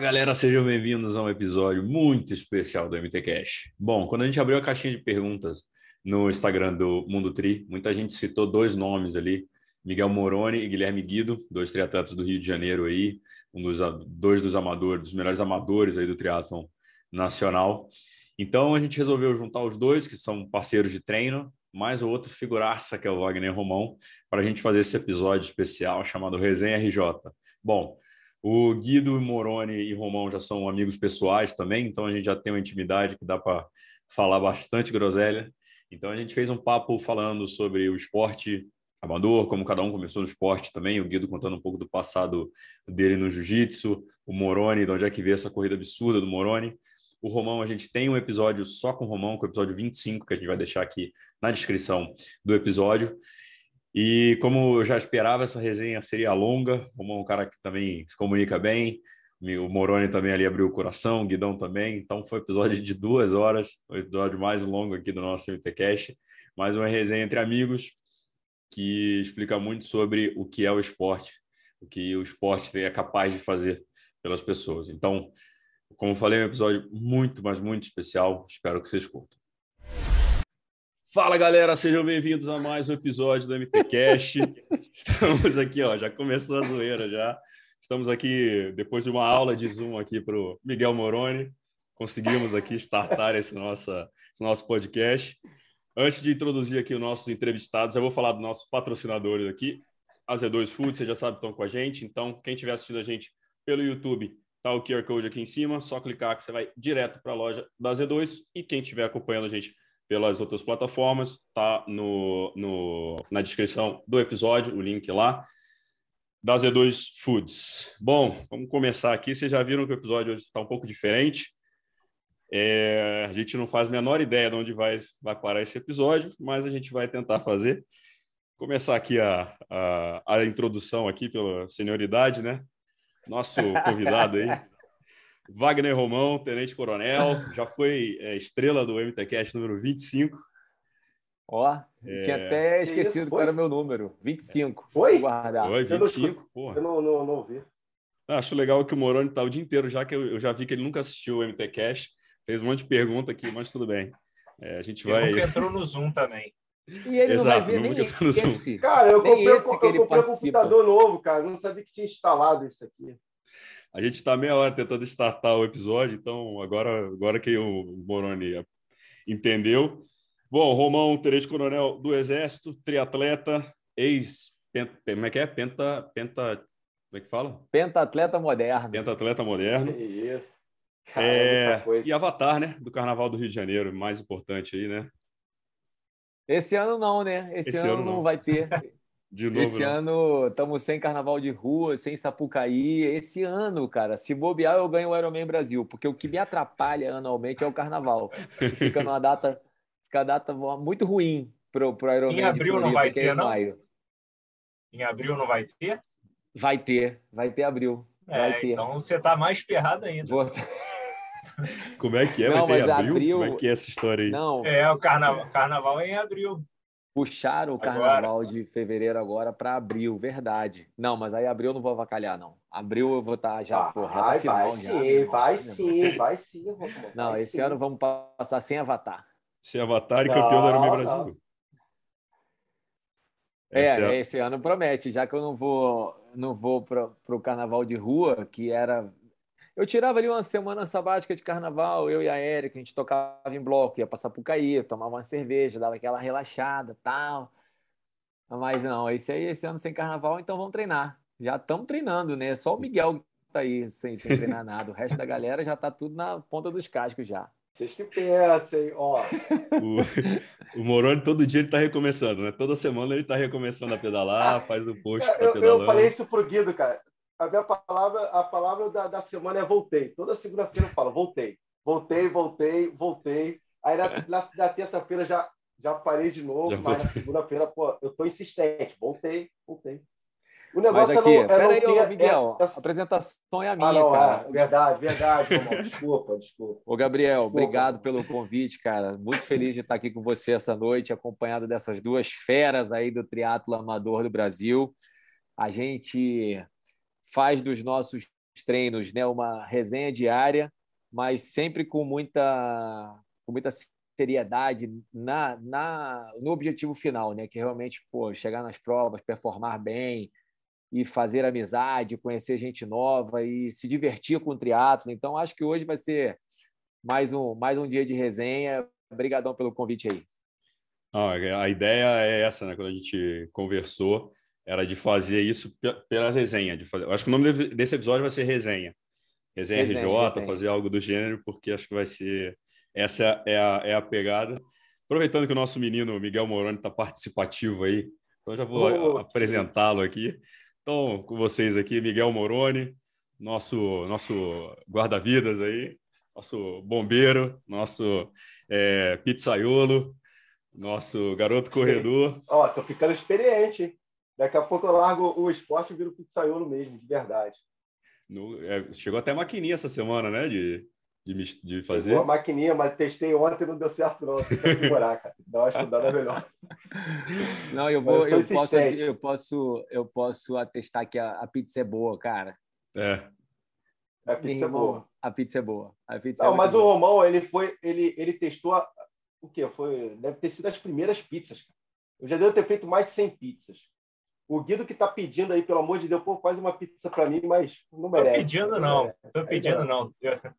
Galera, sejam bem-vindos a um episódio muito especial do MTCast. Bom, quando a gente abriu a caixinha de perguntas no Instagram do Mundo Tri, muita gente citou dois nomes ali, Miguel Moroni e Guilherme Guido, dois triatletas do Rio de Janeiro aí, um dos dois dos amadores, dos melhores amadores aí do triatlon nacional. Então a gente resolveu juntar os dois, que são parceiros de treino, mais o outro figuraça, que é o Wagner Romão, para a gente fazer esse episódio especial chamado Resenha RJ. Bom, o Guido, Moroni e Romão já são amigos pessoais também, então a gente já tem uma intimidade que dá para falar bastante groselha. Então a gente fez um papo falando sobre o esporte amador, como cada um começou no esporte também, o Guido contando um pouco do passado dele no jiu-jitsu, o Moroni, de onde é que veio essa corrida absurda do Moroni. O Romão, a gente tem um episódio só com o Romão, com o episódio 25, que a gente vai deixar aqui na descrição do episódio. E como eu já esperava, essa resenha seria longa. O é um cara que também se comunica bem. O Moroni também ali abriu o coração, o Guidão também. Então foi um episódio de duas horas, o episódio mais longo aqui do nosso MTCast. Mais uma resenha entre amigos, que explica muito sobre o que é o esporte, o que o esporte é capaz de fazer pelas pessoas. Então, como falei, é um episódio muito, mas muito especial. Espero que vocês curtam. Fala galera, sejam bem-vindos a mais um episódio do MTCast. Estamos aqui, ó, já começou a zoeira já. Estamos aqui depois de uma aula de Zoom aqui para o Miguel Moroni. Conseguimos aqui startar esse, nossa, esse nosso podcast. Antes de introduzir aqui os nossos entrevistados, eu vou falar dos nossos patrocinadores aqui. A Z2 Food, você já sabe, estão com a gente. Então, quem estiver assistindo a gente pelo YouTube, tá o QR Code aqui em cima. Só clicar que você vai direto para a loja da Z2. E quem estiver acompanhando a gente pelas outras plataformas, tá no, no, na descrição do episódio, o link lá da Z2 Foods. Bom, vamos começar aqui. Vocês já viram que o episódio hoje está um pouco diferente. É, a gente não faz a menor ideia de onde vai, vai parar esse episódio, mas a gente vai tentar fazer. Começar aqui a, a, a introdução aqui pela senioridade, né? Nosso convidado aí, Wagner Romão, tenente-coronel, já foi é, estrela do MTCast número 25. Ó, é... tinha até esquecido qual era o meu número. 25. Foi? Vou guardar. Foi, 25, porra. Eu não, não, não ouvi. Acho legal que o Moroni tá o dia inteiro, já que eu, eu já vi que ele nunca assistiu o MTCast. Fez um monte de pergunta aqui, mas tudo bem. É, a gente vai. Ele nunca entrou no Zoom também. E ele Exato, não vai ver nem no esse. Cara, eu Nem comprei, esse eu ele comprei um computador novo, cara. Eu não sabia que tinha instalado isso aqui. A gente está meia hora tentando startar o episódio, então agora, agora que o Moroni entendeu. Bom, Romão, tenente-coronel do Exército, triatleta, ex. Como é que é? Penta. Penta. Como é que fala? Pentatleta moderno. Pentatleta moderno. Que isso. Cara, É, e Avatar, né? Do Carnaval do Rio de Janeiro, mais importante aí, né? Esse ano não, né? Esse, Esse ano, ano não. vai ter. De novo. Esse né? ano estamos sem carnaval de rua, sem Sapucaí. Esse ano, cara, se bobear, eu ganho o Ironman Brasil, porque o que me atrapalha anualmente é o carnaval. Fica numa data, fica a data muito ruim pro, pro Ironman. Em abril não vai é ter, em não? maio. Em abril não vai ter? Vai ter, vai ter abril. Vai É, ter. então você está mais ferrado ainda. Vou- Como é que é? Não, vai ter mas abril? abril- Como é que é essa história aí? Não, É, o carnaval, carnaval é em abril. Puxaram o Agora. carnaval de fevereiro agora para abril, verdade. Não, mas aí abril eu não vou avacalhar, não. Abril eu vou estar já, pô, reta vai, final vai já. sim, vai sim, vai sim. Não, vai esse sim. ano vamos passar sem Avatar. Se Avatar e campeão do Ironman Não, Brasil. É, Essa a- esse ano promete, já que eu não vou, não vou para o carnaval de rua, que era. Eu tirava ali uma semana sabática de carnaval, eu e a Érica, a gente tocava em bloco, ia passar por cair, tomava uma cerveja, dava aquela relaxada tal. Mas não, esse aí, esse ano sem carnaval, então vamos treinar. Já estamos treinando, né? Só o Miguel que tá aí sem, sem treinar nada. O resto da galera já tá tudo na ponta dos cascos já. Vocês que pensem, ó. O, o Moroni todo dia ele está recomeçando, né? Toda semana ele está recomeçando a pedalar, faz o post tá eu, eu pedalando. falei isso pro Guido, cara. A minha palavra, a palavra da, da semana é voltei. Toda segunda-feira eu falo, voltei. Voltei, voltei, voltei. Aí na, na, na terça-feira já, já parei de novo, Já mas na voltei. segunda-feira, pô, eu tô insistente. Voltei, voltei. O Mas negócio aqui, é não, é não peraí, ter- ô, Miguel, é- a apresentação é a minha, ah, não, cara. é, verdade, verdade, irmão. Desculpa, desculpa. Ô, Gabriel, Desculpa. obrigado pelo convite, cara. Muito feliz de estar aqui com você essa noite, acompanhado dessas duas feras aí do triatlo amador do Brasil. A gente faz dos nossos treinos né, uma resenha diária, mas sempre com muita, com muita seriedade na, na, no objetivo final, né? Que é realmente pô, chegar nas provas, performar bem e fazer amizade, conhecer gente nova e se divertir com o triatlo. Então, acho que hoje vai ser mais um, mais um dia de resenha. Obrigadão pelo convite aí. Ah, a ideia é essa, né? Quando a gente conversou, era de fazer isso pe- pela resenha. De fazer... Eu acho que o nome de- desse episódio vai ser resenha. Resenha, Resenha, RJ, resenha. fazer algo do gênero, porque acho que vai ser. Essa é a, é a pegada. Aproveitando que o nosso menino Miguel Moroni está participativo aí, então já vou a- apresentá-lo aqui. Então, com vocês aqui, Miguel Moroni, nosso, nosso guarda-vidas aí, nosso bombeiro, nosso é, pizzaiolo, nosso garoto corredor. Ó, tô ficando experiente, hein? Daqui a pouco eu largo o esporte e viro pizzaiolo mesmo, de verdade. No- é, chegou até maquininha essa semana, né? De, de, de fazer. Pegou a maquininha, mas testei ontem e não deu certo, não. Tem que aprimorar, cara. Dá uma estudada melhor. Não, eu vou, eu eu posso, eu posso, eu posso atestar que a, a pizza é boa, cara. É. A pizza é boa. A pizza é boa. A pizza é Não, muito mas o boa. Romão, ele foi, ele, ele testou a- o quê? Foi, deve ter sido as primeiras pizzas. cara. Eu já devo ter feito mais de 100 pizzas. O Guido que tá pedindo aí, pelo amor de Deus, pô, faz uma pizza para mim, mas não Tô merece. pedindo, não. Tô pedindo, não.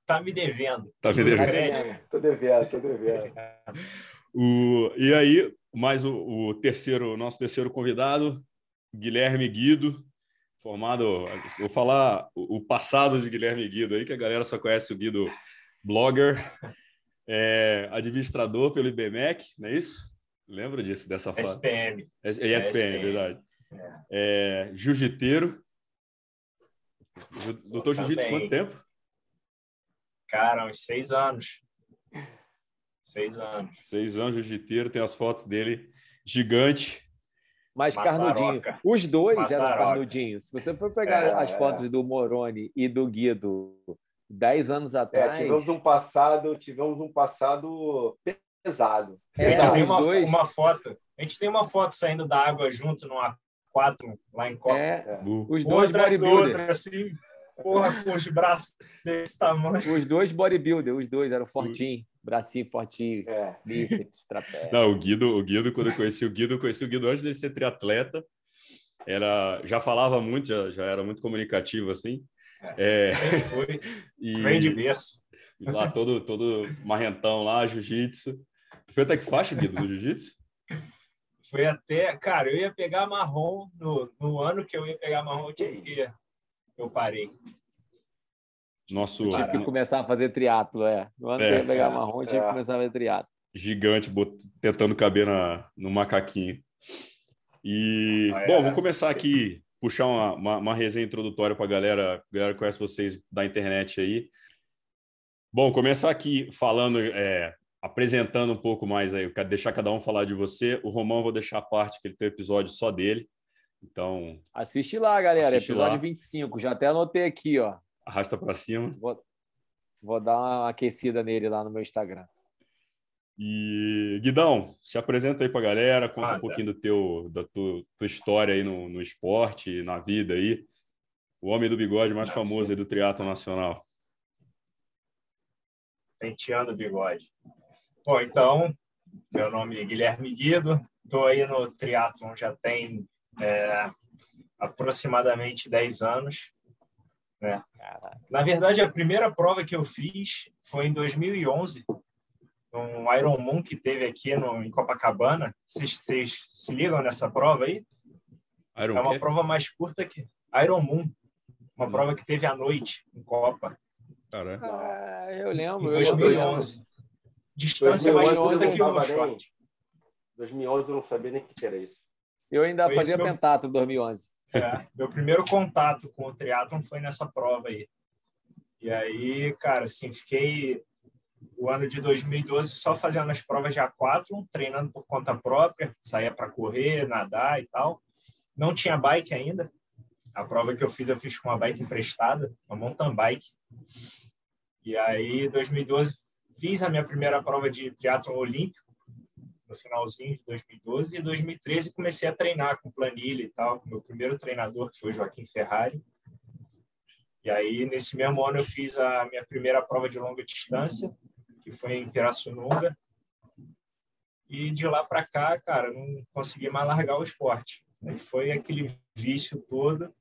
Tá me devendo. Tá me devendo. Tô devendo, tô devendo. O, e aí, mais o, o terceiro, nosso terceiro convidado, Guilherme Guido, formado. Vou falar o, passado de Guilherme Guido aí, que a galera só conhece o Guido blogger, é, administrador pelo IBMEC, não é isso? Lembro disso, dessa frase. SPM. É SPN. verdade. É, jiu-jiteiro. Ju- Doutor Jiu-Jitsu, quanto tempo? Cara, uns seis anos. Seis anos. Seis anos, jiu-jiteiro, tem as fotos dele gigante. Mais Maçaroca. carnudinho. Os dois eram Maçaroca. carnudinhos. Se você for pegar É, as é. fotos do Moroni e do Guido 10 anos É, atrás, tivemos um passado, tivemos um passado pesado. É, a gente tem uma, dois- uma foto. A gente tem uma foto saindo da água junto no A4 lá em Copa. é, Bu. os dois do bodybuilder. outro, assim, porra, com os braços desse tamanho. Os dois bodybuilder, os dois eram fortinhos, bracinho fortinho, É. bíceps, trapézio. Não, o Guido, o Guido, quando eu conheci o Guido, eu conheci o Guido antes dele ser triatleta. Era, já falava muito, já, já era muito comunicativo assim. É, Sempre foi. e, Vem de berço. e lá todo, todo marrentão lá, jiu-jitsu. Tu foi até que faixa, Guido, do jiu-jitsu? Foi até. Cara, eu ia pegar marrom no, no ano que eu ia pegar marrom, eu tive que. Eu parei. Nosso Tive que começar a fazer triatlo, é. No ano É. que eu ia pegar marrom, tive É. que começar a fazer triatlo. gigante bot- tentando caber na, no macaquinho. E, Ah, é. bom, vou começar aqui, puxar uma, uma, uma resenha introdutória para a galera, a galera que conhece vocês da internet aí. Bom, começar aqui falando, é, apresentando um pouco mais aí, eu quero deixar cada um falar de você. O Romão eu vou deixar a parte que ele tem episódio só dele. Então, Assiste lá, galera. Assiste episódio lá. 25. Já até anotei aqui, ó. arrasta para cima. Vou, vou dar uma aquecida nele lá no meu Instagram. E Guidão, se apresenta aí para a galera, conta Ah, um pouquinho do teu, da tua, tua história aí no, no esporte, na vida aí. O homem do bigode mais famoso aí do triatlo nacional. penteando o bigode. Bom, então, meu nome é Guilherme Guido, estou aí no triatlon já tem é, aproximadamente 10 anos. Né? Na verdade, a primeira prova que eu fiz foi em 2011, um Ironman que teve aqui no, em Copacabana. Vocês, se ligam nessa prova aí? Iron É uma quê? prova mais curta que Ironman, uma Hum. prova que teve à noite em Copa, Cara, Ah, eu em lembro. eu lembro, eu lembro. 2011. Distância mais 2011 curta eu que tava short. 2011 eu não sabia nem o que era isso. Eu ainda Foi fazia pentatlo em 2011. É, meu primeiro contato com o triatlon foi nessa prova aí. E aí, cara, assim, fiquei o ano de 2012 só fazendo as provas de A4, treinando por conta própria, saía para correr, nadar e tal. Não tinha bike ainda. A prova que eu fiz, eu fiz com uma bike emprestada, uma mountain bike. E aí, 2012, fiz a minha primeira prova de triatlon olímpico, no finalzinho de 2012. E 2013 comecei a treinar com planilha e tal, com meu primeiro treinador, que foi Joaquim Ferrari. E aí, nesse mesmo ano, eu fiz a minha primeira prova de longa distância, que foi em Pirassununga. E de lá para cá, cara, não consegui mais largar o esporte. Aí foi aquele vício todo,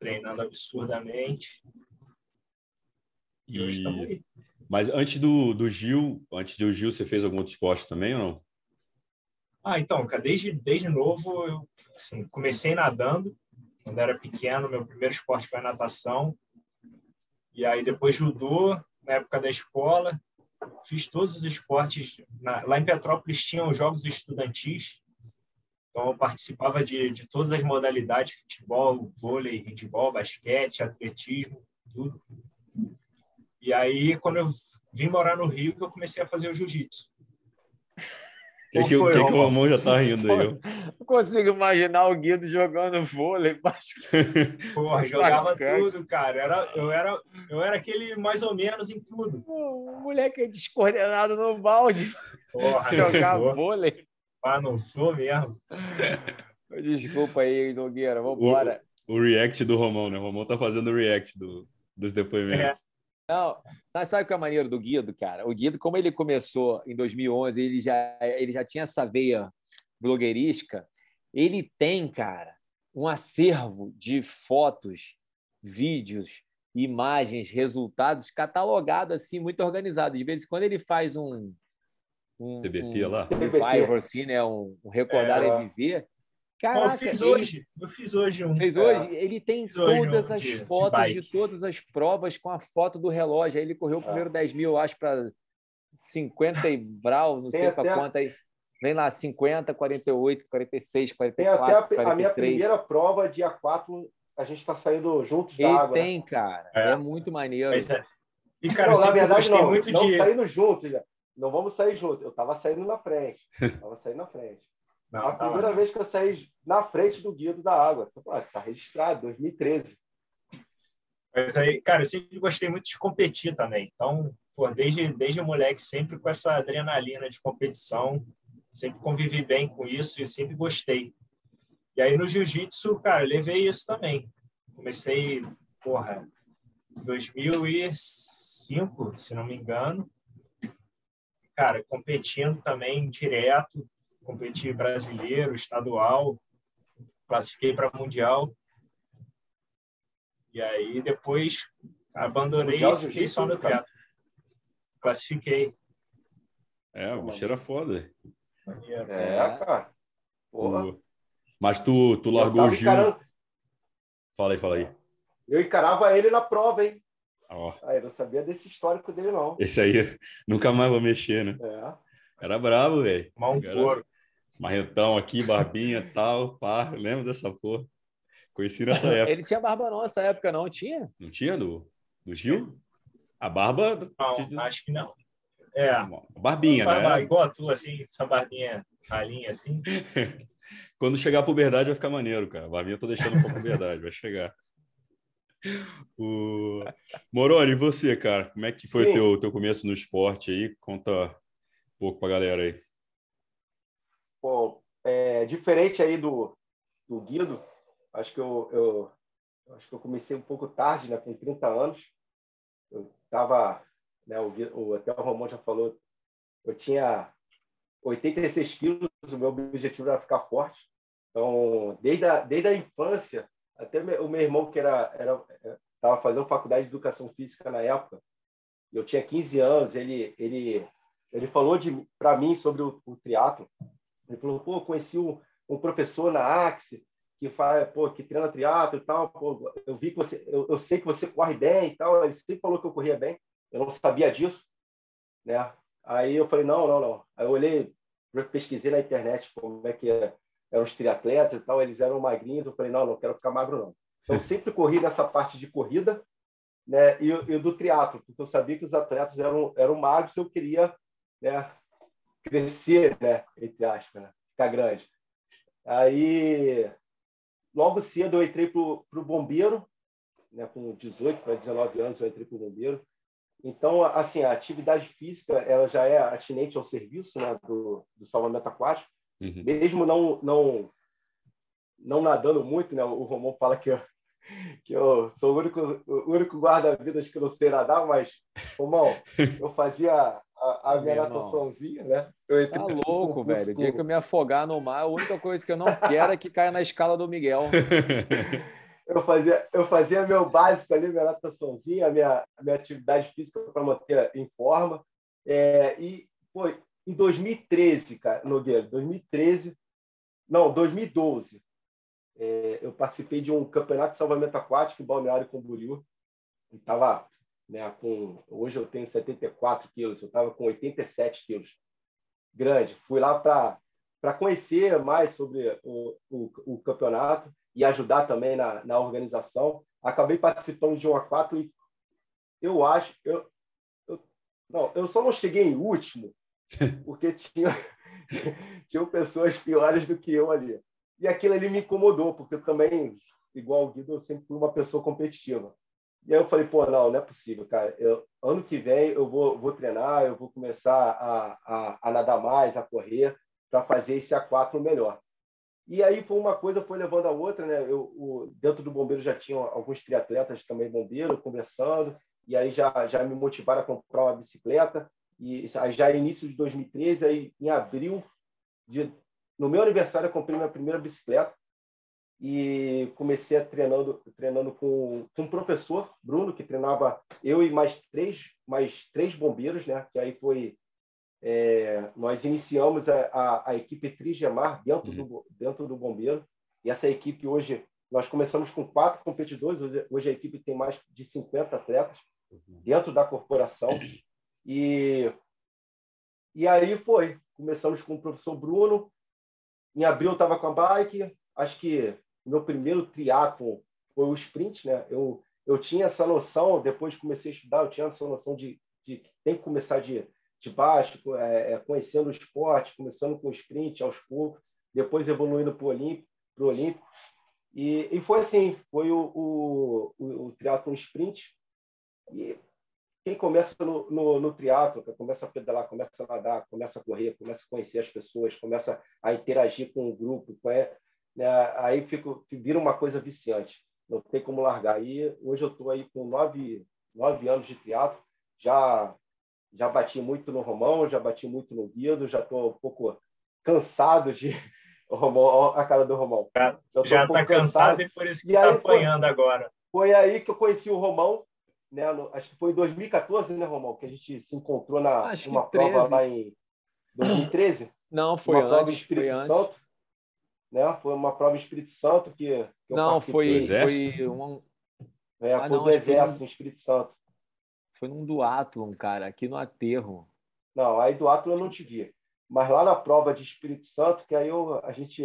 treinando absurdamente. E, e hoje estamos aí. Mas antes do, do Gil, antes do Gil, você fez algum outro esporte também ou não? Ah, então, desde, desde novo, eu assim, comecei nadando, quando era pequeno, meu primeiro esporte foi natação. E aí depois judô, na época da escola. Fiz todos os esportes. Na, lá em Petrópolis tinham jogos estudantis. Então eu participava de, de todas as modalidades, futebol, vôlei, handebol, basquete, atletismo, tudo. E aí, quando eu vim morar no Rio, que eu comecei a fazer o jiu-jitsu. O que, que, que, que o Ramon já tá rindo aí? Eu não consigo imaginar o Guido jogando vôlei. Porra, jogava tudo, cara. Era, eu, era, eu era aquele mais ou menos em tudo. O moleque é descoordenado no balde. Porra, jogar vôlei. Ah, não sou mesmo. Desculpa aí, Nogueira. Vamos embora. O, o, react do Romão, né? O Romão tá fazendo o react do, dos depoimentos. É. Não, sabe, sabe o que é a maneira do Guido, cara? O Guido, como ele começou em 2011, ele já, ele já tinha essa veia blogueirística. Ele tem, cara, um acervo de fotos, vídeos, imagens, resultados catalogado assim, muito organizado. De vez em quando ele faz um um, TBT um, lá, um revival, assim, né? Um, um recordar é, e viver. Caraca, eu fiz ele, hoje. Eu fiz hoje um. Fez hoje? Ele tem todas um as de, fotos de, de, todas as provas com a foto do relógio. Aí ele correu o primeiro 10 mil, acho, para 50 e brau, não tem sei para quanto aí. Vem lá, 50, 48, 46, 44. Tem até a, 43. a minha primeira prova, dia 4, a gente está saindo juntos da água. Né? tem, né? cara. É. é. muito maneiro. É. E, cara, não, na verdade, não. Muito não de... saindo juntos. Não vamos sair juntos. Eu estava saindo na frente. Estava saindo na frente. Não, a tá primeira lá. vez que eu saí na frente do Guido da Água. Está registrado, 2013. Mas aí, cara, eu sempre gostei muito de competir também. Então, pô, desde, desde moleque, sempre com essa adrenalina de competição, sempre convivi bem com isso e sempre gostei. E aí no jiu-jitsu, cara, levei isso também. Comecei, porra, em 2005, se não me engano. Cara, competindo também direto, competi brasileiro, estadual, classifiquei para mundial. E aí depois abandonei e fiquei só no teatro. Classifiquei. É, o bicho era foda. É, cara. Porra. Mas tu, tu largou o Gil. Encarando... Fala aí, fala aí. Eu encarava ele na prova, hein? Oh. Aí, eu não sabia desse histórico dele, não. Esse aí, nunca mais vou mexer, né? É. Era bravo, velho. Mal um couro. Marrentão aqui, barbinha e tal, pá. Lembro dessa porra. Conheci nessa época. Ele tinha barba não nessa época, não tinha? Não tinha do, do Gil? A barba. Não, acho que não. É. A barbinha, barba, né? Igual a tua, assim, essa barbinha ralinha assim. Quando chegar a puberdade vai ficar maneiro, cara. A barbinha eu tô deixando pra puberdade, vai chegar. O... Moroni, e você, cara? Como é que foi o teu, teu começo no esporte aí? Conta um pouco pra galera aí. Bom, é, diferente aí do, do Guido, acho que eu, eu, acho que eu comecei um pouco tarde, né, com 30 anos. Eu estava, né, o, o, até o Romão já falou, eu tinha 86 quilos, o meu objetivo era ficar forte. Então, desde a, desde a infância, até o meu irmão, que era estava fazendo faculdade de educação física na época, eu tinha 15 anos, ele, ele, ele falou para mim sobre o, o triatlo ele falou, pô, conheci um, um professor na Axe que faz, pô, que treina triatlo e tal, pô, eu vi que você, eu, eu, sei que você corre bem e tal, ele sempre falou que eu corria bem, eu não sabia disso, né? Aí eu falei, não, não, não. Aí eu olhei, pesquisei na internet como é que é, eram os triatletas e tal, eles eram magrinhos, eu falei, não, não quero ficar magro não. Então eu sempre corri nessa parte de corrida né, e, e do triatlo, porque eu sabia que os atletas eram, eram magros eu queria né, crescer, né, entre aspas, né, ficar grande. Aí, logo cedo, eu entrei para o bombeiro, né, com 18 para 19 anos, eu entrei para o bombeiro. Então, assim, a atividade física ela já é atinente ao serviço né, do, do salvamento aquático, uhum. mesmo não, não, não nadando muito, né? O Romão fala que eu, que eu sou o único, o único guarda-vidas que não sei nadar, mas, Romão, eu fazia a, a minha nataçãozinha, né? Eu tá louco, velho. O dia que eu me afogar no mar, a única coisa que eu não quero é que caia na escala do Miguel. eu fazia, eu fazia meu básico ali, minha nataçãozinha, minha, minha atividade física para manter em forma. É, e foi em 2013, cara, Nogueira, 2013, não, 2012, é, eu participei de um campeonato de salvamento aquático em Balneário Camboriú. Estava né, com. Hoje eu tenho 74 quilos, eu estava com 87 quilos. Grande. Fui lá para conhecer mais sobre o, o, o, campeonato e ajudar também na, na organização. Acabei participando de um A4 e eu acho. Eu, eu, não, eu só não cheguei em último porque tinha, tinham pessoas piores do que eu ali. E aquilo ali me incomodou, porque eu também, igual o Guido, eu sempre fui uma pessoa competitiva. E aí eu falei, pô, não, não é possível, cara. Eu, ano que vem eu vou, vou treinar, eu vou começar a, a, a nadar mais, a correr, para fazer esse A4 melhor. E aí foi uma coisa, foi levando a outra, né? Eu, o, dentro do bombeiro já tinham alguns triatletas também bombeiro conversando, e aí já, já me motivaram a comprar uma bicicleta. E já início de 2013, aí em abril de no meu aniversário, eu comprei minha primeira bicicleta e comecei a treinando, treinando com, com um professor, Bruno, que treinava eu e mais três, mais três bombeiros, né? Que aí foi é, nós iniciamos a, a, a equipe Trigemar dentro, uhum. do, dentro do bombeiro. E essa equipe hoje, nós começamos com quatro competidores, hoje, hoje a equipe tem mais de 50 atletas uhum. dentro da corporação. E, e aí foi, começamos com o professor Bruno, em abril eu estava com a bike. Acho que meu primeiro triatlo foi o sprint, né? Eu eu tinha essa noção, depois comecei a estudar, eu tinha essa noção de, de tem que começar de, de baixo, é, é, conhecendo o esporte, começando com o sprint aos poucos, depois evoluindo para o Olímpico, Olímpico. E, e foi assim, foi o, o, o, o triatlon sprint. E quem começa no, no, no triatlo, começa a pedalar, começa a nadar, começa a correr, começa a conhecer as pessoas, começa a interagir com o grupo, é, né, aí fica, vira uma coisa viciante. Não tem como largar. E hoje eu estou aí com nove, nove anos de triatlo, já já bati muito no Romão, já bati muito no Guido, já estou um pouco cansado de Romão, a cara do Romão. Já está um cansado, cansado e por isso que está apanhando foi, agora. Foi aí que eu conheci o Romão, né, no, acho que foi em 2014, né, Romão, que a gente se encontrou na uma prova lá em 2013. Não, foi uma antes. Prova em Espírito foi Santo. Antes. Né? Foi uma prova em Espírito Santo que, que Não, foi, foi um... É, ah, foi não, do Exército, foi... em Espírito Santo. Foi num duatlon, cara, aqui no aterro. Não, aí duatlon eu não te vi. Mas lá na prova de Espírito Santo, que aí eu, a gente...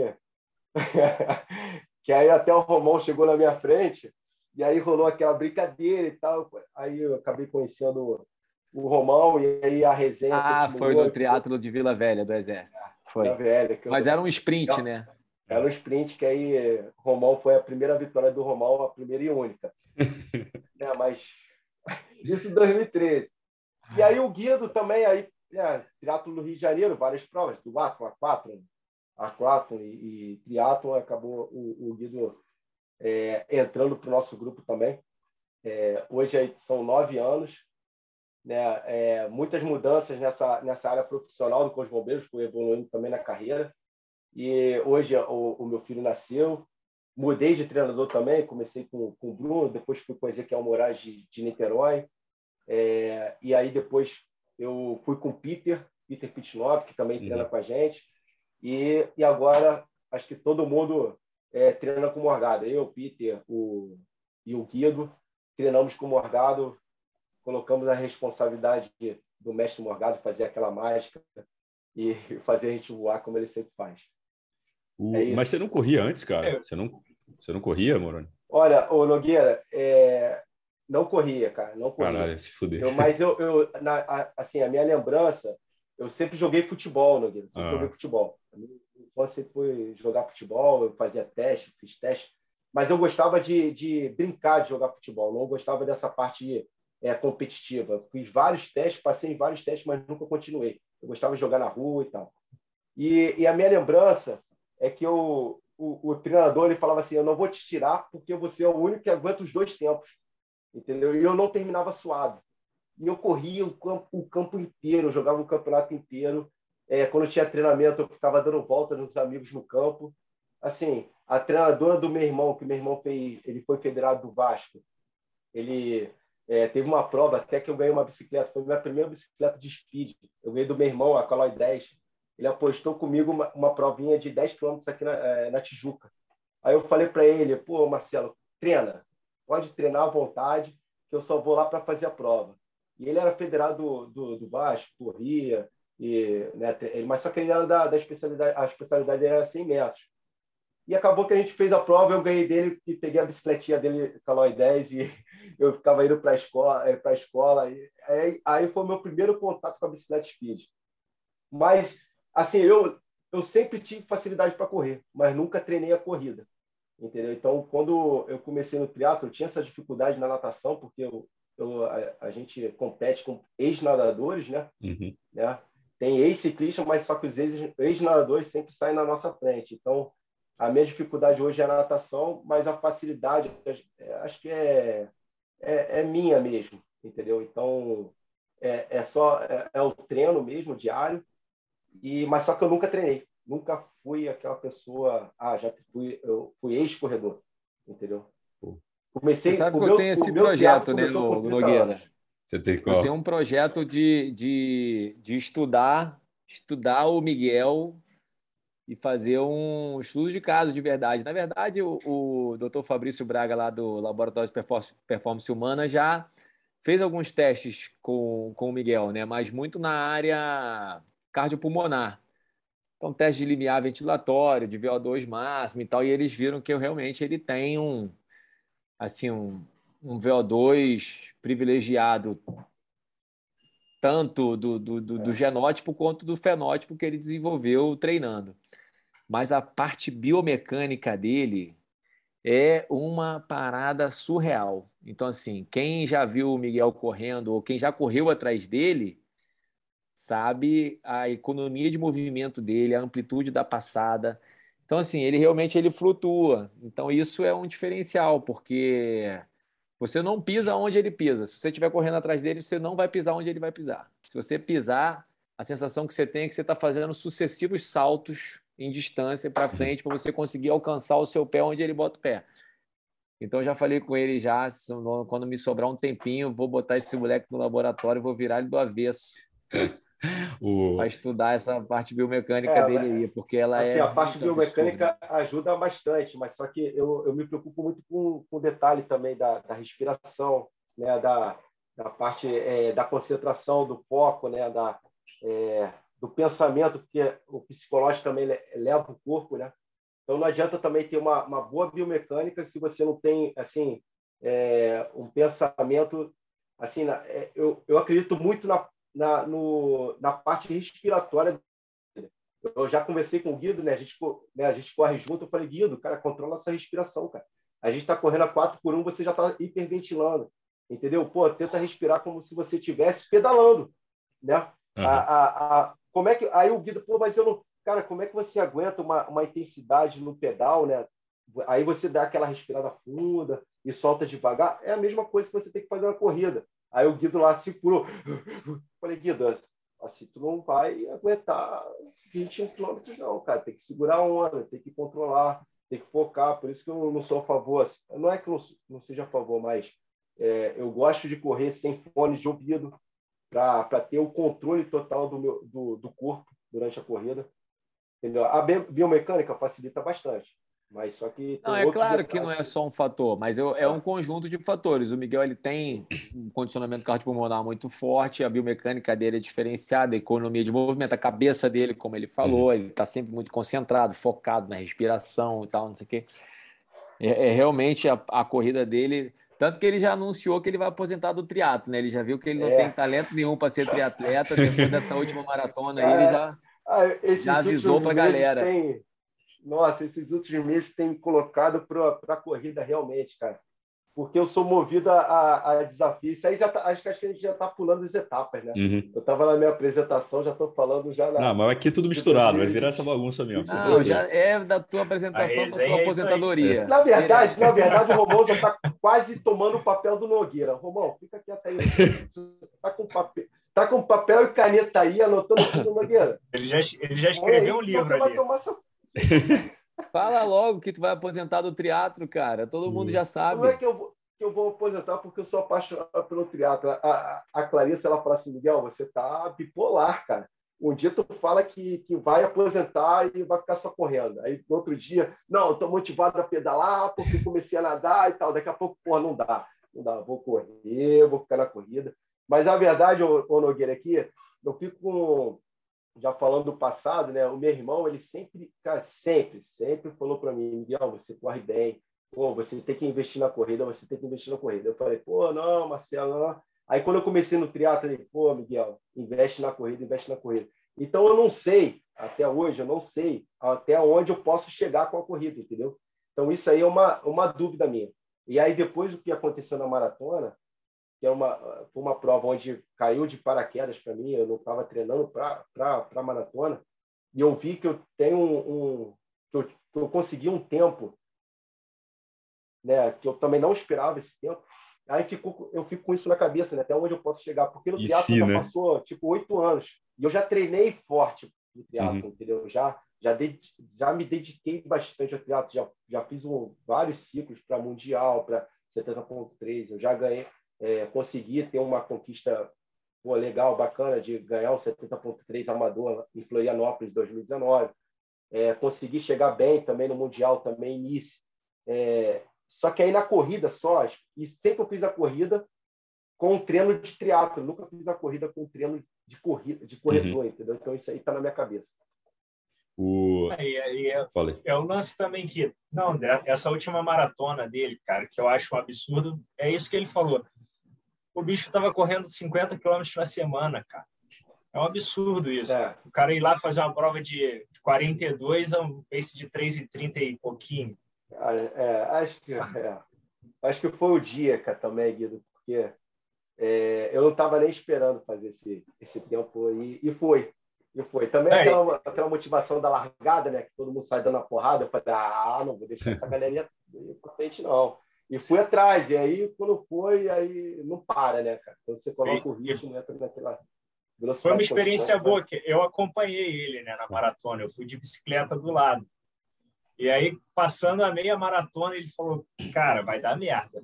que aí até o Romão chegou na minha frente e aí rolou aquela brincadeira e tal. Aí eu acabei conhecendo o Romão e aí a resenha. Ah, foi no triatlo de Vila Velha do Exército. Foi. Vila Velha, Mas era um sprint, né? Era um sprint que aí Romão foi a primeira vitória do Romão, a primeira e única. é, mas isso em 2013. E aí o Guido também, aí, é, triatlo no Rio de Janeiro, várias provas, do A4, A4, A4 e, e triatlo, acabou o, o Guido é, entrando para o nosso grupo também. É, hoje são nove anos, né? É, muitas mudanças nessa, nessa área profissional do Corpo de Bombeiros, fui evoluindo também na carreira. E hoje o, o, meu filho nasceu, mudei de treinador também, comecei com, com o Bruno, depois fui com o Ezequiel Moraes de, de Niterói, é, e aí depois eu fui com o Peter, Peter Pitnov, que também uhum. treina com a gente, e, e agora acho que todo mundo é, treina com o Morgado. Eu, Peter o, e o Guido treinamos com o Morgado, colocamos a responsabilidade do mestre Morgado fazer aquela mágica e fazer a gente voar como ele sempre faz. O... É Mas você não corria antes, cara? É. Você não, você não corria, Moroni? Olha, o Nogueira, é... Não corria, cara, não corria. Caralho, se fuder. Eu, mas eu, eu na, a, assim, a minha lembrança, eu sempre joguei futebol, Nogueira, sempre ah. joguei futebol. Você foi jogar futebol, eu fazia teste, fiz teste, mas eu gostava de, de brincar de jogar futebol, não gostava dessa parte é, competitiva. Fiz vários testes, passei em vários testes, mas nunca continuei. Eu gostava de jogar na rua e tal. E, e a minha lembrança é que eu, o, o, treinador ele falava assim: Eu não vou te tirar porque você é o único que aguenta os dois tempos. Entendeu? E eu não terminava suado. E eu corria o campo, o campo inteiro, eu jogava o campeonato inteiro. É, quando tinha treinamento, eu ficava dando volta nos amigos no campo. Assim, a treinadora do meu irmão, que meu irmão fez, ele foi federado do Vasco, ele é, teve uma prova até que eu ganhei uma bicicleta, foi minha primeira bicicleta de speed. Eu ganhei do meu irmão, a Caloi 10. Ele apostou comigo uma, uma provinha de 10 km aqui na, é, na Tijuca. Aí eu falei para ele, pô, Marcelo, treina, pode treinar à vontade, que eu só vou lá para fazer a prova. E ele era federado do, do, do Vasco, corria, e, né, mas só que ele era da, da especialidade, a especialidade era 100 metros. E acabou que a gente fez a prova, eu ganhei dele e peguei a bicicletinha dele, Calói 10, e eu ficava indo para a escola. Eh, pra escola e aí, aí foi o meu primeiro contato com a bicicleta speed. Mas, assim, eu, eu sempre tive facilidade para correr, mas nunca treinei a corrida. Entendeu? Então, quando eu comecei no triatlo, eu tinha essa dificuldade na natação, porque eu, eu a, a, gente compete com ex-nadadores, né? Uhum. né? Tem ex-ciclistas, mas só que os ex-nadadores sempre saem na nossa frente. Então, a minha dificuldade hoje é a natação, mas a facilidade, é, acho que é, é, é minha mesmo, entendeu? Então, é, é só é, é, o treino mesmo, diário, e mas só que eu nunca treinei. Nunca fui aquela pessoa, ah, já fui, eu fui ex-corredor, entendeu? Comecei, Você sabe que eu tenho esse projeto, né, no, Nogueira? Você tem qual? Eu tenho um projeto de, de, de estudar, estudar o Miguel e fazer um estudo de caso de verdade. Na verdade, o, o Dr. Fabrício Braga, lá do Laboratório de Performance Humana, já fez alguns testes com, com o Miguel, né? mas muito na área cardiopulmonar. Então, teste de limiar ventilatório, de VO2 máximo e tal, e eles viram que eu, realmente ele tem um, assim, um, um VO2 privilegiado tanto do, do, do, do, genótipo quanto do fenótipo que ele desenvolveu treinando. Mas a parte biomecânica dele é uma parada surreal. Então, assim, quem já viu o Miguel correndo ou quem já correu atrás dele sabe a economia de movimento dele, a amplitude da passada. Então, assim, ele realmente ele flutua. Então, isso é um diferencial, porque você não pisa onde ele pisa. Se você estiver correndo atrás dele, você não vai pisar onde ele vai pisar. Se você pisar, a sensação que você tem é que você está fazendo sucessivos saltos em distância para frente para você conseguir alcançar o seu pé onde ele bota o pé. Então já falei com ele já, quando me sobrar um tempinho, vou botar esse moleque no laboratório, vou virar ele do avesso. O... Para estudar essa parte biomecânica é, dele aí, porque ela assim, é. A parte biomecânica absurda. ajuda bastante, mas só que eu, eu me preocupo muito com, com o detalhe também da, da respiração, né, da, da parte é, da concentração, do foco, né, da, é, do pensamento, porque o psicológico também leva o corpo, né? Então não adianta também ter uma, uma boa biomecânica se você não tem assim é, um pensamento assim. É, eu, eu acredito muito na, na, no, na parte respiratória. Eu já conversei com o Guido, né? A gente, né, a gente corre junto. Eu falei, Guido, cara, controla essa respiração, cara. A gente está correndo a 4 por 1, você já está hiperventilando, entendeu? Pô, tenta respirar como se você estivesse pedalando, né? Uhum. A, a, a, como é que aí o Guido, pô, mas eu não, cara, como é que você aguenta uma, uma intensidade no pedal, né? Aí você dá aquela respirada funda e solta devagar. É a mesma coisa que você tem que fazer na corrida. Aí o Guido lá segurou. Falei, Guido, assim, tu não vai aguentar 21 quilômetros, não, cara. Tem que segurar a onda, tem que controlar, tem que focar. Por isso que eu não sou a favor. Assim, não é que eu não seja a favor, mas é, eu gosto de correr sem fone de ouvido para ter o controle total do, meu, do, do corpo durante a corrida. Entendeu? A biomecânica facilita bastante. Mas só que. Não, é claro detalhes. que não é só um fator, mas eu, é um conjunto de fatores. O Miguel ele tem um condicionamento cardiopulmonar muito forte, a biomecânica dele é diferenciada, a economia de movimento, a cabeça dele, como ele falou, uhum. ele está sempre muito concentrado, focado na respiração e tal, não sei o quê. É, é realmente a, a, corrida dele Tanto que ele já anunciou que ele vai aposentar do triatlo, né? Ele já viu que ele não é. tem talento nenhum para ser triatleta. Depois dessa última maratona aí, ele é. já, ah, já avisou para a galera. Tem... Nossa, esses últimos meses tem me colocado para a corrida realmente, cara porque eu sou movido a, a, a desafios. Isso aí já tá, acho que, acho que a gente já está pulando as etapas, né? Uhum. Eu estava na minha apresentação, já estou falando já na. Não, mas aqui é tudo misturado, vai virar essa bagunça mesmo. Não, já é da tua apresentação para tua aposentadoria. É. Na verdade, na verdade, o Romão já está quase tomando o papel do Nogueira. Romão, fica quieto aí. Está com papel. Tá com papel e caneta aí, anotando tudo, Nogueira. Ele já, ele já escreveu um livro ali. Vai tomar seu... Fala logo que tu vai aposentar do teatro, cara. Todo mundo já sabe. Como é que eu vou, que eu vou aposentar? Porque eu sou apaixonado pelo teatro. A, a Clarissa ela fala assim, Miguel, você tá bipolar, cara. Um dia tu fala que, que vai aposentar e vai ficar só correndo. Aí no outro dia, não, eu tô motivado a pedalar porque comecei a nadar e tal. Daqui a pouco, pô, não dá. Não dá, vou correr, vou ficar na corrida. Mas a verdade, ô, Nogueira, aqui, eu fico com, já falando do passado, né? O meu irmão, ele sempre, cara, sempre, sempre falou para mim, Miguel, você corre bem, pô, você tem que investir na corrida, você tem que investir na corrida. Eu falei, pô, não, Marcelo, não. Aí quando eu comecei no triatlo, ele, pô, Miguel, investe na corrida, investe na corrida. Então eu não sei, até hoje, eu não sei até onde eu posso chegar com a corrida, entendeu? Então isso aí é uma, uma dúvida minha. E aí depois do que aconteceu na maratona, que é uma, foi uma prova onde caiu de paraquedas para mim, eu não estava treinando para maratona, e eu vi que eu tenho um, um que, eu, que eu consegui um tempo, né, que eu também não esperava esse tempo. Aí fico, eu fico com isso na cabeça, né, até onde eu posso chegar, porque no teatro já né? passou tipo oito anos e eu já treinei forte no teatro, uhum. entendeu? Já já, de, já me dediquei bastante ao teatro, já, já fiz um, vários ciclos para mundial, para 70.3, eu já ganhei, é, consegui ter uma conquista pô, legal, bacana, de ganhar o 70.3 amador em Florianópolis 2019. É, consegui chegar bem também no Mundial, também início. É, só que aí na corrida só, e sempre eu fiz a corrida com um treino de triatlo, nunca fiz a corrida com um treino de corrida, de corredor, uhum. entendeu? Então isso aí está na minha cabeça. O... Aí, aí é, é, o lance também que, não, essa última maratona dele, cara, que eu acho um absurdo, é isso que ele falou o bicho estava correndo 50 quilômetros na semana, cara. É um absurdo isso. É. O cara ir lá fazer uma prova de 42 a um pace de 3,30 e pouquinho. Ah, é, acho que é. acho que foi o dia, cara, também, Guido, porque é, eu não estava nem esperando fazer esse, esse tempo e, e foi. E foi. Também é. aquela, aquela motivação da largada, né? Que todo mundo sai dando a porrada. Eu falei, ah, não vou deixar essa galerinha pra frente, não. E fui atrás. E aí, quando foi, aí não para, né, cara? Quando você coloca o ritmo, entra naquela. Foi uma experiência boa, que eu acompanhei ele né, na maratona, eu fui de bicicleta do lado. E aí, passando a meia maratona, ele falou: Cara, vai dar merda.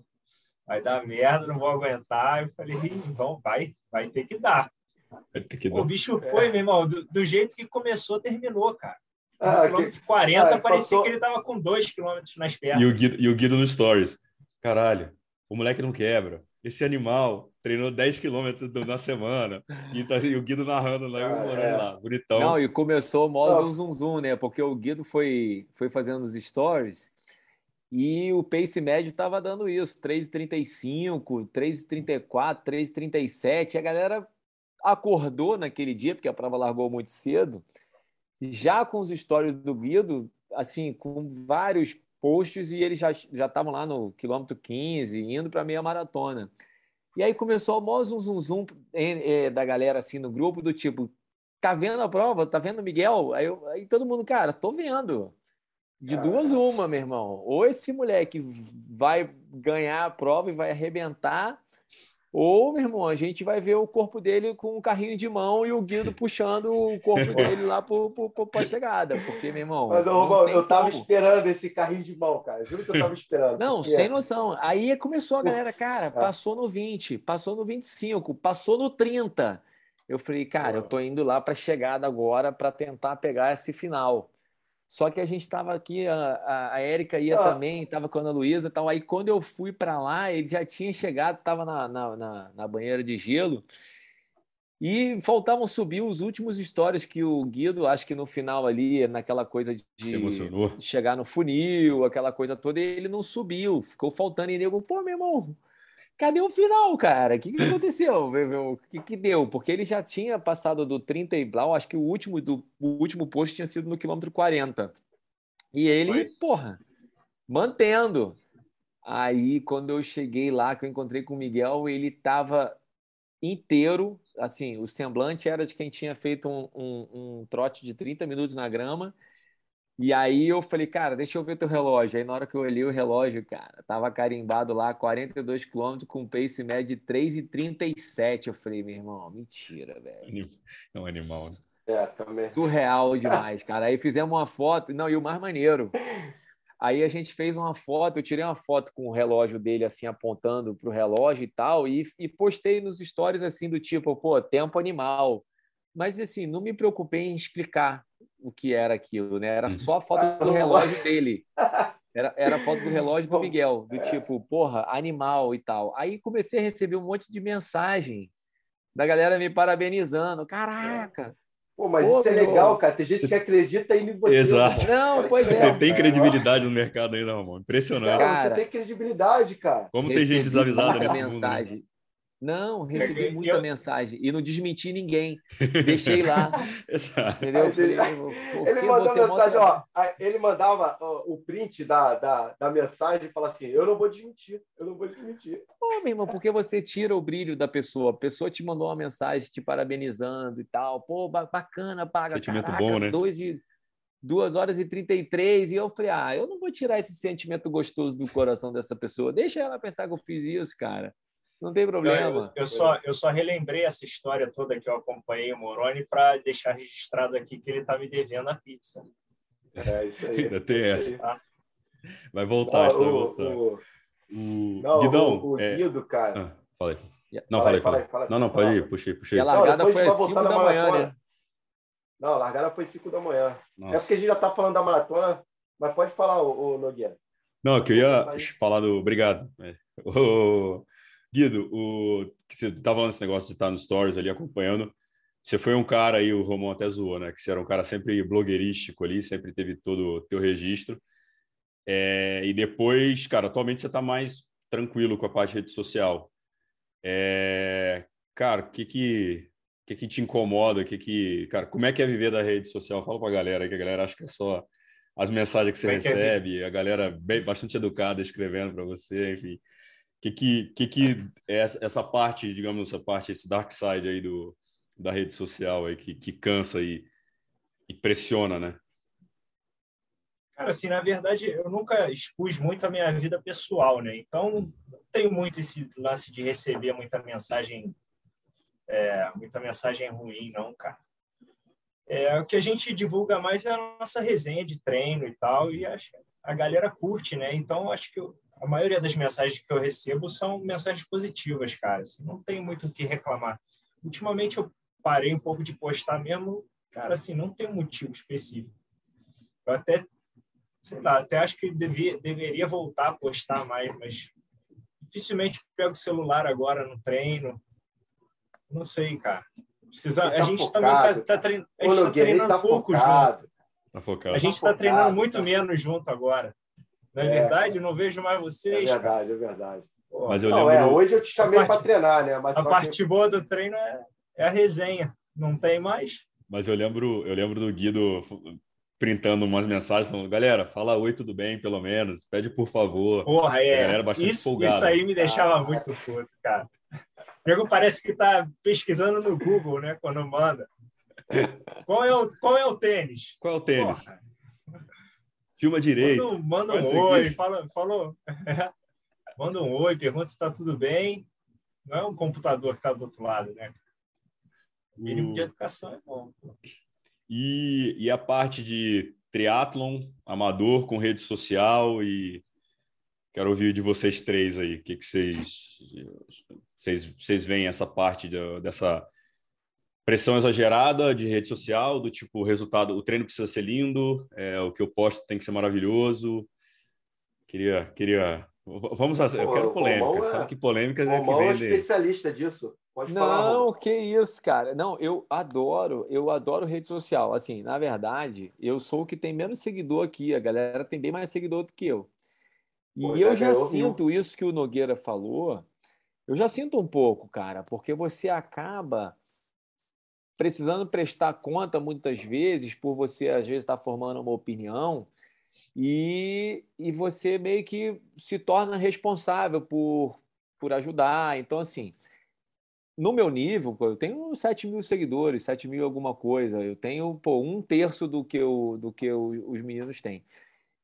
Vai dar merda, não vou aguentar. Eu falei: Então, vai, vai ter que dar. Ter que dar. O bicho foi, é. meu irmão, do, do, jeito que começou, terminou, cara. Ah, quilômetro que... 40, ah, parecia passou... que ele estava com 2 quilômetros nas pernas. E o, Guido, e o Guido no Stories. Caralho, o moleque não quebra. Esse animal treinou 10 quilômetros na semana. E, tá, e o Guido narrando lá, ah, morando é. lá, bonitão. Não, e começou mó zum, zum, zum, né? Porque o Guido foi, foi fazendo os stories e o pace médio estava dando isso, 3,35, 3,34, 3,37. A galera acordou naquele dia, porque a prova largou muito cedo, já com os stories do Guido, assim, com vários posts e eles já já estavam lá no quilômetro 15, indo para a meia maratona. E aí começou o maior zum, zum, zum é, da galera assim no grupo, do tipo, tá vendo a prova? Tá vendo o Miguel? Aí, eu, aí todo mundo, cara, tô vendo. De duas uma, meu irmão. Ou esse moleque vai ganhar a prova e vai arrebentar, ou, meu irmão, a gente vai ver o corpo dele com um carrinho de mão e o Guido puxando o corpo dele lá para a chegada. Porque, meu irmão. Mas, Romão, eu tava como. esperando esse carrinho de mão, cara. Juro que eu tava esperando. Não, sem noção. Aí começou a galera, cara, é. passou no 20, passou no 25, passou no 30. Eu falei, cara, eu tô indo lá para a chegada agora para tentar pegar esse final. Só que a gente estava aqui, a, a Érica ia ah. também, estava com a Ana Luísa e tal. Aí quando eu fui para lá, ele já tinha chegado, estava na, na, na, na, banheira de gelo. E faltavam subir os últimos stories que o Guido, acho que no final ali, naquela coisa de chegar no funil, aquela coisa toda, ele não subiu, ficou faltando e nego, pô, meu irmão, cadê o final, cara? O que, que aconteceu? O que, que deu? Porque ele já tinha passado do 30 e blau, acho que o último, do, o último posto tinha sido no quilômetro 40. E ele, Foi. porra, mantendo. Aí, quando eu cheguei lá, que eu encontrei com o Miguel, ele estava inteiro, assim, o semblante era de quem tinha feito um, um, um, trote de 30 minutos na grama. E aí eu falei, cara, deixa eu ver teu relógio. Aí na hora que eu olhei o relógio, cara, tava carimbado lá, 42 quilômetros com pace médio de 3,37. Eu falei, meu irmão, mentira, velho. É um animal, né? É, também. Surreal demais, cara. Aí fizemos uma foto. Não, e o mais maneiro Aí a gente fez uma foto, eu tirei uma foto com o relógio dele assim apontando para o relógio e tal, e, e, postei nos stories assim do tipo, pô, tempo animal. Mas assim, não me preocupei em explicar o que era aquilo, né? Era só a foto do relógio dele. Era, era a foto do relógio do Miguel, do tipo, porra, animal e tal. Aí comecei a receber um monte de mensagem da galera me parabenizando. Caraca, Pô, mas Pô, isso é legal, cara. Tem gente que acredita em você. Exato. Não, pois é. Tem credibilidade no mercado ainda, Ramon. Impressionante. Cara, você tem credibilidade, cara. Como tem gente desavisada nesse mensagem. mundo. Né? Não, recebi muita eu... mensagem e não desmenti ninguém. Deixei lá. Entendeu? Ele, ele mandou mensagem, ó. Ele mandava ó, o print da, da, da mensagem e falava assim: Eu não vou desmentir, eu não vou desmentir. Pô, meu irmão, porque você tira o brilho da pessoa. A pessoa te mandou uma mensagem te parabenizando e tal. Pô, bacana, paga. Sentimento caraca, bom, né? Dois e, duas horas e 33. E eu falei: Ah, eu não vou tirar esse sentimento gostoso do coração dessa pessoa. Deixa ela apertar que eu fiz isso, cara. Não tem problema. Eu, eu, só, eu só relembrei essa história toda que eu acompanhei o Moroni para deixar registrado aqui que ele está me devendo a pizza. É isso aí. Ainda tem essa. Tá? Vai voltar, ah, o, vai voltar. O, o... Não, Guidão, o, o é... Guido, cara. Ah, falei. Não, falei, falei. falei. Não, não, pode ir, puxei, puxei. E a largada não, foi às 5 da manhã, né? Não, a largada foi 5 da manhã. Nossa. É porque a gente já está falando da maratona, mas pode falar, o, o Nogueira. Não, que eu ia falar do. Obrigado. É. O... Guido, o você estava falando esse negócio de estar no Stories ali acompanhando. Você foi um cara aí, o Romão até zoou, né? Que você era um cara sempre blogueirístico ali, sempre teve todo o teu registro. É, e depois, cara, atualmente você está mais tranquilo com a parte de rede social. É, cara, o que que, que que te incomoda? Que que, cara, como é que é viver da rede social? Fala para a galera, que a galera acha que é só as mensagens que você é recebe, que é? a galera bem, bastante educada escrevendo para você, enfim que que, que, que é essa parte, digamos, essa parte, esse dark side aí do, da rede social aí que, que cansa e, e pressiona, né? Cara, assim, na verdade, eu nunca expus muito a minha vida pessoal, né? Então, não tenho muito esse lance de receber muita mensagem, é, muita mensagem ruim, não, cara. É, o que a gente divulga mais é a nossa resenha de treino e tal, e acho, a galera curte, né? Então, acho que eu, a maioria das mensagens que eu recebo são mensagens positivas, cara. Assim, não tem muito o que reclamar. Ultimamente eu parei um pouco de postar mesmo, cara, assim, não tem um motivo específico. Eu até, sei lá, até acho que devia, deveria voltar a postar mais, mas dificilmente pego o celular agora no treino. Não sei, cara. Precisa, tá a gente focado, também tá, tá, trein, a gente tá treinando tá pouco focado. junto. Tá focado. A gente está treinando muito tá. menos junto agora. Não é, é verdade? Eu não vejo mais vocês. É verdade, cara. é verdade. Pô, Mas eu não, lembro... é, hoje eu te chamei para treinar, né? Mas a parte que... boa do treino é, é a resenha. Não tem mais. Mas eu lembro, eu lembro do Guido printando umas mensagens falando, galera, fala oi, tudo bem, pelo menos. Pede por favor. Porra, é. galera bastante isso. Isso aí me deixava ah, muito puto, cara. O parece que tá pesquisando no Google, né? Quando manda. Qual é o, qual é o tênis? Qual é o tênis? Porra. Filma direito. Manda, manda um oi, fala, falou. manda um oi, pergunta se está tudo bem. Não é um computador que está do outro lado, né? O mínimo de educação é bom. E, e a parte de triatlon, amador, com rede social e quero ouvir de vocês três aí. O que, que vocês, vocês, vocês veem essa parte de, dessa pressão exagerada de rede social, do tipo, o resultado, o treino precisa ser lindo, é, o que eu posto tem que ser maravilhoso. Queria, queria Vamos fazer. Eu quero polêmica. Sabe é... que polêmicas é que vem é especialista disso. Pode não, falar. Não, que isso, cara. Não, eu adoro, eu adoro rede social. Assim, na verdade, eu sou o que tem menos seguidor aqui. A galera tem bem mais seguidor do que eu. E pois eu é, já eu sinto isso que o Nogueira falou. Eu já sinto um pouco, cara, porque você acaba precisando prestar conta muitas vezes por você às vezes estar tá formando uma opinião e, e você meio que se torna responsável por, por ajudar. Então, assim, no meu nível, eu tenho 7 mil seguidores, 7 mil alguma coisa. Eu tenho pô, um terço do que, eu, do que eu, os meninos têm.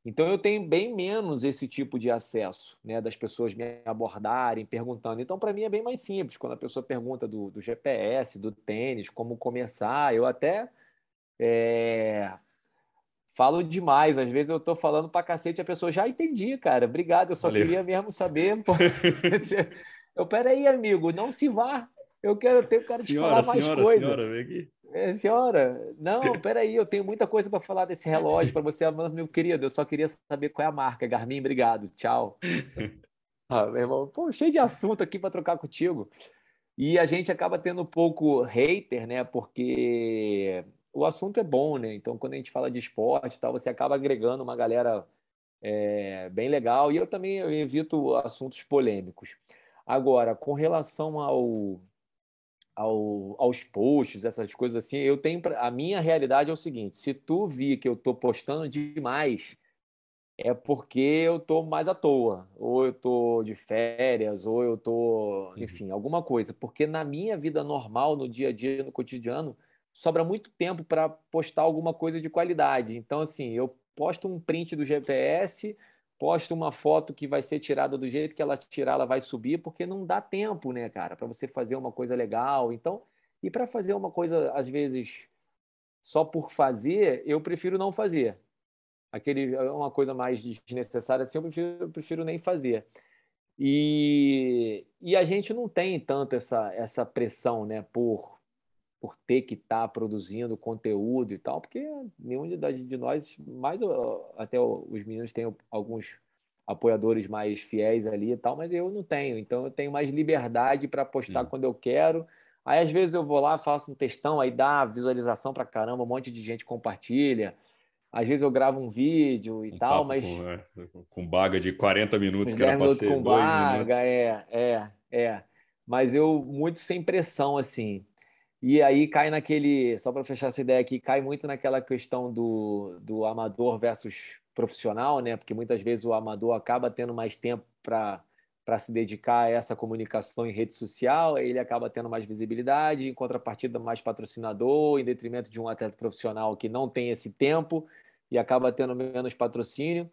Então eu tenho bem menos esse tipo de acesso, né, das pessoas me abordarem, perguntando. Então para mim é bem mais simples quando a pessoa pergunta do, do GPS, do tênis, como começar. Eu até é, falo demais. Às vezes eu estou falando para cacete, a pessoa já entendi, cara. Obrigado. Eu só Valeu. queria mesmo saber. Pô. eu peraí, amigo, não se vá. Eu quero, eu quero te senhora, falar mais senhora, coisa. Senhora, vem aqui. Senhora, não, peraí, eu tenho muita coisa para falar desse relógio para você, meu querido. Eu só queria saber qual é a marca. Garmin, obrigado, tchau. Ah, meu irmão, pô, cheio de assunto aqui para trocar contigo. E a gente acaba tendo um pouco hater, né? Porque o assunto é bom, né? Então, quando a gente fala de esporte tal, você acaba agregando uma galera é, bem legal. E eu também evito assuntos polêmicos. Agora, com relação ao ao, aos posts, essas coisas assim, eu tenho a minha realidade é o seguinte: se tu vi que eu tô postando demais, é porque eu tô mais à toa, ou eu tô de férias, ou eu tô, uhum. enfim, alguma coisa. Porque na minha vida normal, no dia a dia, no cotidiano, sobra muito tempo para postar alguma coisa de qualidade. Então, assim, eu posto um print do GPS posta uma foto que vai ser tirada do jeito que ela tirar, ela vai subir, porque não dá tempo, né, cara, para você fazer uma coisa legal. Então, e para fazer uma coisa, às vezes, só por fazer, eu prefiro não fazer. Aquele, é uma coisa mais desnecessária assim, eu prefiro, eu prefiro nem fazer. E, e a gente não tem tanto essa, essa pressão, né, por por ter que estar tá produzindo conteúdo e tal, porque nenhum de, nós, mais até os meninos têm alguns apoiadores mais fiéis ali e tal, mas eu não tenho. Então eu tenho mais liberdade para postar hum. quando eu quero. Aí às vezes eu vou lá, faço um textão, aí dá visualização para caramba, um monte de gente compartilha. Às vezes eu gravo um vídeo e um tal, mas. Com, é, com, baga de 40 minutos que era para ser com dois baga, minutos. É, é, é. Mas eu muito sem pressão, assim. E aí cai naquele, só para fechar essa ideia aqui, cai muito naquela questão do, do amador versus profissional, né? Porque muitas vezes o amador acaba tendo mais tempo para para se dedicar a essa comunicação em rede social, ele acaba tendo mais visibilidade, em contrapartida mais patrocinador, em detrimento de um atleta profissional que não tem esse tempo e acaba tendo menos patrocínio.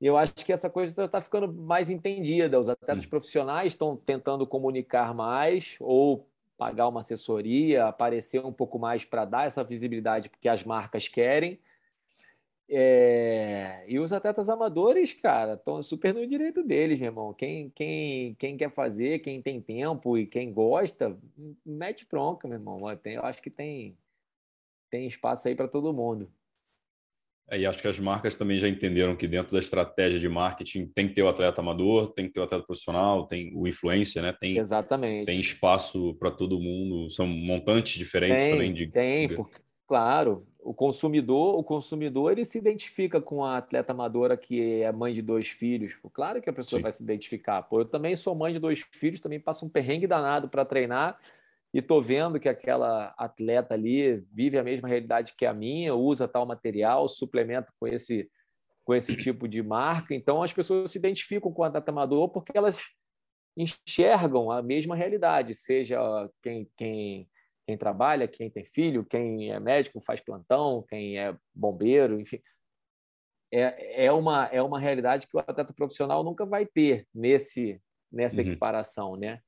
E eu acho que essa coisa está ficando mais entendida. Os atletas hum. profissionais estão tentando comunicar mais ou pagar uma assessoria, aparecer um pouco mais para dar essa visibilidade porque as marcas querem. É... E os atletas amadores, cara, estão super no direito deles, meu irmão. Quem, quem, quem quer fazer, quem tem tempo e quem gosta, mete bronca, meu irmão. Eu acho que tem, tem espaço aí para todo mundo. É, e acho que as marcas também já entenderam que dentro da estratégia de marketing tem que ter o atleta amador, tem que ter o atleta profissional, tem o influencer, né? Tem, Exatamente. Tem espaço para todo mundo, são montantes diferentes tem, também de. Tem, porque, claro, o consumidor, o consumidor ele se identifica com a atleta amadora que é mãe de dois filhos. Claro que a pessoa Sim. vai se identificar. Pô, eu também sou mãe de dois filhos, também passo um perrengue danado para treinar e estou vendo que aquela atleta ali vive a mesma realidade que a minha, usa tal material, suplementa com esse, com esse tipo de marca. Então, as pessoas se identificam com o atleta amador porque elas enxergam a mesma realidade, seja quem, quem, quem trabalha, quem tem filho, quem é médico, faz plantão, quem é bombeiro, enfim. É, é, uma, é uma realidade que o atleta profissional nunca vai ter nesse, nessa uhum. equiparação, né?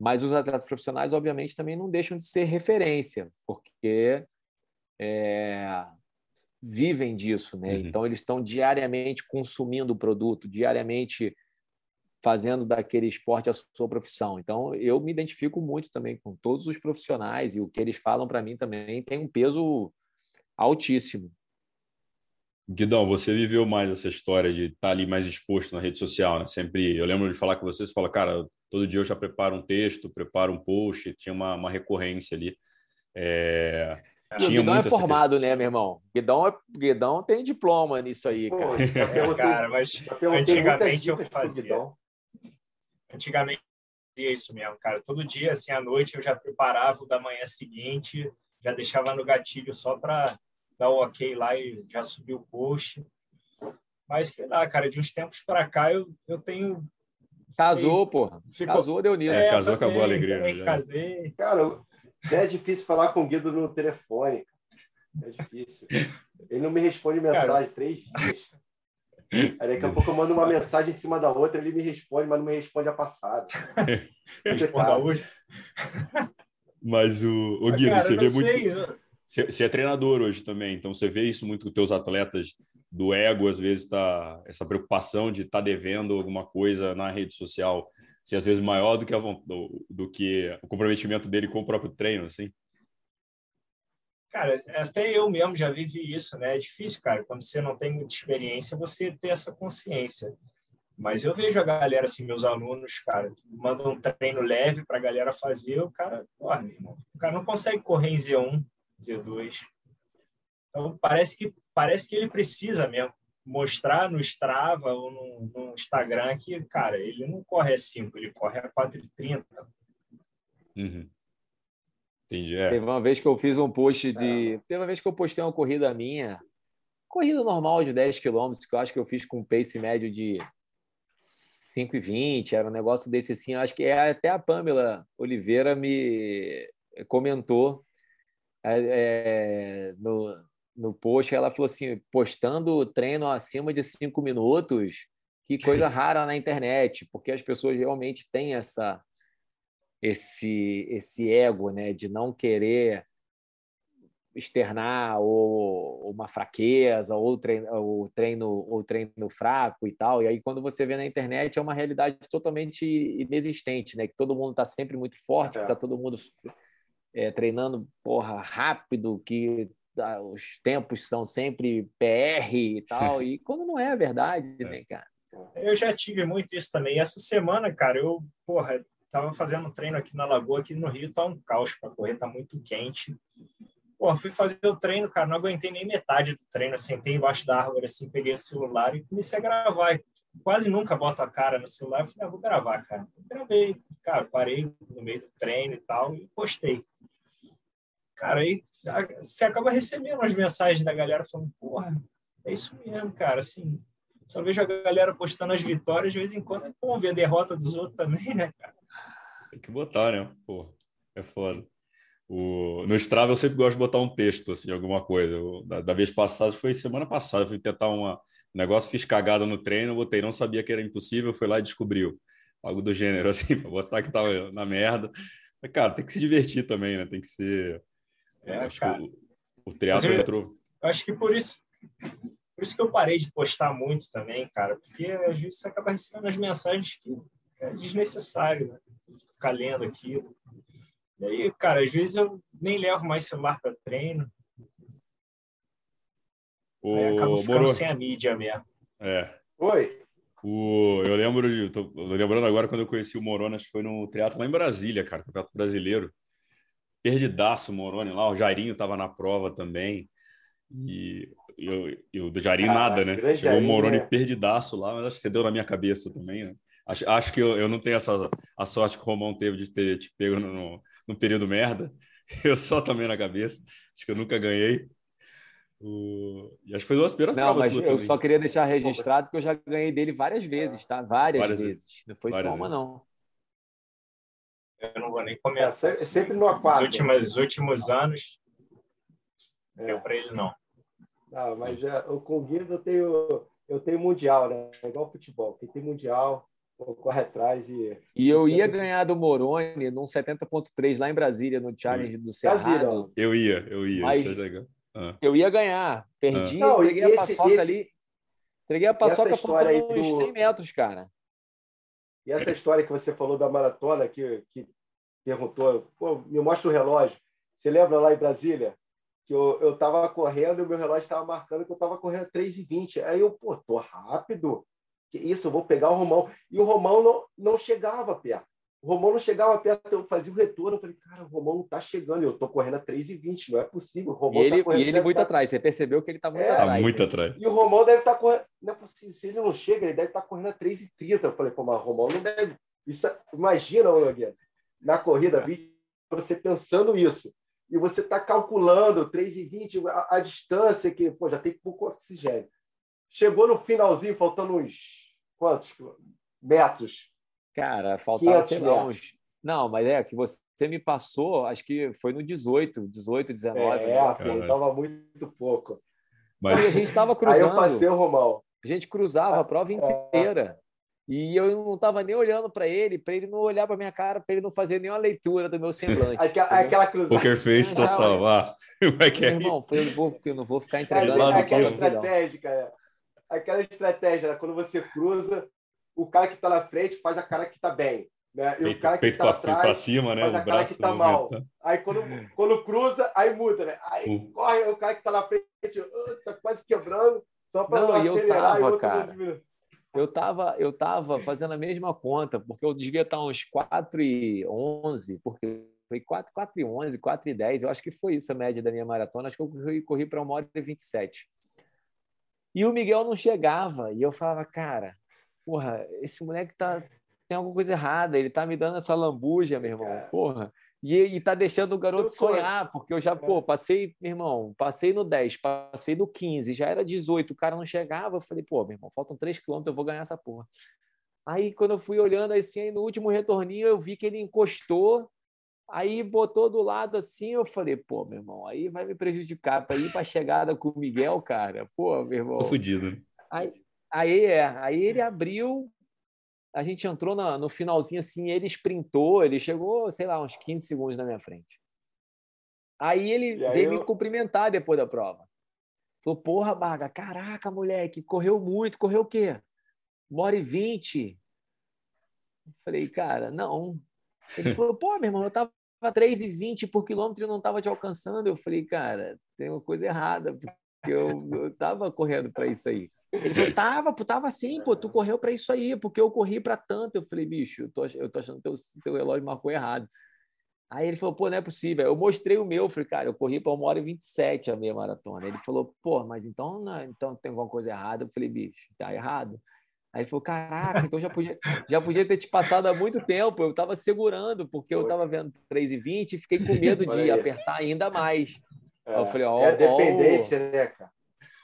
Mas os atletas profissionais, obviamente, também não deixam de ser referência, porque é, vivem disso, né? Uhum. Então, eles estão diariamente consumindo o produto, diariamente fazendo daquele esporte a sua profissão. Então, eu me identifico muito também com todos os profissionais e o que eles falam para mim também tem um peso altíssimo. Guidão, você viveu mais essa história de estar tá ali mais exposto na rede social, né? Sempre, eu lembro de falar com você, você fala, cara, todo dia eu já preparo um texto, preparo um post, tinha uma, uma recorrência ali. É... Tinha o Guidão é formado, questão. né, meu irmão? Guidão, é, Guidão tem diploma nisso aí, cara. Pô, é, cara, mas antigamente eu fazia. Antigamente fazia isso mesmo, cara. Todo dia, assim, à noite, eu já preparava o da manhã seguinte, já deixava no gatilho só para dar o ok lá e já subir o post. Mas, sei lá, cara, de uns tempos para cá eu, eu tenho. Casou, sei, porra. Ficou... Casou, deu nisso. É, casou, também, acabou a alegria. Né, casei. Cara, é difícil falar com o Guido no telefone. É difícil. Ele não me responde mensagem cara... três dias. Aí daqui a pouco eu mando uma mensagem em cima da outra, ele me responde, mas não me responde a passada. Responda hoje. Mas o, o Guido, cara, você vê sei, muito. Você é treinador hoje também, então você vê isso muito com teus atletas do ego, às vezes tá essa preocupação de estar tá devendo alguma coisa na rede social, ser às vezes maior do que, a, do, do que o comprometimento dele com o próprio treino, assim. Cara, até eu mesmo já vivi isso, né? É difícil, cara. Quando você não tem muita experiência, você ter essa consciência. Mas eu vejo a galera, assim, meus alunos, cara, mandam um treino leve para a galera fazer, o cara, meu irmão, o cara não consegue correr em Z1, Z2. Então, parece que, parece que ele precisa mesmo mostrar no Strava ou no, no Instagram que, cara, ele não corre a 5, ele corre a 4,30. Uhum. Entendi. É. Teve uma vez que eu fiz um post de. É. Teve uma vez que eu postei uma corrida minha, corrida normal de 10 km, que eu acho que eu fiz com um pace médio de 5,20, era um negócio desse assim. Acho que é, até a Pamela Oliveira me comentou é, no, no post, ela falou assim: postando treino acima de cinco minutos, que coisa rara na internet, porque as pessoas realmente têm essa esse esse ego, né, de não querer externar ou uma fraqueza ou treino, ou treino ou treino fraco e tal. E aí quando você vê na internet é uma realidade totalmente inexistente, né? Que todo mundo está sempre muito forte, é. que está todo mundo é, treinando porra rápido, que tá, os tempos são sempre PR e tal. E quando não é a verdade, é. né, cara? Eu já tive muito isso também. Essa semana, cara, eu porra tava fazendo treino aqui na Lagoa, aqui no Rio tá um caos para correr, tá muito quente. Pô, fui fazer o treino, cara, não aguentei nem metade do treino. Eu sentei embaixo da árvore, assim, peguei o celular e comecei a gravar. Quase nunca boto a cara no celular. Eu falei, ah, vou gravar, cara. Eu gravei, cara, parei no meio do treino e tal e postei. Cara, aí você acaba recebendo as mensagens da galera falando, porra, é isso mesmo, cara, assim, só vejo a galera postando as vitórias, de vez em quando é bom ver a derrota dos outros também, né, cara? Tem que botar, né? Pô, é foda. O, no Strava eu sempre gosto de botar um texto, assim, alguma coisa. da, da, vez passada, foi semana passada, fui tentar uma, um negócio, fiz cagada no treino, botei, não sabia que era impossível, fui lá e descobriu. Algo do gênero, assim, para botar que tava na merda. Mas, cara, tem que se divertir também, né? Tem que ser... É, acho cara. que o, o teatro eu, entrou... Acho que por isso... Por isso que eu parei de postar muito também, cara, porque às vezes você acaba recebendo as mensagens que é desnecessário, né? Ficar lendo aquilo. E aí, cara, às vezes eu nem levo mais celular para treino. O... Aí acabo ficando Moro... sem a mídia mesmo. É. Oi. O... Eu lembro de. Tô lembrando agora quando eu conheci o Moroni, acho que foi no teatro lá em Brasília, cara, Campeonato Brasileiro. Perdidaço o Moroni lá, o Jairinho estava na prova também. E eu, eu, do Jairinho ah, nada, né? Chegou o Moroni né? perdidaço lá, mas acho que você deu na minha cabeça também, né? Acho, acho que eu, eu não tenho essa a sorte que o Romão teve de ter te pego no, no período merda. Eu só também na cabeça. Acho que eu nunca ganhei. O... E acho que foi duas primeiras Não, mas eu também. só queria deixar registrado que eu já ganhei dele várias vezes, tá? Várias, várias vezes. vezes. Não foi várias só uma, vezes. não. Eu não vou nem comentar. É, sempre no aquário. Os últimos, os últimos anos, é. deu para ele não. Não, mas é, o com Guido eu tenho, eu tenho mundial, né? É igual futebol. Quem tem mundial corre atrás e. E eu ia ganhar do Moroni num 70.3 lá em Brasília, no Challenge do Cerrado. Eu ia, eu ia. Mas é ah. Eu ia ganhar. Perdi, ah. Não, peguei esse, a paçoca esse... ali. Entreguei a paçoca faltando uns do... 100 metros, cara. E essa história que você falou da maratona, que, que perguntou, me mostra o relógio. Você lembra lá em Brasília? que eu, eu tava correndo e o meu relógio estava marcando que eu estava correndo 3,20. Aí eu, pô, tô rápido. Que isso, eu vou pegar o Romão. E o Romão não, não chegava perto. O Romão não chegava perto, eu fazia o retorno. Eu falei, cara, o Romão não tá chegando. Eu tô correndo a 3,20, não é possível. O Romão e ele, tá e ele muito tá... atrás. Você percebeu que ele tá muito é, atrás. Tá muito atrás. E o Romão deve estar tá correndo. Não é possível. Se ele não chega, ele deve estar tá correndo a 3,30. Eu falei, pô, mas o Romão não deve. Isso, é, imagina, Nogueira, na corrida, você pensando isso. E você está calculando 3,20 a, a distância, que pô, já tem pouco oxigênio. Chegou no finalzinho, faltando uns quantos metros? Cara, faltava, sei lá, uns... Não, mas é que você me passou, acho que foi no 18, 18, 19. É, faltava muito pouco. Mas... E a gente estava cruzando. Aí eu passei o Romão. A gente cruzava a prova inteira. E eu não estava nem olhando para ele, para ele não olhar para minha cara, para ele não fazer nenhuma leitura do meu semblante. aquela, aquela cruzada. Poker face total. Ah, vai que é irmão, eu não, vou, eu não vou ficar entregando. É, aquela estratégia, cara. Aquela estratégia, quando você cruza, o cara que está na frente faz a cara que está bem. Né? E peito, o cara que está atrás cima, né? faz a cara que está mal. Aí quando, quando cruza, aí muda, né? Aí uh. corre o cara que está na frente, está quase quebrando, só para não, não acelerar eu tava, e cara. Eu estava eu tava fazendo a mesma conta, porque eu devia estar uns 4 e 11, porque foi 4, 4 e 11, 4 e 10, eu acho que foi isso a média da minha maratona, acho que eu corri, corri para uma hora e 27. E o Miguel não chegava, e eu falava, cara, porra, esse moleque tá, tem alguma coisa errada, ele tá me dando essa lambuja, meu irmão, porra. E, e tá deixando o garoto sonhar, porque eu já, pô, é. passei, meu irmão, passei no 10, passei no 15, já era 18, o cara não chegava, eu falei, pô, meu irmão, faltam 3 quilômetros, eu vou ganhar essa porra. Aí, quando eu fui olhando assim, aí no último retorninho, eu vi que ele encostou, aí botou do lado assim, eu falei, pô, meu irmão, aí vai me prejudicar para ir para a chegada com o Miguel, cara. Pô, meu irmão. Tô fudido. Aí, aí é, aí ele abriu, a gente entrou na, no finalzinho assim, ele sprintou, ele chegou, sei lá, uns 15 segundos na minha frente. Aí ele aí veio eu... me cumprimentar depois da prova. Falou, porra, Baga, caraca, moleque, correu muito, correu o quê? Uma hora e vinte. Falei, cara, não. Ele falou, pô, meu irmão, eu tava 3,20 por quilômetro e não tava te alcançando. Eu falei, cara, tem uma coisa errada, porque eu, eu tava correndo para isso aí. Ele falou, tava, pô, tava assim, pô, tu correu para isso aí, porque eu corri para tanto. Eu falei, bicho, eu tô, eu tô achando que teu, teu relógio marcou errado. Aí ele falou, pô, não é possível. Eu mostrei o meu, eu falei, cara, eu corri para uma hora e 27 a meia maratona. Ele falou, pô, mas então, não, então tem alguma coisa errada. Eu falei, bicho, tá errado. Aí ele falou, caraca, então já podia, já podia ter te passado há muito tempo. Eu estava segurando, porque eu estava vendo 3 e 20 e fiquei com medo de apertar ainda mais. É, eu falei, ó, é a dependência, ó, né, cara?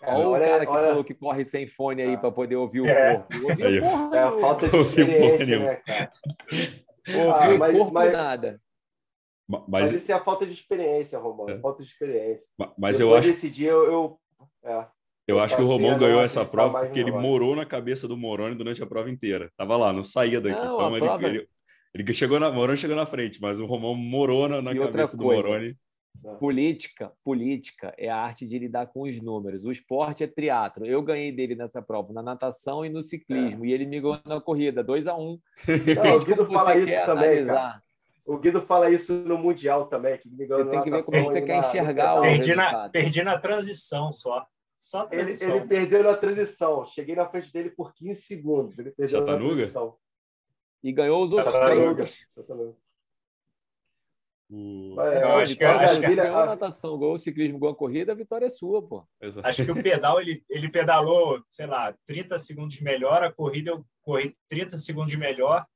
Olha, olha o cara que olha... falou que corre sem fone aí ah. para poder ouvir o é. corpo. Ouviu porra, é a falta de experiência, né, cara? Ouviu ah, mas, corpo mas, nada. Mas, mas isso é a falta de experiência, Romano. É. Falta de experiência. Mas, mas eu acho. Desse dia eu. eu, é, eu acho que o Romão ganhou essa prova porque ele morou na cabeça do Moroni durante a prova inteira. Tava lá, não saía daqui. Não, então ele, prova... ele, ele, chegou na. Moroni chegou na frente, mas o Romão morou na, na cabeça do Moroni. Política, política é a arte de lidar com os números. O esporte é triatlo. Eu ganhei dele nessa prova, na natação e no ciclismo, é. e ele me ganhou na corrida, 2 a 1 um. o Guido fala isso também, cara. O Guido fala isso no Mundial também, que me ganhou Você tem que ver como você quer enxergar o perdi na, perdi na transição só. Só transição. Ele, ele, perdeu na transição. Cheguei na frente dele por 15 segundos. Ele perdeu na transição. E ganhou os outros três. O... É, eu acho que, acho que a natação, gol, ciclismo, gol, corrida, a vitória é sua, pô. Acho que o pedal ele, ele pedalou, sei lá, 30 segundos melhor, a corrida eu corri 30 segundos melhor,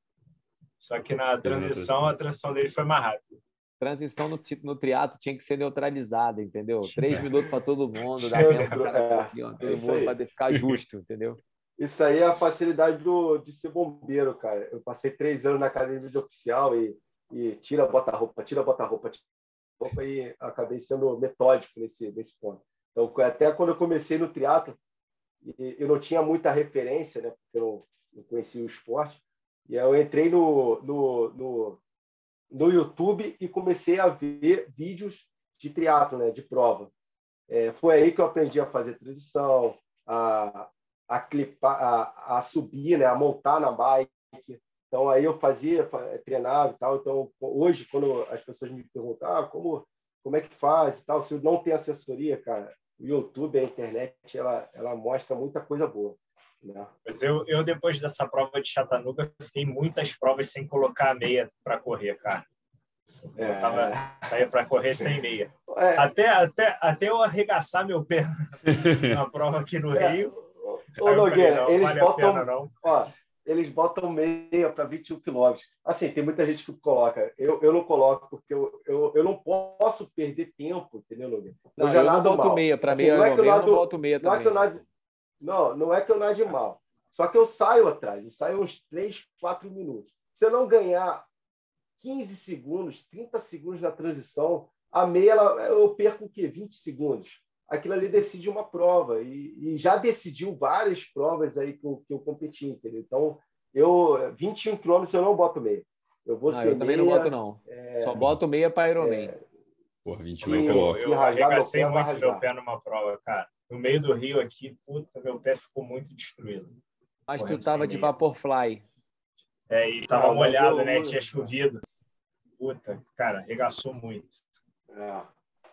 só que na transição a transição dele foi mais rápida. Transição no, no triatlo tinha que ser neutralizada, entendeu? Três minutos para todo mundo, dá tempo para cara é, aqui, ó, todo mundo para ficar justo, entendeu? Isso aí é a facilidade do, de ser bombeiro, cara. Eu passei três anos na academia de oficial e e tira, bota roupa, tira, bota roupa, tira roupa e acabei sendo metódico nesse, nesse ponto. Então, até quando eu comecei no triatlo, eu não tinha muita referência, né, porque eu não, conhecia o esporte, e eu entrei no, no, no, no YouTube e comecei a ver vídeos de triatlo, né, de prova. É, foi aí que eu aprendi a fazer transição, a, a clipar, a, a subir, né, a montar na bike, então, aí eu fazia, treinava e tal. Então, hoje, quando as pessoas me perguntam ah, como como é que faz e tal. Se não tem assessoria, cara, o YouTube, a internet, ela, ela mostra muita coisa boa. Né? Mas eu, eu, depois dessa prova de Chattanooga, fiquei muitas provas sem colocar a meia para correr, cara. Eu tava, saía para correr sem meia. É. Até, até, até eu arregaçar meu pé na prova aqui no é. Rio. Ô, Nogueira, eles vale botam, pena, ó, eles botam meia para 21 quilômetros. Assim, tem muita gente que coloca. Eu, eu não coloco, porque eu, eu, eu não posso perder tempo, entendeu, Nogueira? Eu não, já eu nado não boto mal. meia. Para assim, meia, não é que eu, nado, não boto meia não também. É que eu nado, não, não é que eu nade mal. Só que eu saio atrás. Eu saio uns 3, 4 minutos. Se eu não ganhar 15 segundos, 30 segundos na transição, a meia ela, eu perco o quê? 20 segundos. Aquilo ali decide uma prova e, e já decidiu várias provas aí que eu, que eu competi, entendeu? Então, eu 21 quilômetros eu não boto meia. Eu vou ah, eu também não boto não. É... Só boto meia para Ironman. É... Porra, 21 eu coloco. Eu, eu arregacei muito rasgar. meu pé numa prova, cara. No meio do rio aqui, puta, meu pé ficou muito destruído. Mas tu tava de Vaporfly. É, e tava ah, molhado, eu... né? Tinha chovido. Puta, cara, arregaçou muito. É.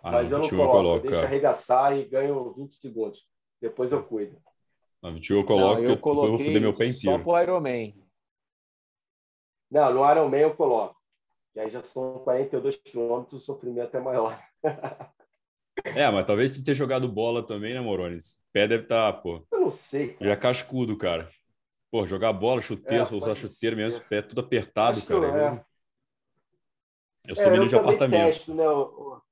Ah, Mas eu não coloco, coloco deixa arregaçar e ganho 20 segundos. Depois eu cuido. 21 eu coloco, não, eu, eu vou foder meu pé inteiro. Só pro Ironman. Não, no Ironman eu coloco. E aí já são 42 quilômetros, o sofrimento é maior. É, mas talvez tu ter jogado bola também, né, Morones? O pé deve estar, tá, pô. Eu não sei. Cara. Já cascudo, cara. Pô, jogar bola, chuteiro, é, usar chuteiro ser. mesmo, pé tudo apertado, Acho cara. Eu, é. eu sou é, menino de apartamento. Testo, né? Eu,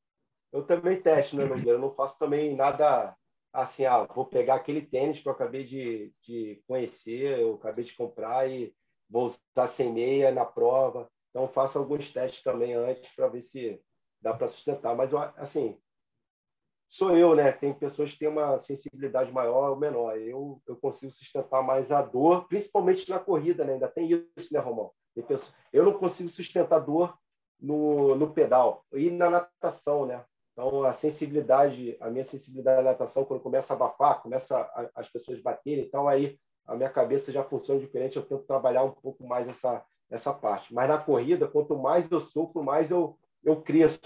eu, também testo, né, Nogueira? Eu não faço também nada assim, ah, vou pegar aquele tênis que eu acabei de, de conhecer, eu acabei de comprar e vou usar sem meia na prova. Então, faço alguns testes também antes para ver se dá para sustentar. Mas, assim, sou eu, né? Tem pessoas que têm uma sensibilidade maior ou menor. Eu, eu consigo sustentar mais a dor, principalmente na corrida, né? Ainda tem isso, né, Romão? Eu não consigo sustentar dor no, no pedal e na natação, né? Então, a sensibilidade, a minha sensibilidade na natação, quando começa a abafar, começa a, as pessoas baterem, então aí a minha cabeça já funciona diferente, eu tento trabalhar um pouco mais essa, essa parte. Mas na corrida, quanto mais eu sofro, mais eu, eu cresço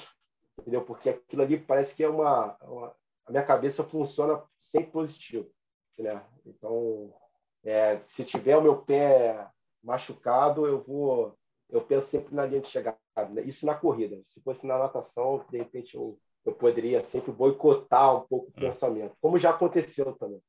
entendeu? Porque aquilo ali parece que é uma, uma a minha cabeça funciona sempre positivo, né? Então, é, se tiver o meu pé machucado, eu vou, eu penso sempre na linha de chegada. Né? Isso na corrida. Se fosse na natação, de repente eu, eu poderia sempre boicotar um pouco o é. pensamento, como já aconteceu também.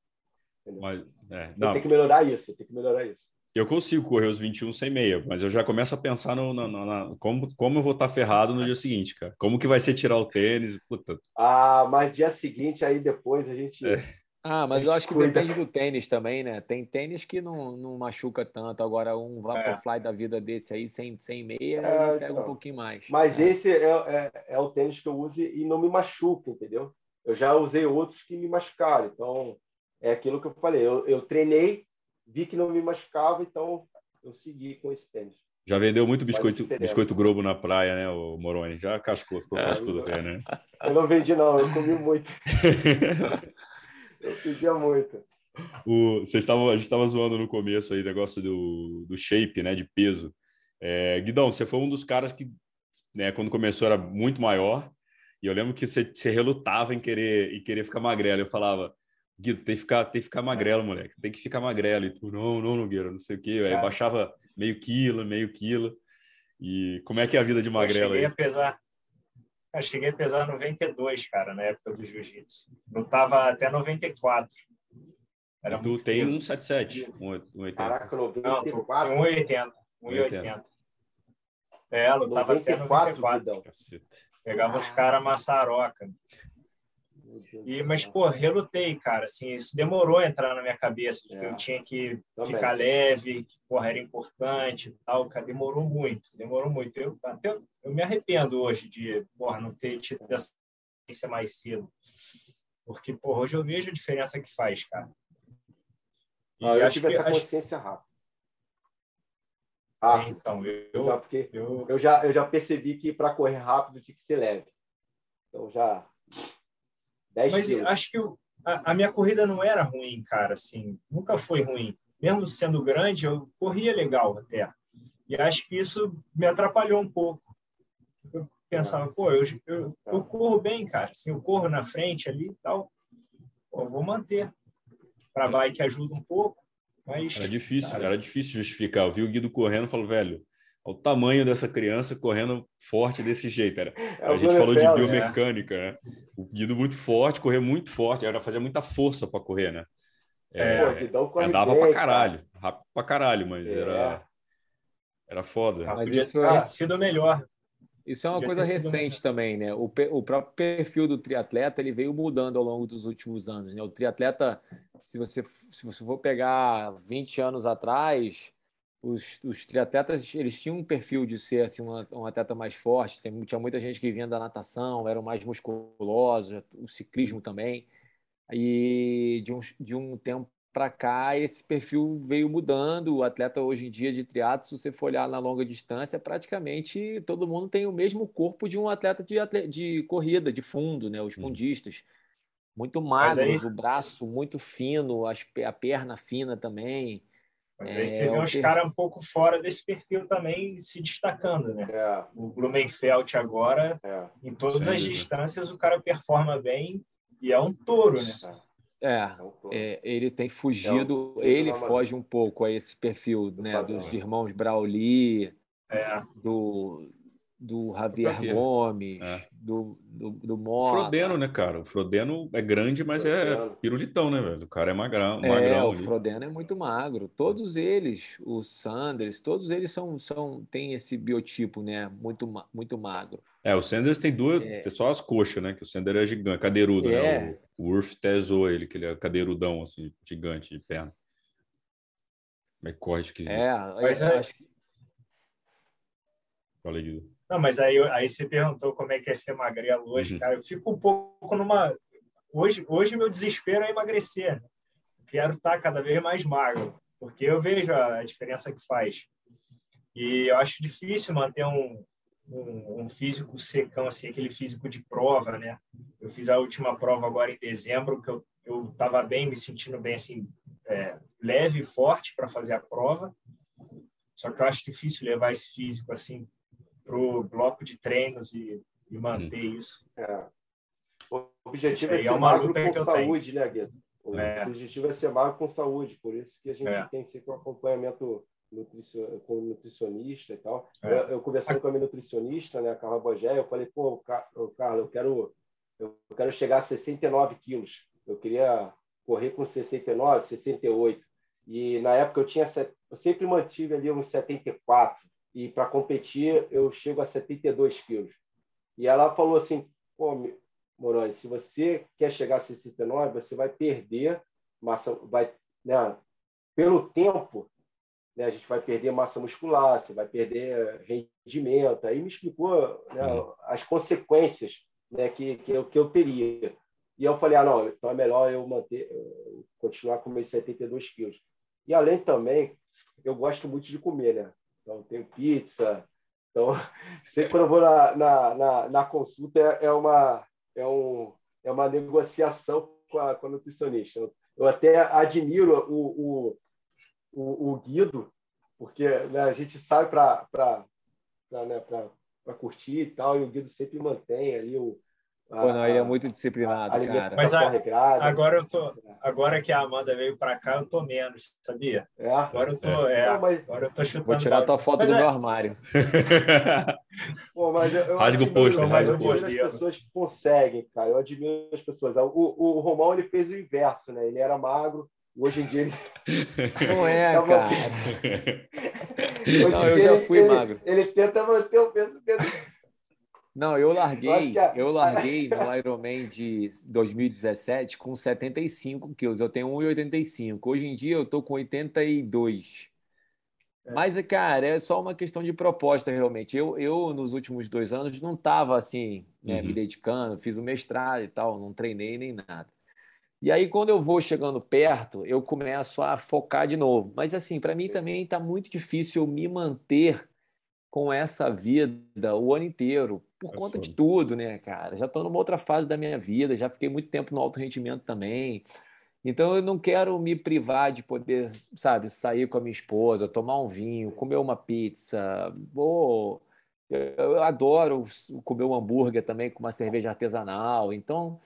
É, tem que melhorar isso, tem que melhorar isso eu consigo correr os 21 sem meia, mas eu já começo a pensar no, no, no na, como, como eu vou estar ferrado no dia seguinte, cara. Como que vai ser tirar o tênis? Puta. Ah, mas dia seguinte, aí depois a gente. É. Ah, mas eu acho que cuida. depende do tênis também, né? Tem tênis que não, não machuca tanto. Agora, um Vaporfly é. da vida desse aí, sem, sem meia, é, pega então. um pouquinho mais. Mas é. esse é, é, é, o tênis que eu uso e não me machuca, entendeu? Eu já usei outros que me machucaram. Então, é aquilo que eu falei. Eu, eu treinei vi que não me machucava, então eu segui com esse tênis. Já vendeu muito biscoito, biscoito Globo na praia, né, o Moroni? Já cascou, ficou é, cascudo até, né? Eu não vendi, não, eu comi muito. eu pedia muito. O, vocês a gente estava zoando no começo aí, negócio do, do shape, né, de peso. É, Guidão, você foi um dos caras que, né, quando começou era muito maior, e eu lembro que você, você relutava em querer, em querer ficar magrelo. Eu falava, Guido, tem que ficar, tem que ficar magrelo, moleque. Tem que ficar magrelo. E tu, não, não, Nogueira, não sei o quê. Aí baixava meio quilo, meio quilo. E como é que é a vida de magrelo eu cheguei aí? A pesar, eu cheguei a pesar 92, cara, na época do jiu-jitsu. Eu tava até 94. Era e tu tem 177, 180. Caraca, 94? Não, 180. 180. É, eu tava até 94. Pegava os caras maçaroca. E, mas, pô, relutei, cara. Assim, isso demorou a entrar na minha cabeça, de que é. eu tinha que Também. ficar leve, que, porra, era importante tal, cara. Demorou muito, demorou muito. Eu, até, eu me arrependo hoje de, porra, não ter tido essa experiência mais cedo. Porque, porra, hoje eu vejo a diferença que faz, cara. E ah, eu tive que, essa consciência acho... rápida. Rápido. Então, eu, eu, já fiquei, eu... eu, já, eu já percebi que para correr rápido tinha que ser leve. Então já 10 Mas quilos. acho que eu, a, a, minha corrida não era ruim, cara, assim, nunca foi ruim. Mesmo sendo grande, eu corria legal até. E acho que isso me atrapalhou um pouco. pensava, pô, eu, eu, eu corro bem, cara. Assim, eu corro na frente ali e tal. Pô, vou manter. Para bike ajuda um pouco, mas... Era difícil, cara, era difícil justificar. Eu vi o Guido correndo e falo, velho, o tamanho dessa criança correndo forte desse jeito. Era. É a gente falou de né? biomecânica, né? O Guido muito forte, correr muito forte, era fazer muita força para correr, né? É, Pô, andava para caralho, rápido para caralho, mas é. era era foda. Mas Podia isso ter é... sido melhor. Isso é uma Podia coisa recente também, né? O, o próprio perfil do triatleta ele veio mudando ao longo dos últimos anos. Né? O triatleta, se você, se você for pegar 20 anos atrás, os, os triatletas eles tinham um perfil de ser assim, um, um atleta mais forte. Tem, tinha muita gente que vinha da natação, eram mais musculosos, o ciclismo também. E de um, de um tempo para cá, esse perfil veio mudando. O atleta hoje em dia de triatlo, se você for olhar na longa distância, praticamente todo mundo tem o mesmo corpo de um atleta de, atleta, de corrida, de fundo, né? Os fundistas. Muito magros, aí... o braço muito fino, a perna fina também. Mas aí você é, vê uns caras um pouco fora desse perfil também se destacando, né? É. O Blumenfeld agora, é. em todas Sim, as distâncias, o cara performa bem e é um touro, né? É, é, é ele tem fugido, é ele foge um pouco a esse perfil, né? Dos irmãos Brauli, do, do Javier, Javier. Gomes, é. do, do, do Mota. O Frodeno, né, cara? O Frodeno é grande, mas é pirulitão, né, velho? O cara é magrão. É, magrão o ali. Frodeno é muito magro. Todos eles, o Sanders, todos eles são, são têm esse biotipo, né? Muito, muito magro. É, o Sanders tem duas, é. só as coxas, né? Que o Sanders é gigante, cadeirudo, né? é. né? O, o Urf tesou ele, que ele é cadeirudão, assim, gigante de perna. Mas corre esquisito. É, mas é, acho que... Falei, Guido. Não, mas aí, aí você perguntou como é que é ser magrelo hoje, uhum. cara. Eu fico um pouco numa. Hoje, hoje meu desespero é emagrecer. Quero estar cada vez mais magro, porque eu vejo a diferença que faz. E eu acho difícil manter um, um, um, físico secão, assim, aquele físico de prova, né? Eu fiz a última prova agora em dezembro, que eu eu estava bem, me sentindo bem, assim, é, leve e forte para fazer a prova. Só que eu acho difícil levar esse físico assim para o bloco de treinos e, e manter hum. isso. É. O objetivo é, é ser é magro com saúde, tenho. né, Guedo? O é. objetivo é ser magro com saúde, por isso que a gente é. tem sempre um acompanhamento com nutricionista e tal. É. Eu, eu, conversando com a minha nutricionista, né, a Carla Bogé, eu falei, pô, Carla, eu quero, eu quero chegar a 69 quilos. Eu queria correr com 69, 68. E na época eu tinha, eu sempre mantive ali uns 74 e para competir eu chego a 72 quilos. E ela falou assim, pô, Moroni, se você quer chegar a 69, você vai perder massa, vai, né, pelo tempo, né, a gente vai perder massa muscular, você vai perder rendimento. Aí me explicou né, uhum. as consequências né, que, que, eu, que eu teria. E eu falei, ah, não, então é melhor eu manter, continuar com meus 72 quilos. E além também, eu gosto muito de comer, né? Então, tenho pizza. Então, sempre quando eu vou na, na, na, na consulta, é, é, uma, é, um, é uma negociação com a, com a nutricionista. Eu até admiro o, o, o, o Guido, porque né, a gente sai para né, curtir e tal, e o Guido sempre mantém ali o, Pô, não, ele é muito disciplinado, cara. Mas a, agora eu tô, agora que a Amanda veio para cá, eu tô menos, sabia? É. Agora eu tô, é. é. mas... agora eu tô chutando. Vou tirar a tua foto mas do é... meu armário. Pô, mas eu, eu Rasga o posto, as pessoas que conseguem, cara. Eu admiro as pessoas. O, o, o Romão ele fez o inverso, né? Ele era magro, Hoje em dia ele. Não é, é cara. Não, eu já fui ele, magro. Ele, ele tenta manter o peso dele. Não, eu larguei, eu, eu larguei no Ironman de 2017 com 75 quilos. Eu tenho 1,85. Hoje em dia eu tô com 82. É. Mas, cara, é só uma questão de proposta, realmente. Eu, eu nos últimos dois anos, não estava assim, né, uhum. me dedicando, fiz o mestrado e tal, não treinei nem nada. E aí, quando eu vou chegando perto, eu começo a focar de novo. Mas, assim, para mim também está muito difícil me manter com essa vida o ano inteiro, por é conta foda. de tudo, né, cara? Já estou numa outra fase da minha vida, já fiquei muito tempo no alto rendimento também. Então eu não quero me privar de poder, sabe, sair com a minha esposa, tomar um vinho, comer uma pizza, ou Eu adoro comer um hambúrguer também com uma cerveja artesanal. Então,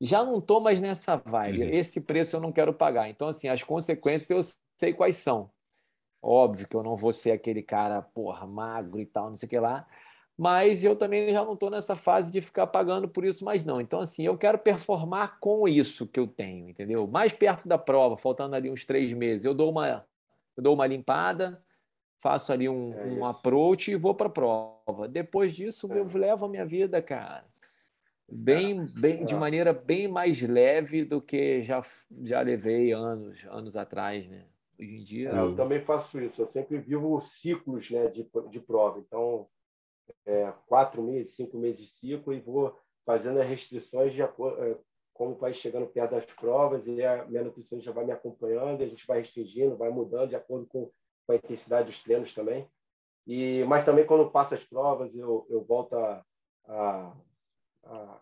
já não estou mais nessa vibe. Uhum. Esse preço eu não quero pagar. Então, assim, as consequências eu sei quais são. Óbvio que eu não vou ser aquele cara, porra, magro e tal, não sei o que lá. Mas eu também já não estou nessa fase de ficar pagando por isso mais não. Então, assim, eu quero performar com isso que eu tenho, entendeu? Mais perto da prova, faltando ali uns três meses, eu dou uma, eu dou uma limpada, faço ali um, é um approach e vou para a prova. Depois disso, é. eu levo a minha vida, cara, bem, bem, de é. maneira bem mais leve do que já, já levei anos, anos atrás, né? Hoje em dia. É, eu também faço isso. Eu sempre vivo ciclos, né, de, de prova. Então, é, quatro meses, cinco meses de ciclo e vou fazendo as restrições de acordo, é, como vai chegando perto das provas e a minha nutricionista vai me acompanhando e a gente vai restringindo, vai mudando de acordo com, com a intensidade dos treinos também. E mas também quando passa as provas eu, eu volto a, a,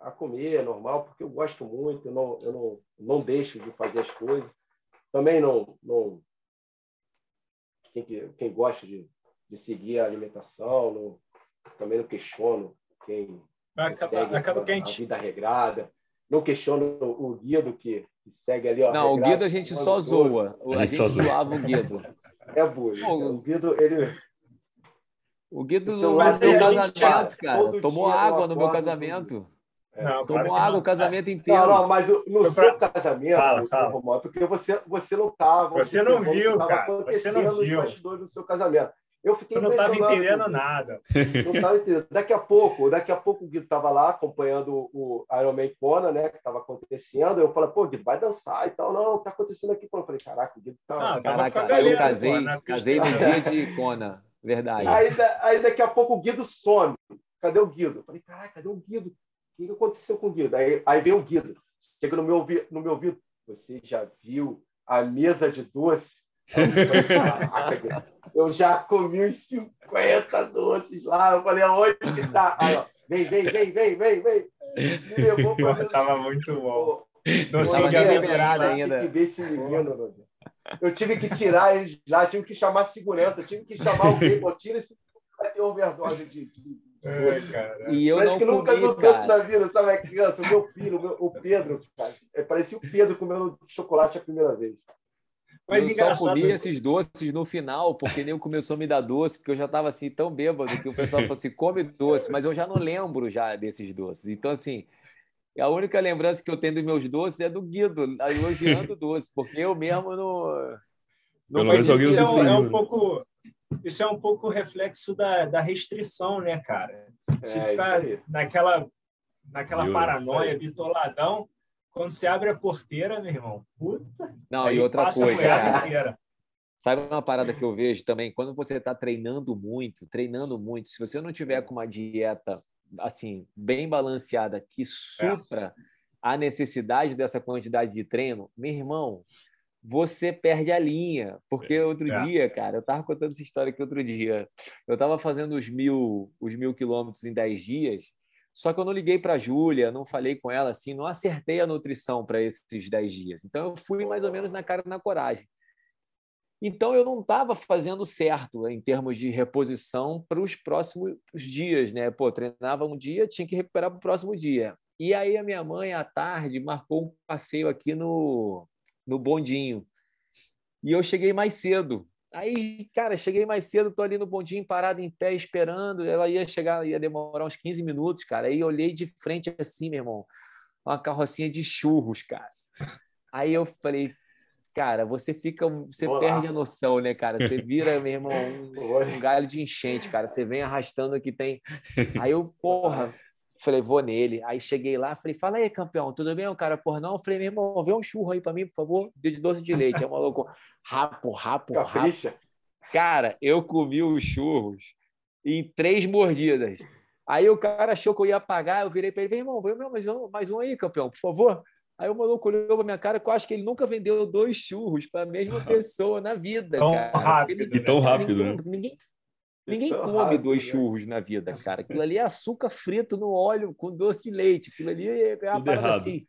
a, comer é normal porque eu gosto muito, eu não eu não, não deixo de fazer as coisas. Também não não quem, quem gosta de, de seguir a alimentação, não, também não questiono quem acaba, acaba a, a vida regrada, não questiono o Guido que, que segue ali. Ó, não, regrado, o Guido a gente só zoa, a, a gente, gente zoava o Guido. É bullying. O Guido, ele... O Guido no meu casamento, cara, tomou água no meu casamento. É. Não, Tomou claro água o casamento inteiro. Não, não, mas no seu casamento, fala, fala. porque você, você não estava. Você, não viu, cara. Você não viu. Os seu casamento. Eu fiquei eu não estava entendendo nada. Não estava entendendo. Daqui a pouco, daqui a pouco o Guido estava lá acompanhando o Ironman Kona, né, que estava acontecendo. Eu falei, pô, Guido, vai dançar e tal. Não, o que está acontecendo aqui? Eu falei, caraca, o Guido tá. Não, caraca, galera, eu casei, né, casei no dia de Kona, verdade. Aí, aí daqui a pouco o Guido some. Cadê o Guido? Eu falei, caraca, cadê o Guido? O que aconteceu com o Guido? Aí, aí vem o Guido, chega no meu, no meu ouvido. Você já viu a mesa de doce? Eu já comi uns 50 doces lá. Eu falei, aonde que tá? Aí, ó, vem, vem, vem, vem, vem, vem. Me levou pra Tava muito bom. Docinho de amendoim ainda. Tive que ver esse menino, Eu tive que tirar eles lá, tive que chamar segurança, tive que chamar alguém, pô, tira esse vai ter overdose de, de, é, e eu Parece não que nunca comi, cara. na vida, sabe? A criança, o meu filho, o, meu, o Pedro, cara, é, parecia o Pedro comendo chocolate a primeira vez. Mas eu engraçado... só comi esses doces no final, porque nem começou a me dar doce, porque eu já estava assim tão bêbado que o pessoal falou assim, come doce, mas eu já não lembro já desses doces. Então, assim, a única lembrança que eu tenho dos meus doces é do Guido, elogiando doce, porque eu mesmo não... não mas isso é um, é um, pouco... Isso é um pouco reflexo da, da restrição, né, cara? Se é, ficar naquela, naquela paranoia, bitoladão, quando você abre a porteira, meu irmão, puta. Não, e outra coisa, cara, sabe uma parada que eu vejo também? Quando você está treinando muito, treinando muito, se você não tiver com uma dieta assim bem balanceada que supra é. a necessidade dessa quantidade de treino, meu irmão, você perde a linha. Porque é. outro é. dia, cara, eu estava contando essa história aqui outro dia. Eu estava fazendo os mil, os mil quilômetros em 10 dias só que eu não liguei para a Júlia, não falei com ela assim, não acertei a nutrição para esses 10 dias. Então eu fui mais ou menos na cara na coragem. Então eu não estava fazendo certo em termos de reposição para os próximos dias, né? Pô, treinava um dia, tinha que recuperar para o próximo dia. E aí a minha mãe à tarde marcou um passeio aqui no no bondinho. E eu cheguei mais cedo. Aí, cara, cheguei mais cedo, tô ali no bondinho, parado em pé, esperando. Ela ia chegar, ia demorar uns 15 minutos, cara. Aí olhei de frente assim, meu irmão, uma carrocinha de churros, cara. Aí eu falei, cara, você fica, você Olá. perde a noção, né, cara? Você vira, meu irmão, um, um galho de enchente, cara. Você vem arrastando que tem. Aí eu, porra, Falei, vou nele. Aí cheguei lá, falei, fala aí, campeão, tudo bem? O cara, por não. falei, meu irmão, vê um churro aí para mim, por favor, de doce de leite. É o maluco, rapo, rapo, Capricha. rapo. Cara, eu comi os churros em três mordidas. Aí o cara achou que eu ia pagar, eu virei para ele, irmão, vem mais um, mais um aí, campeão, por favor. Aí o maluco olhou para minha cara que eu acho que ele nunca vendeu dois churros para a mesma pessoa na vida. Tão cara. rápido. Ele, tão rápido, ninguém, né? Ninguém, Ninguém come rápido, dois né? churros na vida, cara. Aquilo ali é açúcar frito no óleo com doce de leite. Aquilo ali é uma parada assim.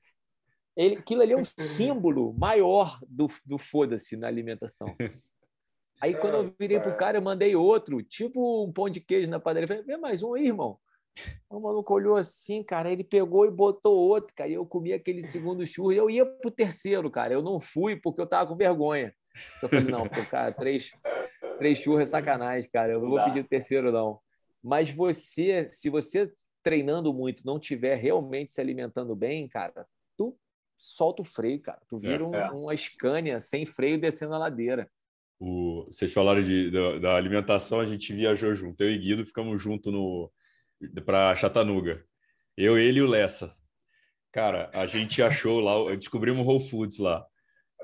Ele, aquilo ali é um símbolo maior do, do foda-se na alimentação. Aí quando eu virei pro cara, eu mandei outro, tipo um pão de queijo na padaria. Falei, vê mais um aí, irmão. O maluco olhou assim, cara, ele pegou e botou outro, cara. E eu comi aquele segundo churro e eu ia pro terceiro, cara. Eu não fui porque eu tava com vergonha. Eu falei, não, pô, cara, três, três churros é sacanagem, cara. Eu não vou pedir o terceiro, não. Mas você, se você treinando muito não tiver realmente se alimentando bem, cara, tu solta o freio, cara. Tu vira é, um, é. uma Scania sem freio descendo a ladeira. O, vocês falaram de, da, da, alimentação, a gente viajou junto. Eu e Guido ficamos junto no para Chattanooga. Eu, ele e o Lessa. Cara, a gente achou lá, descobrimos o Whole Foods lá.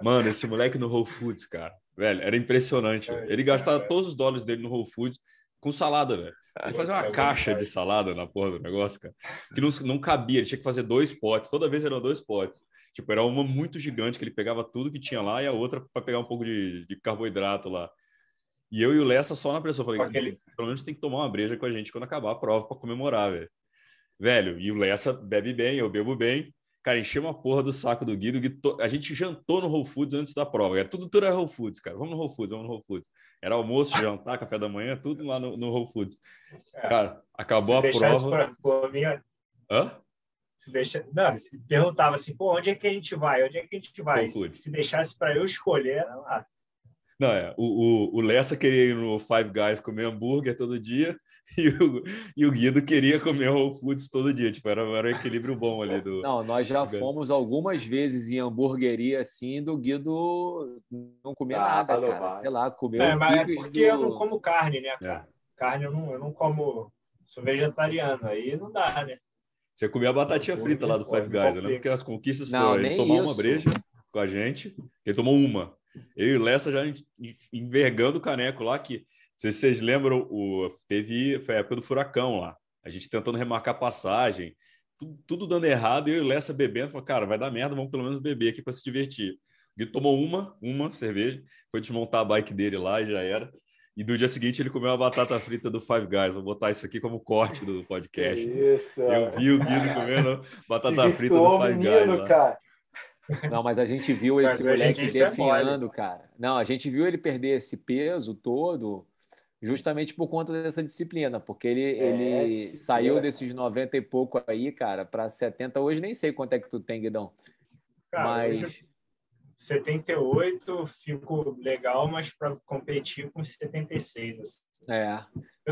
Mano, esse moleque no Whole Foods, cara, velho, era impressionante. Velho. Ele gastava todos os dólares dele no Whole Foods com salada, velho. Ele fazia uma caixa de salada na porra do negócio, cara, que não, não cabia, ele tinha que fazer dois potes, toda vez eram dois potes. Tipo, era uma muito gigante que ele pegava tudo que tinha lá e a outra para pegar um pouco de, de, carboidrato lá. E eu e o Lessa só na pressão. Falei, Aquele... pelo menos tem que tomar uma breja com a gente quando acabar a prova para comemorar, velho. Velho, e o Lessa bebe bem, eu bebo bem. Cara, encheu uma porra do saco do Guido. Guido. A gente jantou no Whole Foods antes da prova. Era tudo, tudo era Whole Foods, cara. Vamos no Whole Foods, vamos no Whole Foods. Era almoço, jantar, café da manhã, tudo lá no, no Whole Foods. É. Cara, acabou Se a prova. Pra, minha... Hã? Se deixa... Não, perguntava assim, pô, onde é que a gente vai? Onde é que a gente vai? Se, se deixasse para eu escolher, era lá. Não, é. O, o, o Lessa queria ir no Five Guys comer hambúrguer todo dia e o, e o Guido queria comer Whole Foods todo dia. Tipo, era, era um equilíbrio bom ali do. Não, nós já fomos algumas vezes em hamburgueria assim, do Guido não comia ah, nada, cara. Vai. Sei lá, comeu. É, mas é porque do... eu não como carne, né, cara? É. Carne eu não, eu não como. Sou vegetariano, aí não dá, né? Você comia a batatinha frita lá do Five Guys, né? Porque as conquistas não, foram ele tomar isso. uma breja com a gente, ele tomou uma. Eu e o Lessa já envergando o caneco lá, que se vocês lembram, o, teve, foi a época do furacão lá. A gente tentando remarcar passagem, tudo, tudo dando errado, e eu e o Lessa bebendo, falou, cara, vai dar merda, vamos pelo menos beber aqui para se divertir. Ele tomou uma, uma cerveja, foi desmontar a bike dele lá e já era. E do dia seguinte ele comeu a batata frita do Five Guys. Vou botar isso aqui como corte do podcast. Isso. Eu vi o Guido comendo batata frita do Five menino, Guys. Cara. Não, mas a gente viu esse moleque é definhando, é cara. Não, a gente viu ele perder esse peso todo justamente por conta dessa disciplina, porque ele, é, ele saiu desses 90 e pouco aí, cara, para 70. Hoje nem sei quanto é que tu tem, Guidão. Cara, mas 78 fico legal, mas para competir com 76. Assim. É.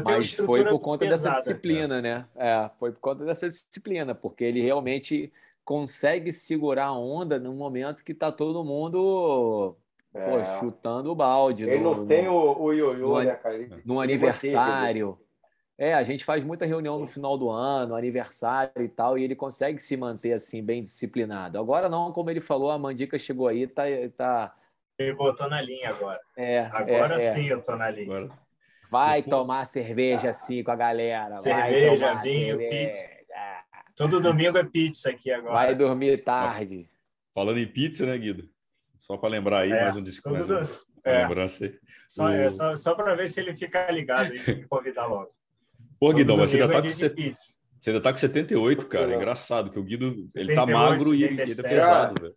mas foi por conta pesada, dessa disciplina, cara. né? É, foi por conta dessa disciplina, porque ele realmente consegue segurar a onda no momento que está todo mundo é. pô, chutando o balde. Ele no, não tem no, o, o ioiô, no, né, cara? Ele, no aniversário. É, a gente faz muita reunião no final do ano, aniversário e tal, e ele consegue se manter assim, bem disciplinado. Agora não, como ele falou, a Mandica chegou aí, tá. tá... Ele botou na linha agora. É, agora é, é. sim é. eu tô na linha. Agora. Vai tomar cerveja assim com a galera. Cerveja, vinho, cerveja. pizza. Todo domingo é pizza aqui agora. Vai dormir tarde. Falando em pizza, né, Guido? Só para lembrar aí, é, mais um disco, mais um, é. lembrança aí. Só, o... é, só, só para ver se ele fica ligado e me convidar logo. Pô, Guidão, mas você ainda, tá com set... você ainda tá com 78, cara. É engraçado, que o Guido ele 78, tá magro 77. e ele é pesado, velho.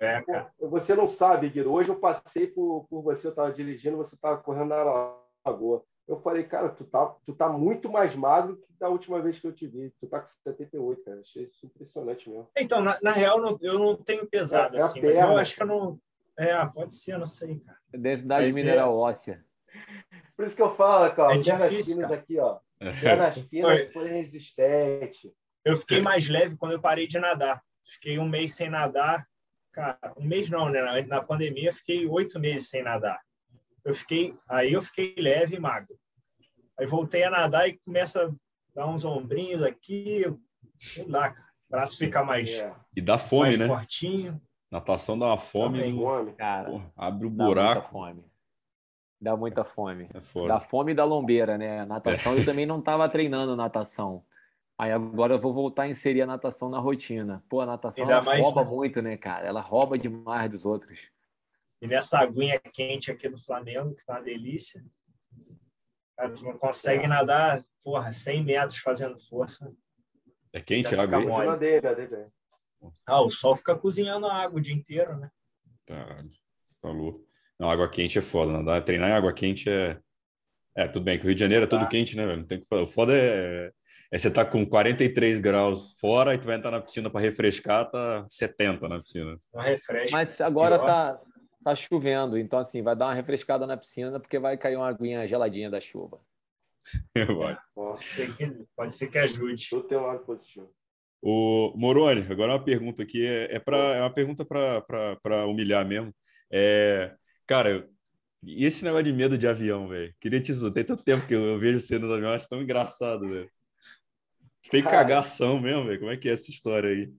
É, cara. Você não sabe, Guido. Hoje eu passei por, por você, eu estava dirigindo, você estava correndo na lagoa. Eu falei, cara, tu tá, tu tá muito mais magro que da última vez que eu te vi. Tu tá com 78, cara. Achei isso impressionante mesmo. Então, na, na real, não, eu não tenho pesado é, é assim, mas eu acho que eu não. É, pode ser, eu não sei, cara. Densidade mineral óssea. Por isso que eu falo, cara, é difícil, finas cara. aqui, ó. Pernas finas, porém resistente. Eu fiquei mais leve quando eu parei de nadar. Fiquei um mês sem nadar. Cara, um mês não, né? Na pandemia, fiquei oito meses sem nadar eu fiquei, aí eu fiquei leve e magro. Aí voltei a nadar e começa dar uns ombrinhos aqui, sei lá, o braço fica mais é. e dá fome, mais né? Fortinho. Natação dá uma fome, fome. cara. Porra, abre o buraco. Dá muita fome. Dá muita fome. É dá fome da lombeira, né? Natação é. eu também não estava treinando natação. Aí agora eu vou voltar a inserir a natação na rotina. Pô, a natação ela mais, rouba né? muito, né, cara? Ela rouba demais dos outros. E nessa aguinha quente aqui do Flamengo, que tá uma delícia. Cara, tu não consegue nadar, porra, 100 metros fazendo força. É quente a água aí? Ah, o sol fica cozinhando a água o dia inteiro, né? Tá, tá louco. Não, água quente é foda. Não dá. Treinar em água quente é. É, tudo bem, que o Rio de Janeiro é tudo tá. quente, né, velho? Não tem que falar. O foda é, é você tá com 43 graus fora e tu vai entrar na piscina para refrescar, tá 70 na piscina. Um refresco. Mas agora tá, tá chovendo, então assim, vai dar uma refrescada na piscina porque vai cair uma aguinha geladinha da chuva. pode, ser que, pode ser que ajude. Tudo tem um lado positivo. O Moroni, agora uma pergunta aqui, é, é, pra, é uma pergunta para humilhar mesmo. É, cara, e esse negócio de medo de avião, velho? Queria te dizer, tem tanto tempo que eu, eu vejo você nos aviões, acho tão engraçado, velho. Tem cagação mesmo, velho? Como é que é essa história aí?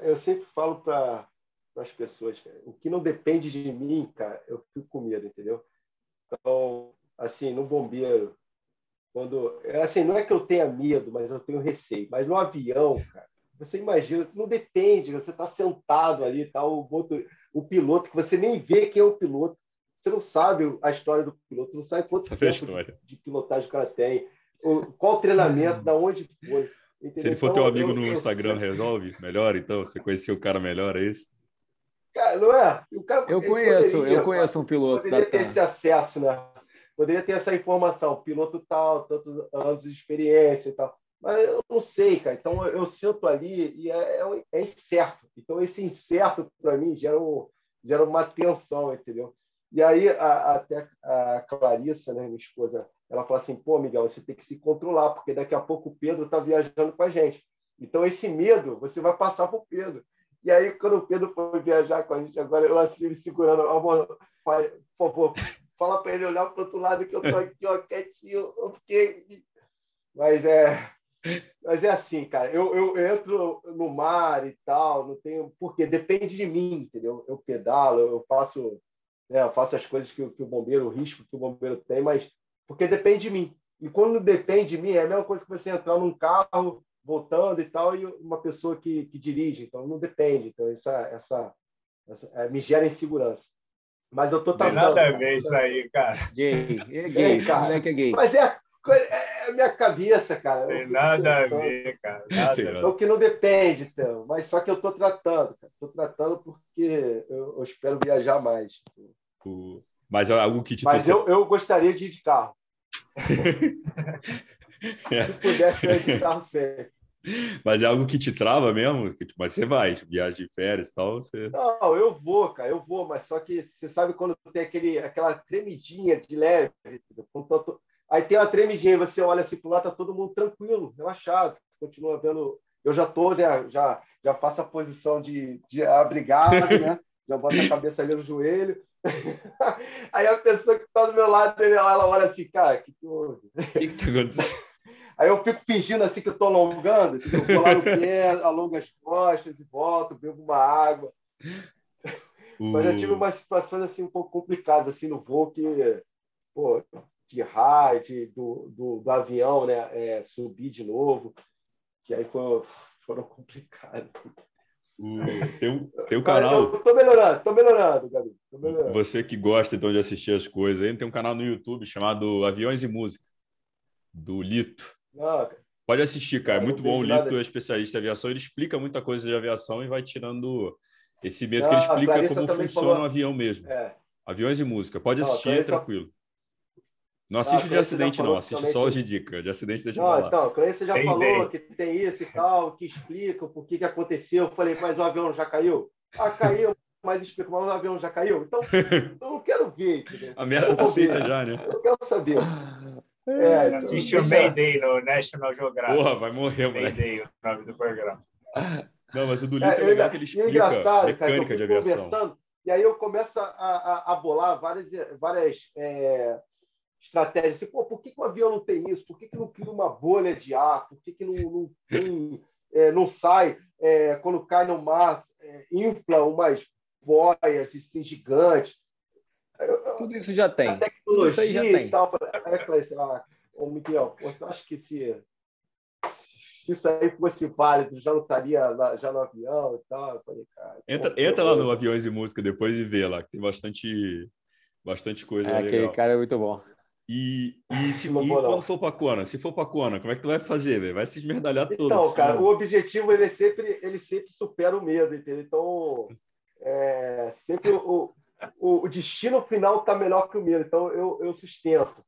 Eu sempre falo para as pessoas, cara, o que não depende de mim, cara, eu fico com medo, entendeu? Então, assim, no bombeiro, quando. Assim, não é que eu tenha medo, mas eu tenho receio. Mas no avião, cara, você imagina, não depende, você está sentado ali, tá o, o piloto, que você nem vê quem é o piloto. Você não sabe a história do piloto, não sabe quanto sabe tempo de, de, pilotagem o cara tem, qual treinamento, da onde foi. Entendeu? Se ele for então, teu amigo eu, no eu, Instagram, eu, resolve melhor, então? Você conheceu o cara melhor, é isso? Cara, não é? Cara, eu conheço, poderia, eu conheço um piloto. Poderia ter esse acesso, né? Poderia ter essa informação, piloto tal, tantos anos de experiência e tal. Mas eu não sei, cara. Então eu, eu sento ali e é, é, é incerto. Então esse incerto, para mim, gera, um, gera uma tensão, entendeu? E aí a, até a Clarissa, né, minha esposa, ela fala assim: pô, Miguel, você tem que se controlar, porque daqui a pouco o Pedro está viajando com a gente. Então esse medo você vai passar para o Pedro. E aí, quando o Pedro foi viajar com a gente, agora eu assim, ele segurando, amor, por favor, fala para ele olhar para o outro lado que eu estou aqui, ó, quietinho. Eu fiquei... Mas é, mas é assim, cara. Eu, eu, entro no mar e tal, não tenho. Porque depende de mim, entendeu? Eu pedalo, eu faço, né, eu faço as coisas que, que o bombeiro, o risco que o bombeiro tem, mas porque depende de mim. E quando depende de mim, é a mesma coisa que você entrar num carro voltando e tal, e uma pessoa que, que dirige. Então, não depende. Então, essa, essa, essa é, me gera insegurança. Mas eu tô tratando. Tem nada a ver isso aí, cara. Gay. É gay, é, cara. é gay. Mas é, é a minha cabeça, cara. Tem nada a ver, cara. Nada. É o que não depende, então. Mas só que eu tô tratando, Estou tratando porque eu, eu, espero viajar mais. Mas é algo que te Mas eu, eu gostaria de ir de carro. é. Se pudesse, eu ir de carro sempre. Mas é algo que te trava mesmo? Mas você vai, tipo, viagem de férias e tal? Você... Não, eu vou, cara, eu vou, mas só que você sabe quando tem aquele, aquela tremidinha de leve, tanto... aí tem uma tremidinha, você olha assim pro lado, tá todo mundo tranquilo, relaxado, continua vendo. Eu já tô, né, já, já faço a posição de, de abrigado, né? Já boto a cabeça ali no joelho. Aí a pessoa que está do meu lado, ela olha assim, cara, que que houve? O que, que tá acontecendo? Aí eu fico fingindo assim que eu estou alongando, eu vou lá no pé, alongo as costas e volto, bebo uma água. Mas eu tive umas situações assim um pouco complicadas assim no voo que, pô, de raio, do, do, do, avião, né, é, subir de novo, que aí foi, foram complicados. O, tem, um canal. Estou melhorando, estou melhorando, Gabi. melhorando. Você que gosta então de assistir as coisas, aí tem um canal no YouTube chamado Aviões e Música, do Lito. Não, Pode assistir, cara. É muito bom. O Lito é especialista em aviação. Ele explica muita coisa de aviação e vai tirando esse medo não, que ele explica como funciona falou... um avião mesmo. É. Aviões e música. Pode assistir, não, tranquilo. Não assiste de acidente, não. Assiste só os de dica. De acidente, deixa eu falar. Então, Cleiton já bem, falou bem. que tem isso e tal, que explica o porquê que aconteceu. Eu falei, mas o avião já caiu? Ah, caiu, mas explica, mas o avião já caiu? Então, eu não quero ver. Entendeu? A merda tá feita já, né? Eu quero saber. É, então, Assiste o Mayday no National Geographic. Porra, vai morrer, mano. Mayday, o nome do programa. Não, mas o do Lito é, é legal que ele explica é mecânica cara, de aviação. E aí eu começo a, a, a bolar várias, várias é, estratégias. Assim, Pô, por que, que, o avião não tem isso? Por que, que não cria uma bolha de ar? Por que, que não, não, tem, é, não sai, é, quando cai no mar, é, infla umas boias assim, gigantes? Tudo isso já tem. A tecnologia já tem. e tal. Aí eu falei assim, ah, ô Miguel, eu acho que se, se isso aí fosse válido, já não estaria já no avião e tal. Eu falei, cara. Entra, pô, entra lá no Aviões e Música depois e vê lá, que tem bastante, bastante coisa. É, aquele cara é muito bom. E, e, se, e quando for para Kona? Se for para Kona, como é que tu vai fazer, velho? Vai se esmerdalhar então, todo. Então, cara, o objetivo ele sempre, ele sempre supera o medo, entendeu? Então, é, sempre o, o, o destino final está melhor que o meu, então eu, eu sustento.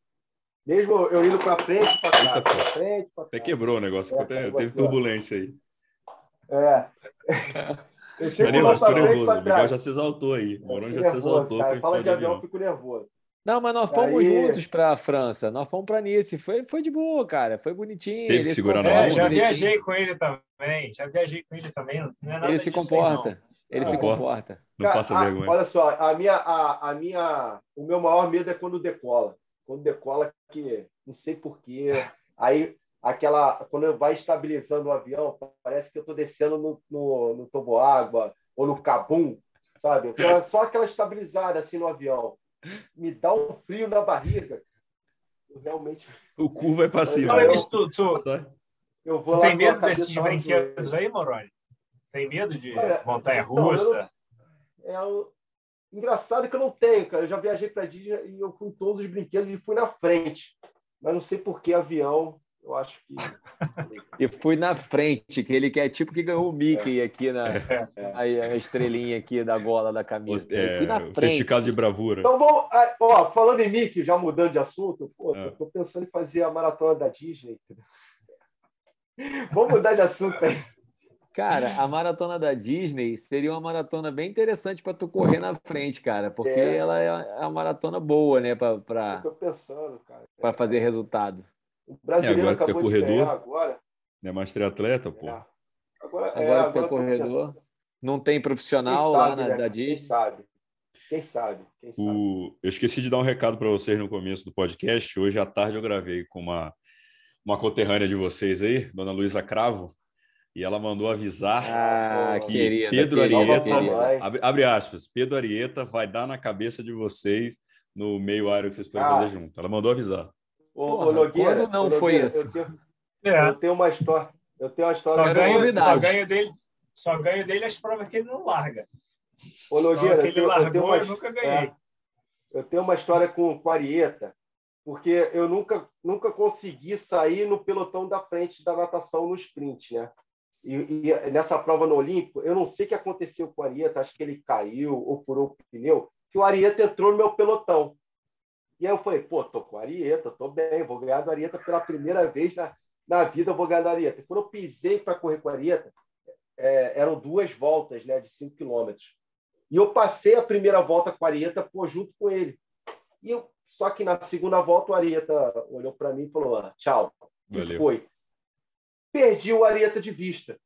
Mesmo eu indo para frente, para trás, para frente, para Até quebrou o negócio, é, teve, teve turbulência aí. É. Danilo, estou nervoso. O Miguel já se exaltou aí. O Morão já nervoso, se exaltou. Cara, fala de avião, eu fico nervoso. Não, mas nós fomos aí... juntos para a França. Nós fomos para Nice. Foi, foi de boa, cara. Foi bonitinho. Teve que segurar na é, Já viajei com ele também. Já viajei com ele também. Não é nada ele se comporta. Aí, ele se comporta. Não passa vergonha. Olha só, a minha, a, a minha, o meu maior medo é quando decola. Quando decola, que não sei porquê. Aí, aquela, quando vai estabilizando o avião, parece que eu estou descendo no, no, no toboágua ou no cabum, sabe? Só aquela estabilizada assim no avião me dá um frio na barriga. Eu realmente. O cu vai para cima. Olha isso, tu, tu, eu vou tu tem medo desses brinquedos aí, Moroni? Tem medo de montanha russa? Então, é o... engraçado que eu não tenho, cara. Eu já viajei para Disney e eu fui em todos os brinquedos e fui na frente. Mas não sei por que avião eu acho que. e fui na frente, que ele que é tipo que ganhou o Mickey é. aqui na é. a, a, estrelinha aqui da gola da camisa. É, fui na frente. Certificado de bravura. Então vamos. Ó, falando em Mickey, já mudando de assunto, pô, é. tô pensando em fazer a maratona da Disney. vamos mudar de assunto aí. Cara, a maratona da Disney seria uma maratona bem interessante para tu correr na frente, cara, porque é. ela é uma maratona boa, né, para para fazer resultado. O brasileiro é, agora acabou que corredor, agora. É mais triatleta, pô. É. Agora, é, agora, agora tem corredor. Não tem profissional sabe, lá na, né? da Disney. Quem sabe? Quem sabe? Quem sabe? O... Eu esqueci de dar um recado para vocês no começo do podcast. Hoje à tarde eu gravei com uma, uma conterrânea de vocês aí, dona Luísa Cravo, e ela mandou avisar ah, que querida, Pedro querida, Arieta. Abre, abre, aspas, Pedro Arieta vai dar na cabeça de vocês no meio aéreo que vocês podem ah. fazer junto. Ela mandou avisar. Ô, Porra, Nogueira, quando não Nogueira, foi isso? Eu tenho, é. eu tenho uma história. Eu tenho uma história. Só ganho, só ganho dele, só ganho dele as provas que ele não larga. Ô, Nogueira, que ele largou, eu, uma, eu nunca ganhei. É, eu tenho uma história com, com a Arieta, porque eu nunca, nunca consegui sair no pelotão da frente da natação no sprint, né? E, e, nessa prova no Olímpico, eu não sei o que aconteceu com o Arieta, acho que ele caiu ou furou o pneu, que o Arieta entrou no meu pelotão. E aí eu falei, pô, tô com a Arieta, tô bem, vou ganhar do Arieta pela primeira vez na, na vida, eu vou ganhar do Arieta. E quando eu pisei para correr com a Arieta, é, eram duas voltas né, de 5 quilômetros. E eu passei a primeira volta com a Arieta pô, junto com ele. E eu, só que na segunda volta o Arieta olhou para mim e falou: ah, tchau. Valeu. E foi. Perdi o Arieta de vista.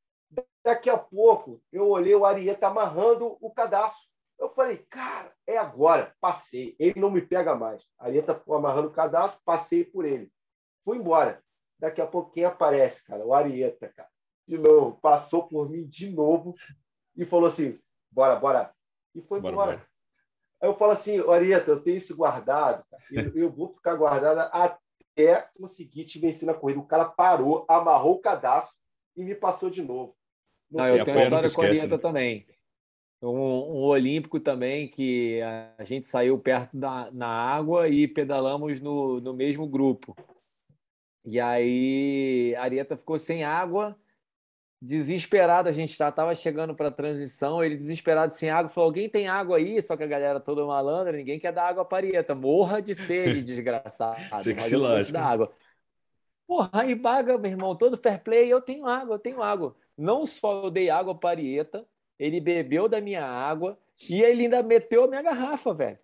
Daqui a pouco eu olhei o Arieta amarrando o cadastro. Eu falei, cara, é agora. Passei. Ele não me pega mais. Arieta amarrando o cadastro, passei por ele. Fui embora. Daqui a pouco quem aparece, cara? O Arieta, cara. De novo, passou por mim de novo e falou assim: bora, bora. E foi bora, embora. Bora. Aí eu falo assim, Arieta, eu tenho isso guardado, eu, eu, vou ficar guardado até conseguir te vencer na corrida. O cara parou, amarrou o cadastro e me passou de novo. Não, eu tenho uma história com a Arieta né? também um, um, olímpico também que a gente saiu perto da na água e pedalamos no, no mesmo grupo. E aí a Arieta ficou sem água, desesperada. A gente estava chegando para a transição, ele desesperado sem água, falou: Alguém tem água aí? Só que a galera toda malandra, ninguém quer dar água para Arieta. Morra de sede, desgraçado. Você que se lasca. Água. Porra, aí baga, meu irmão, todo fair play, eu tenho água, eu tenho água. Não só eu dei água para Arieta, ele bebeu da minha água e ele ainda meteu a minha garrafa, velho.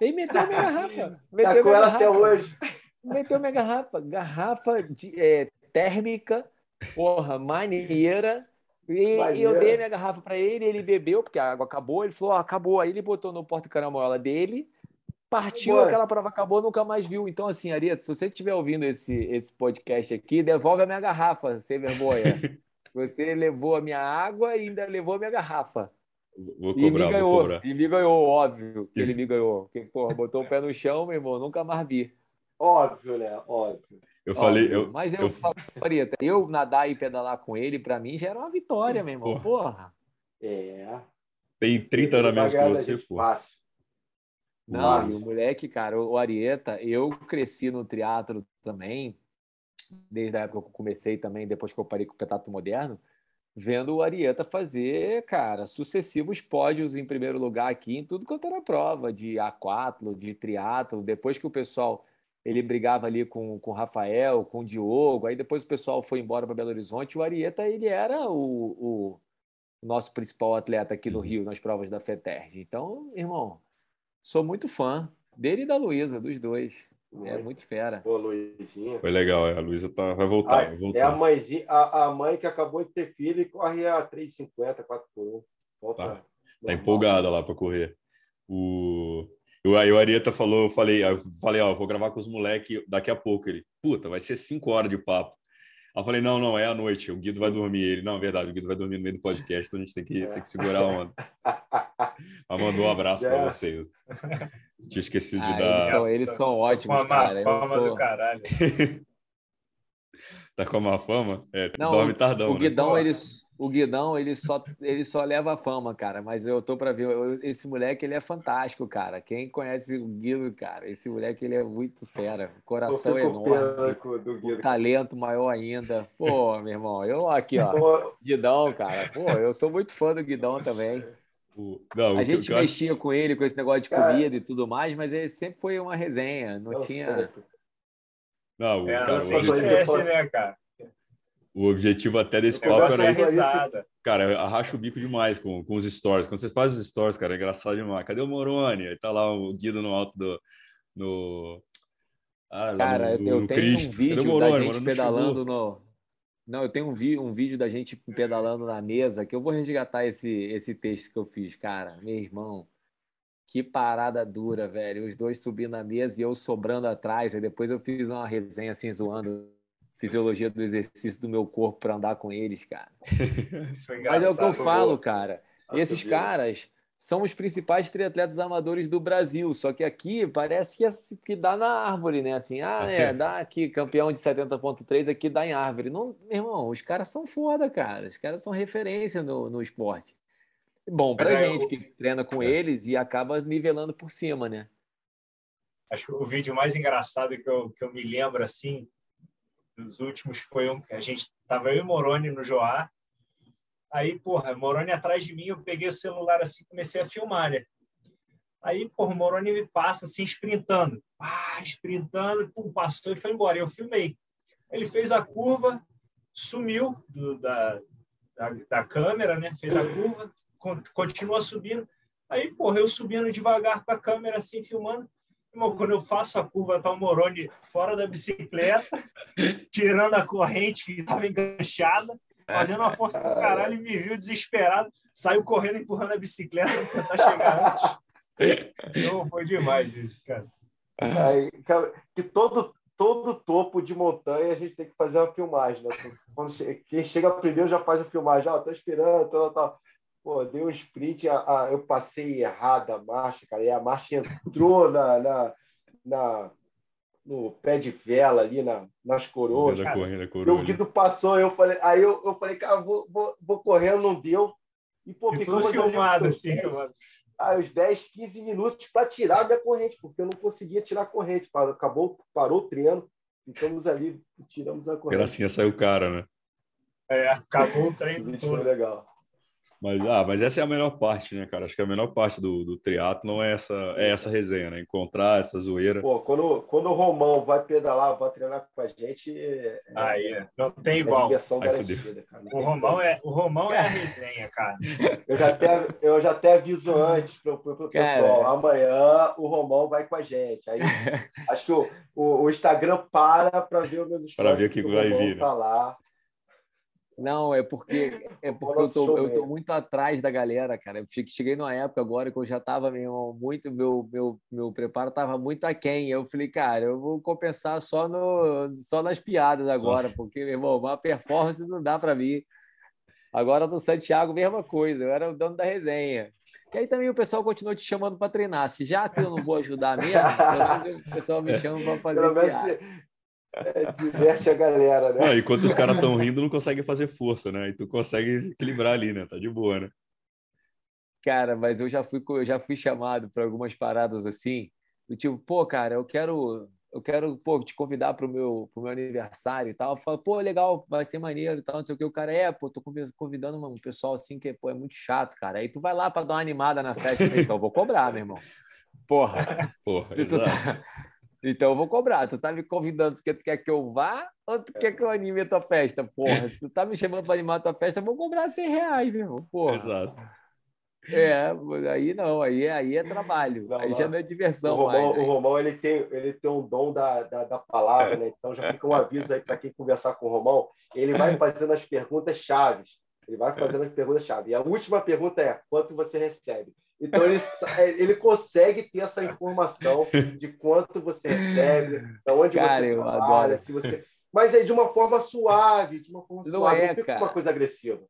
Ele meteu a minha garrafa. Tá meteu tá com ela garrafa. até hoje. Meteu a minha garrafa. Garrafa de, é, térmica, porra, maneira. E, e eu dei a minha garrafa para ele, ele bebeu, porque a água acabou. Ele falou: acabou. Aí ele botou no porta-caramola dele, partiu, Boa. aquela prova acabou, nunca mais viu. Então, assim, Arieta, se você estiver ouvindo esse, esse podcast aqui, devolve a minha garrafa, sem vergonha. Você levou a minha água e ainda levou a minha garrafa. Vou cobrar, e me ganhou, vou cobrar. E me ganhou, óbvio que ele me ganhou. Porque, porra, botou o pé no chão, meu irmão, nunca mais vi. Óbvio, né? Óbvio. Eu falei. Eu, Mas eu, eu... faria. Eu nadar e pedalar com ele, para mim, já era uma vitória, meu irmão. Porra. É. Tem 30 anos a menos que você, pô. Fácil. Não, e o moleque, cara, o Arieta, eu cresci no teatro também desde a época que eu comecei também, depois que eu parei com o Petato Moderno, vendo o Arieta fazer, cara, sucessivos pódios em primeiro lugar aqui em tudo quanto era prova, de aquatlo, de triatlo, depois que o pessoal ele brigava ali com, com o Rafael, com o Diogo, aí depois o pessoal foi embora para Belo Horizonte, o Arieta ele era o, o nosso principal atleta aqui no uhum. Rio, nas provas da FETERG. Então, irmão, sou muito fã dele e da Luísa, dos dois. É muito fera. Pô, Luizinha. Foi legal, a Luísa tá, vai voltar, ah, vai voltar. É a, mãezinha, a, a, mãe que acabou de ter filho e corre a 3,50, 4 por 1. Volta tá, tá empolgada lá para correr. O... O, aí o Arieta falou, eu falei, eu falei, ó, vou gravar com os moleques daqui a pouco. Ele, puta, vai ser cinco horas de papo. Aí eu falei, não, não, é à noite, o Guido vai dormir. Ele, não, é verdade, o Guido vai dormir no meio do podcast, então a gente tem que, tem que segurar a onda. Mas mandou um abraço para é. vocês. Tinha esquecido de ah, dar. Eles são, eles são ótimos, cara. Fama sou... do caralho. tá com uma fama? É, não, dorme tardão. O né? Guidão, né? eles, o Guidão, ele só, ele só leva a fama, cara. Mas eu tô para ver. Eu, esse moleque, ele é fantástico, cara. Quem conhece o Guido, cara, esse moleque, ele é muito fera. Coração enorme. Do talento maior ainda. Pô, meu irmão, eu aqui, ó. Guidão, cara. Pô, eu sou muito fã do Guidão também. Não, a gente mexia acho... com ele, com esse negócio de comida e tudo mais, mas ele sempre foi uma resenha. Não, tinha. Não, o, é, cara, não o, objetivo... né, cara? O objetivo até desse papo era isso. Cara, arracha o bico demais com, com os stories. Quando você faz os stories, cara, é engraçado demais. Cadê o Moroni? Aí tá lá o Guido no alto do. No... Ah, cara, no, eu no tenho Cristo. um vídeo Moroni, da gente pedalando no. Não, eu tenho um, vi um vídeo da gente pedalando na mesa que eu vou resgatar esse, esse texto que eu fiz. Cara, meu irmão, que parada dura, velho. Os dois subindo na mesa e eu sobrando atrás. Aí depois eu fiz uma resenha assim, zoando fisiologia do exercício do meu corpo para andar com eles, cara. Mas é o que eu falo, cara. Nossa, Esses viu? caras são os principais triatletas amadores do Brasil, só que aqui parece que, é, que dá na árvore, né? Assim, ah, é, dá aqui, campeão de 70.3 aqui dá em árvore. Não, meu irmão, os caras são foda, cara. Os caras são referência no, no esporte. Bom pra é, gente eu... que treina com é. eles e acaba nivelando por cima, né? Acho que o vídeo mais engraçado que eu, que eu me lembro, assim, dos últimos foi um, a gente tava eu e Moroni no Joá. Aí, porra, Moroni atrás de mim, eu peguei o celular assim, comecei a filmar, né? Aí, porra, o Moroni me passa assim, sprintando. Ah, sprintando, pum, passou e foi embora. Eu filmei. Ele fez a curva, sumiu do, da, da, da, câmera, né? Fez a curva, continua subindo. Aí, porra, eu subindo devagar com a câmera assim, filmando quando eu faço a curva, tá o Moroni fora da bicicleta, tirando a corrente que estava enganchada, fazendo uma força do caralho e me viu desesperado, saiu correndo, empurrando a bicicleta para tentar chegar antes. Então, foi demais isso, cara. Aí, que todo, todo topo de montanha a gente tem que fazer uma filmagem, né? Quando quem chega primeiro já faz a filmagem, oh, tô esperando, tal, tal. Pô, deu um sprint, a, a, eu passei errado a marcha, cara, e a marcha entrou na, na, na no pé de vela ali, na, nas coroas. Cara. Correndo, coroa, o Guido passou, eu falei, aí eu, eu falei, cara, vou, vou, vou correndo, não deu. E, pô, e ficou filmado assim, mano. Aí, uns 10, 15 minutos para tirar a minha corrente, porque eu não conseguia tirar a corrente. Acabou, parou o treino, ficamos ali, tiramos a corrente. Gracinha saiu o cara, né? É, acabou o treino todo. Foi legal. Mas, ah, mas essa é a melhor parte, né, cara? Acho que a melhor parte do, do triatlo é essa, é essa resenha, né? Encontrar essa zoeira. Pô, quando, quando o Romão vai pedalar, vai treinar com a gente. É, aí, é, não tem igual. É o Romão é, o Romão é a resenha, cara. Eu já até, eu já até aviso antes pro, pro, pro pessoal. Amanhã o Romão vai com a gente. Aí, acho que o, o, o Instagram para para ver os meus Para ver o que vai vir. Tá lá. Não, é porque é porque eu tô, eu tô muito atrás da galera, cara. Eu cheguei numa época agora que eu já tava muito meu meu meu preparo tava muito aquém. Eu falei, cara, eu vou compensar só no só nas piadas agora, porque meu irmão, uma performance não dá para mim. Agora no Santiago mesma coisa, eu era o dono da resenha. E aí também o pessoal continua te chamando para treinar. Se já que eu não vou ajudar mesmo, o pessoal me chama para fazer piada. É, diverte a galera, né? Não, enquanto os caras estão rindo, não consegue fazer força, né? E tu consegue equilibrar ali, né? Tá de boa, né? Cara, mas eu já fui, eu já fui chamado para algumas paradas assim, do tipo, pô, cara, eu quero eu quero pô, te convidar para o meu, pro meu aniversário e tal. Eu falo, pô, legal, vai ser maneiro e tal, não sei o que. O cara é, pô, tô convidando um pessoal assim que pô, é muito chato, cara. Aí tu vai lá para dar uma animada na festa, então eu vou cobrar, meu irmão. Porra. Porra se tu tá... Então eu vou cobrar. Tu tá me convidando porque tu quer que eu vá ou tu quer que eu anime a tua festa? Porra, se tu tá me chamando para animar a tua festa, eu vou cobrar 100 reais, meu irmão. Porra. Exato. É, aí não, aí, aí é trabalho, não, aí já não é diversão. O Romão, mais, o Romão ele, tem, ele tem um dom da, da, da palavra, né? Então já fica um aviso aí para quem conversar com o Romão. Ele vai fazendo as perguntas chaves. Ele vai fazendo as perguntas chaves. E a última pergunta é: quanto você recebe? Então ele, ele consegue ter essa informação de quanto você recebe, de onde cara, você trabalha, se você. Mas é de uma forma suave, de uma forma não suave, é, não fica cara. uma coisa agressiva.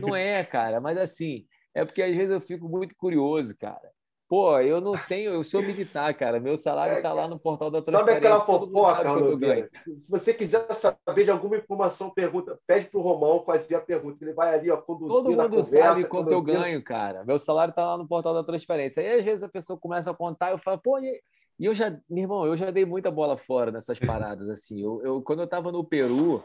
Não é, cara, mas assim, é porque às vezes eu fico muito curioso, cara. Pô, eu não tenho, eu sou militar, cara. Meu salário está é, lá no portal da transparência. Sabe aquela fofoca, Rodrigo? Se você quiser saber de alguma informação, pergunta, pede para o Romão fazer a pergunta. Ele vai ali, ó, conduzir Todo mundo conversa, sabe quanto eu ganho, cara. Meu salário está lá no portal da transparência. Aí às vezes a pessoa começa a contar, eu falo, pô, e eu já, meu irmão, eu já dei muita bola fora nessas paradas assim. Eu, eu quando eu estava no Peru,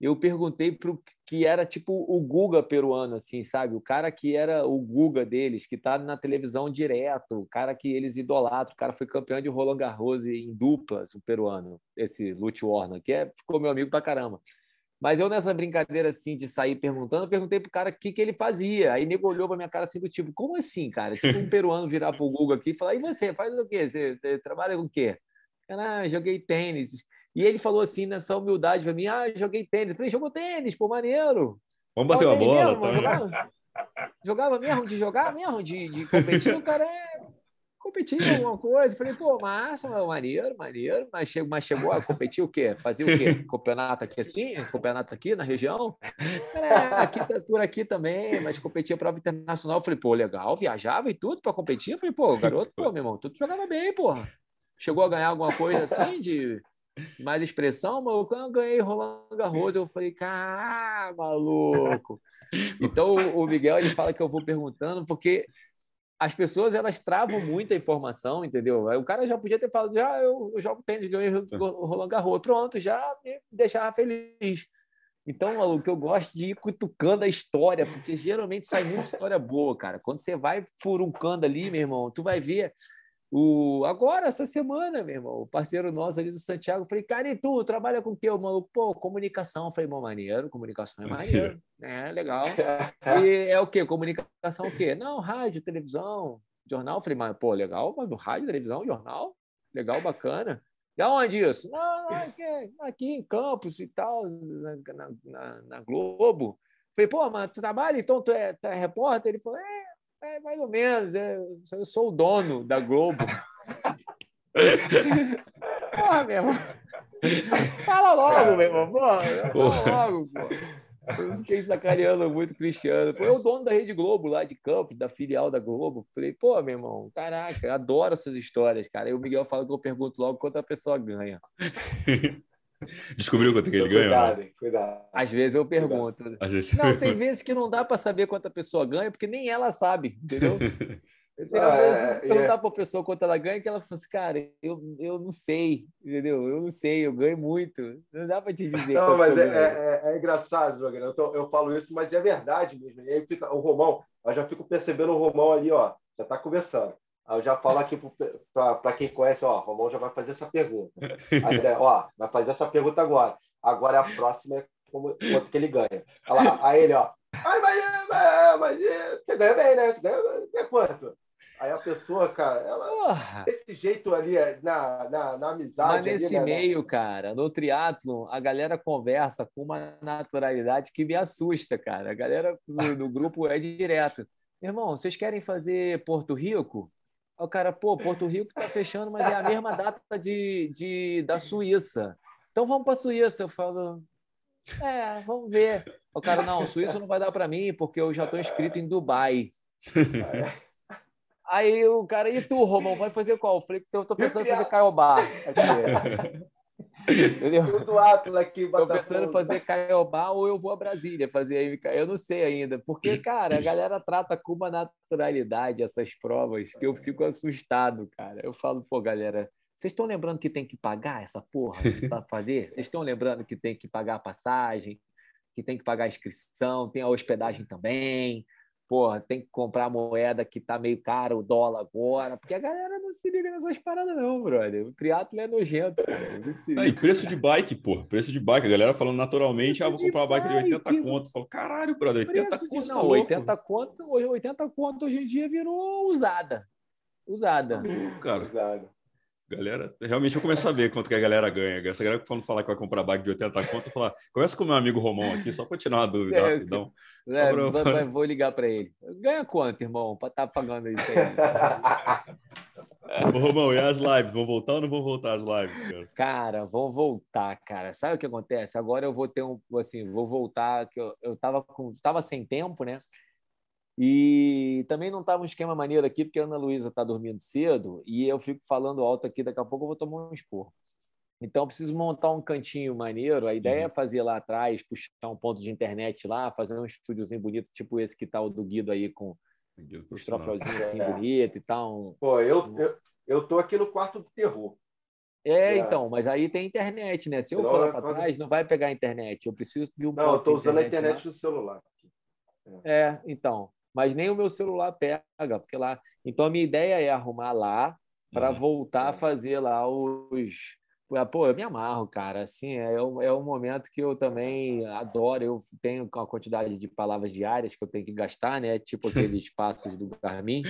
eu perguntei para o que era tipo o Guga peruano, assim, sabe? O cara que era o Guga deles, que está na televisão direto, o cara que eles idolatram, o cara foi campeão de Roland Garros em duplas, o peruano, esse Lute Warner, que é, ficou meu amigo pra caramba. Mas eu, nessa brincadeira assim de sair perguntando, eu perguntei pro cara o que, que ele fazia. Aí nego olhou pra minha cara assim, do tipo, como assim, cara? Tipo um peruano virar pro Guga aqui e falar, e você, faz o quê? Você, você trabalha com o quê? Cara, joguei tênis. E ele falou assim, nessa humildade para mim: ah, joguei tênis. Eu falei: jogou tênis, pô, maneiro. Vamos bater uma bola. Mesmo, tá? jogava, jogava, mesmo, de jogar mesmo, de, de competir. O cara é competir em alguma coisa. Falei, pô, massa, maneiro, maneiro. Mas chegou, mas chegou a competir o quê? Fazer o quê? Campeonato aqui assim? Campeonato aqui na região? É, aqui, tá, por aqui também, mas competia prova internacional. Falei, pô, legal, viajava e tudo para competir. Eu falei, pô, garoto, pô, meu irmão, tu jogava bem, porra. Chegou a ganhar alguma coisa assim de mais expressão, mas quando eu ganhei Roland Garros, eu falei, cara, maluco. Então o Miguel ele fala que eu vou perguntando porque as pessoas elas travam muita informação, entendeu? O cara já podia ter falado, já eu, eu jogo tênis, ganhei Roland Garros, pronto, já me deixava feliz. Então, maluco, eu gosto de ir cutucando a história, porque geralmente sai muita história boa, cara. Quando você vai furuncando ali, meu irmão, tu vai ver o, agora, essa semana, meu irmão, o parceiro nosso ali do Santiago, falei, cara, e tu, trabalha com o quê? O maluco, pô, comunicação. Eu falei, bom, maneiro, comunicação é maneiro, é legal. E é o quê? Comunicação o quê? Não, rádio, televisão, jornal. Eu falei, mas, pô, legal, mas rádio, televisão, jornal, legal, bacana. E aonde isso? Não, aqui, aqui em Campos e tal, na, na, na Globo. Eu falei, pô, mas tu trabalha, então tu é, tu é repórter? Ele falou, é, é, mais ou menos. É, eu sou o dono da Globo. Porra, meu irmão. Fala logo, meu irmão. Porra, fala logo, pô. Eu fiquei sacaneando muito o Cristiano. Foi o dono da Rede Globo lá de Campos, da filial da Globo. Falei, pô, meu irmão, caraca, adoro essas histórias, cara. Aí o Miguel fala que eu pergunto logo quanto a pessoa ganha. Descobriu quanto que ele ganha? Cuidado, cuidado. Às vezes eu pergunto. Vezes não, tem vezes que não dá para saber quanto a pessoa ganha, porque nem ela sabe, entendeu? Ah, é, perguntar é. para a pessoa quanto ela ganha, que ela fala assim, cara, eu, eu não sei, entendeu? Eu não sei, eu ganho muito. Não dá para te dizer. Não, mas é, é, é, engraçado, Jogueira. Eu, tô, eu falo isso, mas é verdade mesmo. E aí fica o Romão, eu já fico percebendo o Romão ali, ó, já está conversando. Aí eu já falo aqui para quem conhece, ó, o Romão já vai fazer essa pergunta. Aí, ó, vai fazer essa pergunta agora. Agora a próxima é como, quanto que ele ganha. Olha lá, aí ele, ó, Ai, mas, mas, mas você ganha bem, né? Você ganha, ganha quanto? Aí a pessoa, cara, ela desse jeito ali, é, na, na, na amizade. Mas nesse ali, né, meio, né? cara, no triatlo, a galera conversa com uma naturalidade que me assusta, cara. A galera no, no grupo é direto. Irmão, vocês querem fazer Porto Rico? O cara, pô, Porto Rico está fechando, mas é a mesma data de, de, da Suíça. Então vamos para a Suíça. Eu falo, é, vamos ver. O cara, não, Suíça não vai dar para mim, porque eu já estou inscrito em Dubai. Aí o cara, e tu, Romão, vai fazer qual? Eu falei, eu estou pensando em fazer Caiobá. Entendeu? Tudo Atlas aqui, Estou pensando em fazer Caiobá ou eu vou a Brasília fazer aí. Eu não sei ainda. Porque, cara, a galera trata com uma naturalidade essas provas que eu fico assustado, cara. Eu falo, pô, galera, Vocês estão lembrando que tem que pagar essa porra para fazer? Vocês estão lembrando que tem que pagar a passagem, que tem que pagar a inscrição, tem a hospedagem também, porra, tem que comprar moeda que tá meio caro, o dólar agora, porque a galera não se liga nessas paradas, não, brother. O triatlo é nojento, cara. Ah, e preço de bike, pô. Preço de bike. A galera falando naturalmente, ah, vou comprar uma bike de 80 bike, conto. Falo, caralho, brother, 80 conto. De... Tá não, 80 conto, 80 conto hoje em dia virou usada. Usada. Cara. Usada. Galera, realmente eu começo a ver quanto que a galera ganha. Essa galera que falar que vai comprar bike de 80 conto, falar, começa com o meu amigo Romão aqui, só para tirar uma dúvida é, rapidão. É, pra... vai, vai, vou ligar para ele. Ganha quanto, irmão, para estar tá pagando isso aí? Ô, Romão, e as lives? Vão voltar ou não vão voltar as lives, cara? Cara, vão voltar, cara. Sabe o que acontece? Agora eu vou ter um, assim, vou voltar, que eu, eu tava com, tava sem tempo, né? E também não estava um esquema maneiro aqui, porque a Ana Luísa está dormindo cedo e eu fico falando alto aqui, daqui a pouco eu vou tomar um esporro. Então, eu preciso montar um cantinho maneiro. A ideia uhum. é fazer lá atrás, puxar um ponto de internet lá, fazer um estúdiozinho bonito, tipo esse que tá o do Guido aí, com os troféuzinhos assim é. bonito e tal. Um... Pô, eu, eu, eu tô aqui no quarto do terror. É, é, então, mas aí tem internet, né? Se eu for lá para trás, não vai pegar a internet. Eu preciso de um Não, eu estou usando a internet no celular. É, então mas nem o meu celular pega, porque lá. Então a minha ideia é arrumar lá para uhum. voltar a fazer lá os. Pô, eu me amarro, cara. Assim, é um, é um momento que eu também adoro. Eu tenho uma quantidade de palavras diárias que eu tenho que gastar, né? Tipo aqueles passos do Garmin.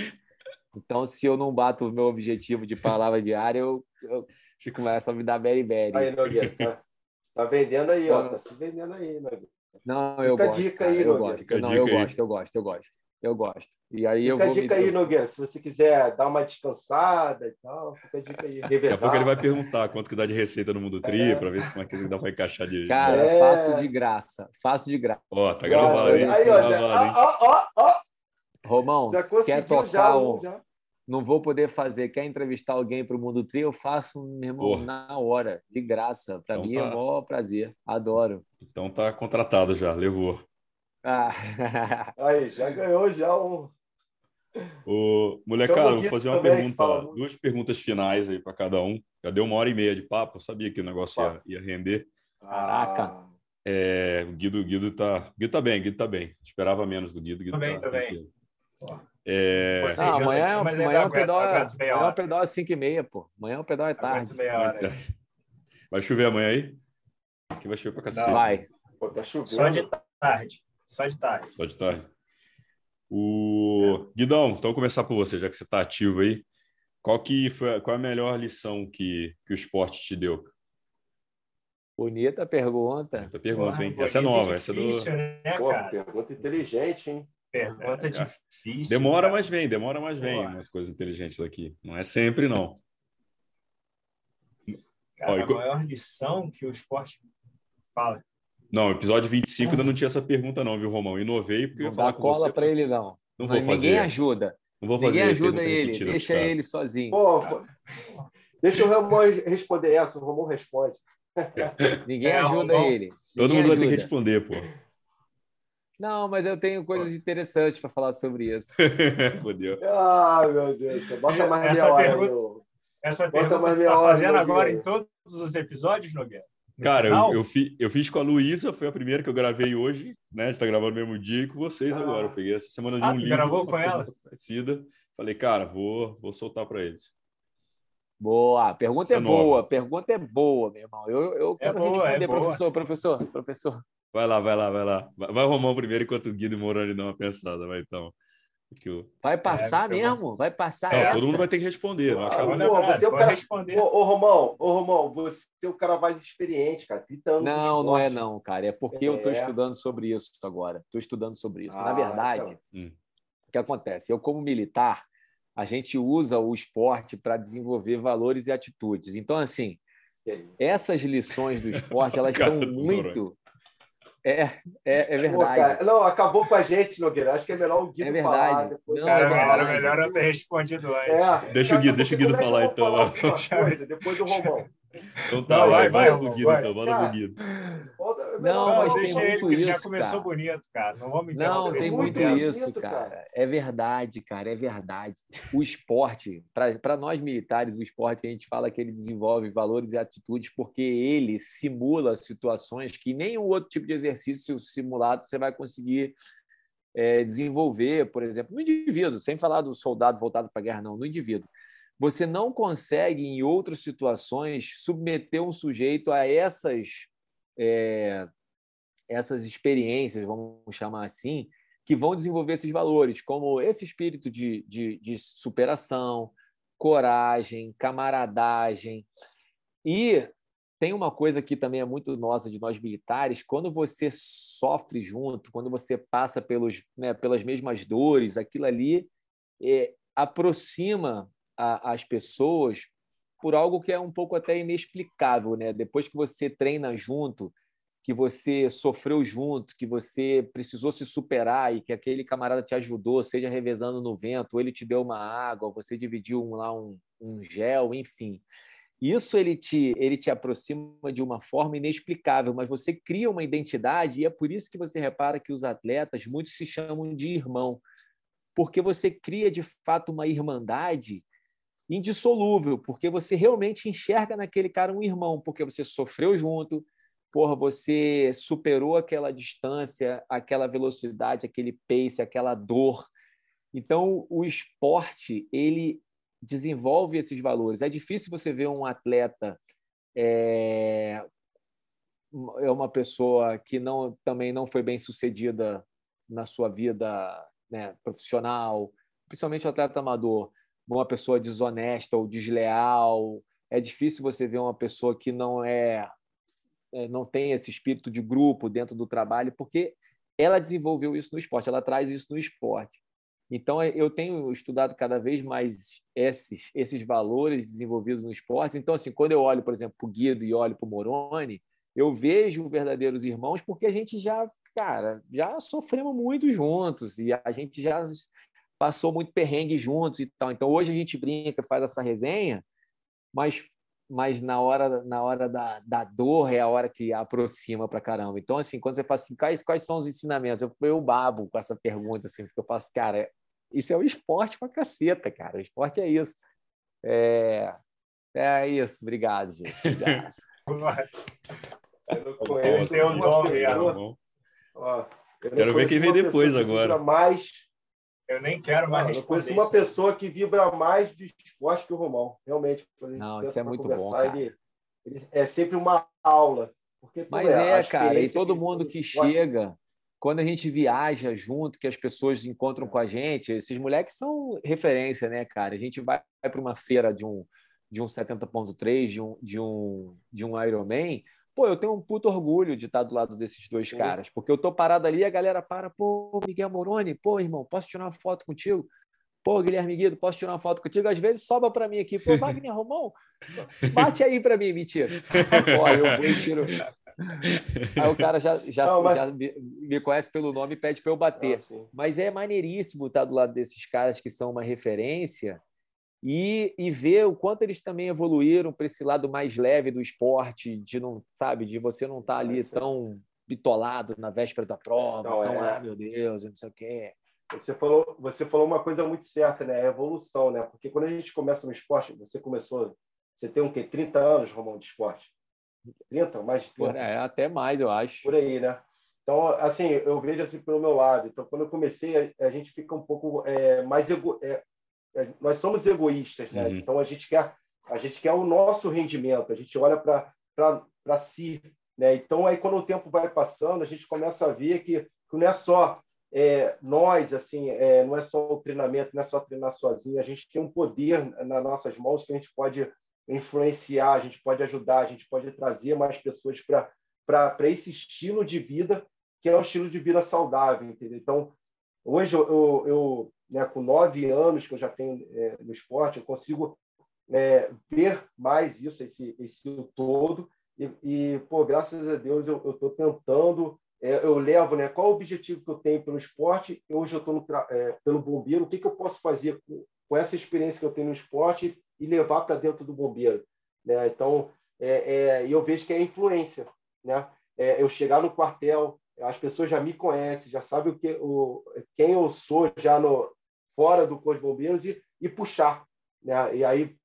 Então, se eu não bato o meu objetivo de palavra diária, eu, eu começo a me dar beriberi. Aí, Nogueira, tá, tá vendendo aí, ó. Tá se vendendo aí, Nogueira. Não, eu Fica gosto. Dica aí, eu gosto. Não, eu gosto, eu gosto, eu gosto. Eu gosto. E aí fica eu vou. A dica aí, Nogueira, se você quiser dar uma descansada e tal, fica a dica aí. Revezar. Daqui a pouco ele vai perguntar quanto que dá de receita no Mundo Tri, é. para ver se como é que dá para encaixar de. Cara, é. faço de graça. Faço de graça. Ó, tá gravado aí. Aí, ó, já, ó, ó, ó. Romão, quer tocar já, um... já. Não vou poder fazer. Quer entrevistar alguém para o Mundo Tri? Eu faço, meu irmão, Porra. na hora, de graça. Para então mim é tá... é o maior prazer. Adoro. Então tá contratado já, levou. Ah. Aí, já ganhou já um. O molecada, vou fazer uma pergunta, duas perguntas finais aí para cada um. Já deu uma hora e meia de papo, eu sabia que o negócio ia, ia render. Caraca. É, o Guido, Guido tá, Guido tá bem, Guido tá bem. Esperava menos do Guido. Guido tá bem, tá, bem. É... Não, amanhã, amanhã, o pedal, é, amanhã o pedal é 5 e meia, pô. Amanhã o pedal é tarde. Vai chover amanhã aí? Aqui vai chover pra cacete. Vai. Pô, tá chovendo. Só de tarde. Só de tarde. Só de tarde. O Guidão, então começar por você, já que você está ativo aí. Qual que foi qual é a melhor lição que, que o esporte te deu? Bonita pergunta. Bonita pergunta, hein? Essa é nova, essa é do. Né, Pô, pergunta inteligente, hein? Pergunta é. difícil. Demora, cara. mas vem, demora, mas vem Pô. umas coisas inteligentes daqui. Não é sempre, não. Cara, Ó, a maior lição que o esporte fala não, episódio 25 ainda não tinha essa pergunta, não, viu, Romão? Inovei porque não eu ia falar dá cola para ele, não. Não vou fazer. Ninguém ajuda. Não vou fazer. Ninguém ajuda ele, deixa ele sozinho. Pô, deixa o Romão responder essa, o Romão responde. Ninguém é, ajuda Romão. ele. Ninguém Todo mundo ajuda. vai ter que responder, pô. Não, mas eu tenho coisas interessantes para falar sobre isso. Fodeu. Ai, meu Deus. Bota mais essa minha pergunta, hora, Essa pergunta você está fazendo agora em todos os episódios, Nogueira? Cara, eu, eu, fi, eu, fiz com a Luísa, foi a primeira que eu gravei hoje, né? A gente tá gravando no mesmo dia e com vocês ah. agora. Eu peguei essa semana de ah, um livro. gravou com ela? Parecida. Falei, cara, vou, vou soltar para eles. Boa, pergunta é, é boa, pergunta é boa, meu irmão. Eu, eu é quero é boa, responder, é professor, professor, professor. Vai lá, vai lá, vai lá. Vai, vai o Romão primeiro enquanto o Guido e o Moroni dão uma pensada, vai então. Vai passar é, mesmo? Vai passar é, Todo mundo vai ter que responder. Ah, pô, você é o cara... responder. Ô, ô, Romão, ô, Romão, você é o cara mais experiente, cara. 30 anos não, não é não, cara. É porque é. eu estou estudando sobre isso agora. Estou estudando sobre isso. Ah, Na verdade, então. o que acontece? Eu, como militar, a gente usa o esporte para desenvolver valores e atitudes. Então, assim, essas lições do esporte, elas estão muito é, é, é verdade. Pô, não, acabou com a gente, Nogueira. Acho que é melhor o Guido é verdade. falar. Depois... Não, é verdade. Era melhor eu ter respondido antes. É, deixa o Guido, deixa o Guido falar, então. Coisa, depois do Romão. Então tá, não, vai, vai, vai, vai, Guido, então, bora Guido. Não, mas tem muito ele, isso, já começou cara. bonito, cara. Não vamos Não, tem muito isso, cara. É verdade, cara, é verdade. O esporte, para nós militares, o esporte, a gente fala que ele desenvolve valores e atitudes porque ele simula situações que nenhum outro tipo de exercício simulado você vai conseguir é, desenvolver, por exemplo, no indivíduo, sem falar do soldado voltado para a guerra, não, no indivíduo. Você não consegue, em outras situações, submeter um sujeito a essas, é, essas experiências, vamos chamar assim, que vão desenvolver esses valores, como esse espírito de, de, de superação, coragem, camaradagem. E tem uma coisa que também é muito nossa de nós militares, quando você sofre junto, quando você passa pelos, né, pelas mesmas dores, aquilo ali é, aproxima a, as pessoas por algo que é um pouco até inexplicável, né? Depois que você treina junto, que você sofreu junto, que você precisou se superar e que aquele camarada te ajudou, seja revezando no vento, ou ele te deu uma água, você dividiu um, lá um, um gel, enfim. Isso ele te, ele te aproxima de uma forma inexplicável, mas você cria uma identidade e é por isso que você repara que os atletas muitos se chamam de irmão, porque você cria de fato uma irmandade indissolúvel, porque você realmente enxerga naquele cara um irmão, porque você sofreu junto, porra, você superou aquela distância, aquela velocidade, aquele pace, aquela dor. Então, o esporte, ele desenvolve esses valores. É difícil você ver um atleta é, é uma pessoa que não também não foi bem sucedida na sua vida né, profissional, principalmente o atleta amador, uma pessoa desonesta ou desleal. É difícil você ver uma pessoa que não é, é, não tem esse espírito de grupo dentro do trabalho, porque ela desenvolveu isso no esporte, ela traz isso no esporte. Então, é, eu tenho estudado cada vez mais esses, esses valores desenvolvidos no esporte. Então, assim, quando eu olho, por exemplo, para o Guido e olho para o Moroni, eu vejo verdadeiros irmãos porque a gente já, cara, já sofremos muito juntos e a gente já passou muito perrengue juntos e tal. Então hoje a gente brinca, faz essa resenha, mas mas na hora na hora da, da dor é a hora que aproxima para caramba. Então assim, quando você fala assim, quais quais são os ensinamentos? Eu eu babo com essa pergunta assim, porque eu faço, cara, isso é o esporte pra caceta, cara. O esporte é isso. É, é isso. Obrigado, gente. Obrigado. eu não conheço o nome, Quero ver quem vem depois agora. Mais eu nem quero mais não, Eu conheço uma pessoa que vibra mais de esporte que o Romão, realmente. Não, isso é muito bom, cara. Ele, ele, é sempre uma aula. Porque, Mas é, cara, e todo mundo que chega, quando a gente viaja junto, que as pessoas encontram com a gente, esses moleques são referência, né, cara? A gente vai, vai para uma feira de um, de um 70.3, de um, de um, de um Ironman, Pô, eu tenho um puto orgulho de estar do lado desses dois Sim. caras, porque eu tô parado ali e a galera para, pô, Miguel Moroni, pô, irmão, posso tirar uma foto contigo? Pô, Guilherme Guido, posso tirar uma foto contigo? Às vezes sobra para mim aqui, pô, Wagner Romão, bate aí para mim, mentira. Pô, eu vou e tiro. Aí o cara já, já, não, mas... já me, me, conhece pelo nome e pede para eu bater. Ah, mas é maneiríssimo estar do lado desses caras que são uma referência e, e ver o quanto eles também evoluíram para esse lado mais leve do esporte, de não, sabe, de você não estar tá ali tão bitolado na véspera da prova, não, tão, é. ah, meu Deus, não sei o quê. Você falou, você falou uma coisa muito certa, né? A evolução, né? Porque quando a gente começa no esporte, você começou, você tem o quê? 30 anos, Romão, de esporte? 30? Mais de 30? É, até mais, eu acho. Por aí, né? Então, assim, eu vejo assim pelo meu lado. Então, quando eu comecei, a, a gente fica um pouco é, mais ego, é, é, nós somos egoístas, né? Uhum. Então a gente quer a gente quer o nosso rendimento, a gente olha para si, né? Então aí quando o tempo vai passando, a gente começa a ver que, que não é só é, nós assim, é, não é só o treinamento, não é só treinar sozinho, a gente tem um poder nas nossas mãos que a gente pode influenciar, a gente pode ajudar, a gente pode trazer mais pessoas para para esse estilo de vida que é um estilo de vida saudável, entendeu? Então hoje eu, eu, eu né, com nove anos que eu já tenho é, no esporte, eu consigo é, ver mais isso, esse, esse todo. E, e, pô, graças a Deus, eu estou tentando, é, eu levo, né? Qual o objetivo que eu tenho pelo esporte? Hoje eu estou é, pelo bombeiro, o que, que eu posso fazer com, com, essa experiência que eu tenho no esporte e levar para dentro do bombeiro? Né? Então, é, é, eu vejo que é influência, né? É, eu chegar no quartel, as pessoas já me conhecem, já sabem o que, o, quem eu sou já no fora do Corpo de Bombeiros e, e puxar, né? E aí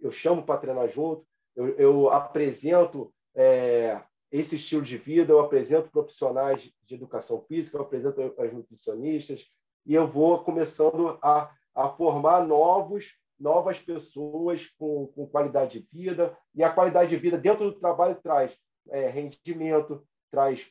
eu chamo para treinar junto, eu, eu apresento é, esse estilo de vida, eu apresento profissionais de educação física, eu apresento as nutricionistas e eu vou começando a, a formar novos novas pessoas com, com qualidade de vida e a qualidade de vida dentro do trabalho traz é, rendimento, traz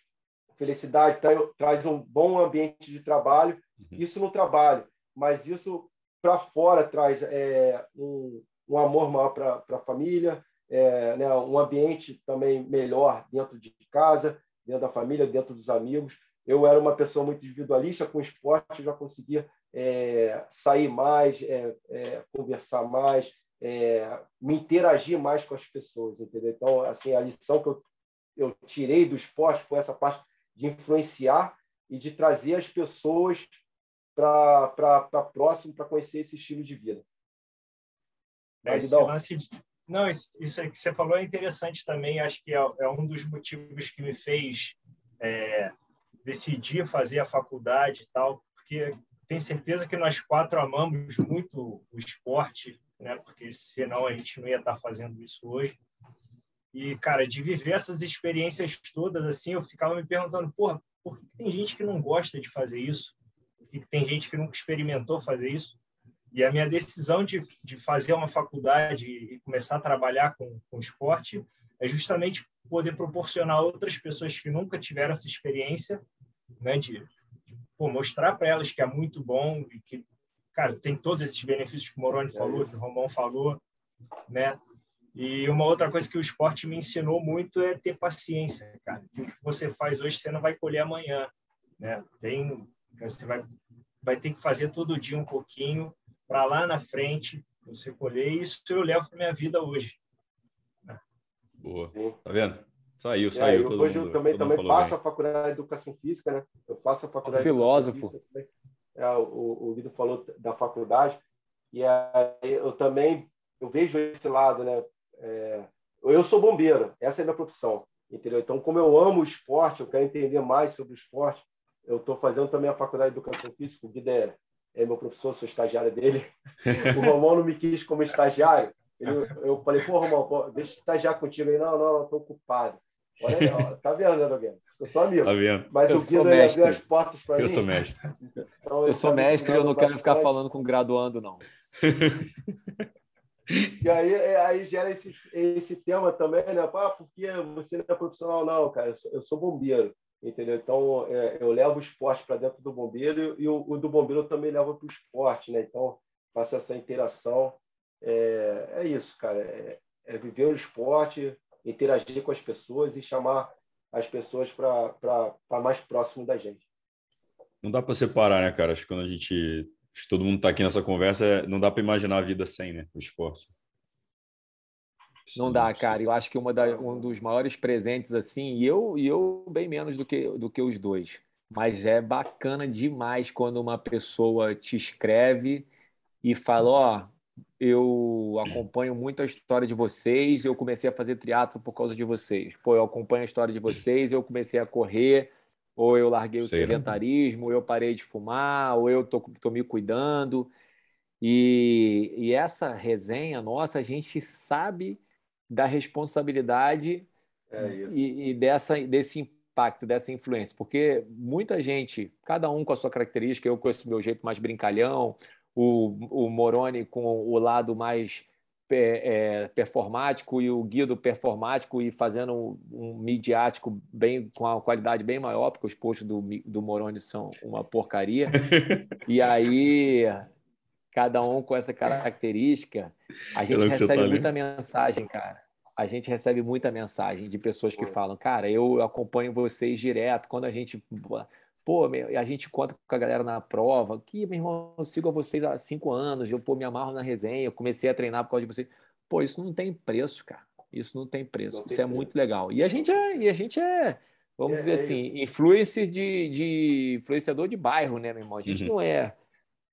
felicidade, traz, traz um bom ambiente de trabalho. Uhum. Isso no trabalho, mas isso para fora traz é, um, um amor maior para a família, é, né, um ambiente também melhor dentro de casa, dentro da família, dentro dos amigos. Eu era uma pessoa muito individualista com esporte, já conseguia é, sair mais, é, é, conversar mais, é, me interagir mais com as pessoas, entendeu? Então, assim, a lição que eu, eu tirei do esporte foi essa parte de influenciar e de trazer as pessoas para próximo para conhecer esse estilo de vida. É, esse lance de... Não, isso, isso que você falou é interessante também. Acho que é, é um dos motivos que me fez é, decidir fazer a faculdade e tal, porque tenho certeza que nós quatro amamos muito o esporte, né? Porque senão a gente não ia estar fazendo isso hoje. E, cara, de viver essas experiências todas, assim, eu ficava me perguntando, porra, por que tem gente que não gosta de fazer isso? Que tem gente que nunca experimentou fazer isso? E a minha decisão de, de fazer uma faculdade e começar a trabalhar com, com esporte é justamente poder proporcionar a outras pessoas que nunca tiveram essa experiência, né, de, de pô, mostrar para elas que é muito bom e que, cara, tem todos esses benefícios que o Moroni falou, que o Romão falou, né? E uma outra coisa que o esporte me ensinou muito é ter paciência, cara. O que você faz hoje você não vai colher amanhã, né? Tem, você vai vai ter que fazer todo dia um pouquinho para lá na frente você colher. E isso eu levo para minha vida hoje. Boa. Tá vendo? Saiu, saiu. É, hoje mundo, eu também, também faço bem. a faculdade de Educação Física, né? Eu faço a faculdade Filósofo. de Educação Física. É, o, o Guido falou da faculdade. E aí eu também eu vejo esse lado, né? É, eu sou bombeiro, essa é a minha profissão, entendeu? Então, como eu amo o esporte, eu quero entender mais sobre o esporte, eu estou fazendo também a faculdade de Educação Física, o Guido é, é meu professor, sou estagiário dele. o Romão não me quis como estagiário. Ele, eu falei, pô, Romão, pô, deixa eu estagiar contigo. Ele, não, não, estou ocupado. Olha aí, ó, tá vendo, né, Nogueira? Eu sou amigo. Tá vendo? Mas eu o Guido abriu as portas para mim. Eu sou mestre. Então, eu sou mestre e eu não quero ficar falando com graduando, não. E aí, é, aí gera esse, esse tema também, né? Ah, porque você não é profissional, não, cara. Eu sou, eu sou bombeiro, entendeu? Então, é, eu levo o esporte para dentro do bombeiro e o, o do bombeiro eu também levo para o esporte, né? Então, faço essa interação. É, é isso, cara. É, é viver o esporte, interagir com as pessoas e chamar as pessoas para mais próximo da gente. Não dá para separar, né, cara? Acho que quando a gente todo mundo está aqui nessa conversa, não dá para imaginar a vida sem, né? O esporte. Não dá, cara. Eu acho que uma da, um dos maiores presentes, assim, e eu, e eu bem menos do que, do que os dois. Mas é bacana demais quando uma pessoa te escreve e fala: Ó, oh, eu acompanho muito a história de vocês, eu comecei a fazer teatro por causa de vocês. Pô, eu acompanho a história de vocês, eu comecei a correr ou eu larguei o Sei sedentarismo, ou eu parei de fumar, ou eu tô, tô me cuidando. E, e essa resenha nossa, a gente sabe da responsabilidade é e, e, dessa, desse impacto, dessa influência, porque muita gente, cada um com a sua característica, eu com esse meu jeito mais brincalhão, o, o Moroni com o lado mais é, performático e o Guido performático e fazendo um, midiático bem com uma qualidade bem maior, porque os posts do, do Moroni são uma porcaria. e aí, cada um com essa característica, a gente recebe tá muita mensagem, cara. A gente recebe muita mensagem de pessoas que falam, cara, eu acompanho vocês direto. Quando a gente pô, a gente conta com a galera na prova, que, meu irmão, eu sigo a vocês há cinco anos, eu pô, me amarro na resenha, eu comecei a treinar por causa de vocês. Pô, isso não tem preço, cara. Isso não tem preço. Não isso tem é preço. muito legal. E a gente é, e a gente é vamos é, dizer é assim, influencer de, de influenciador de bairro, né, meu irmão? A gente uhum. não é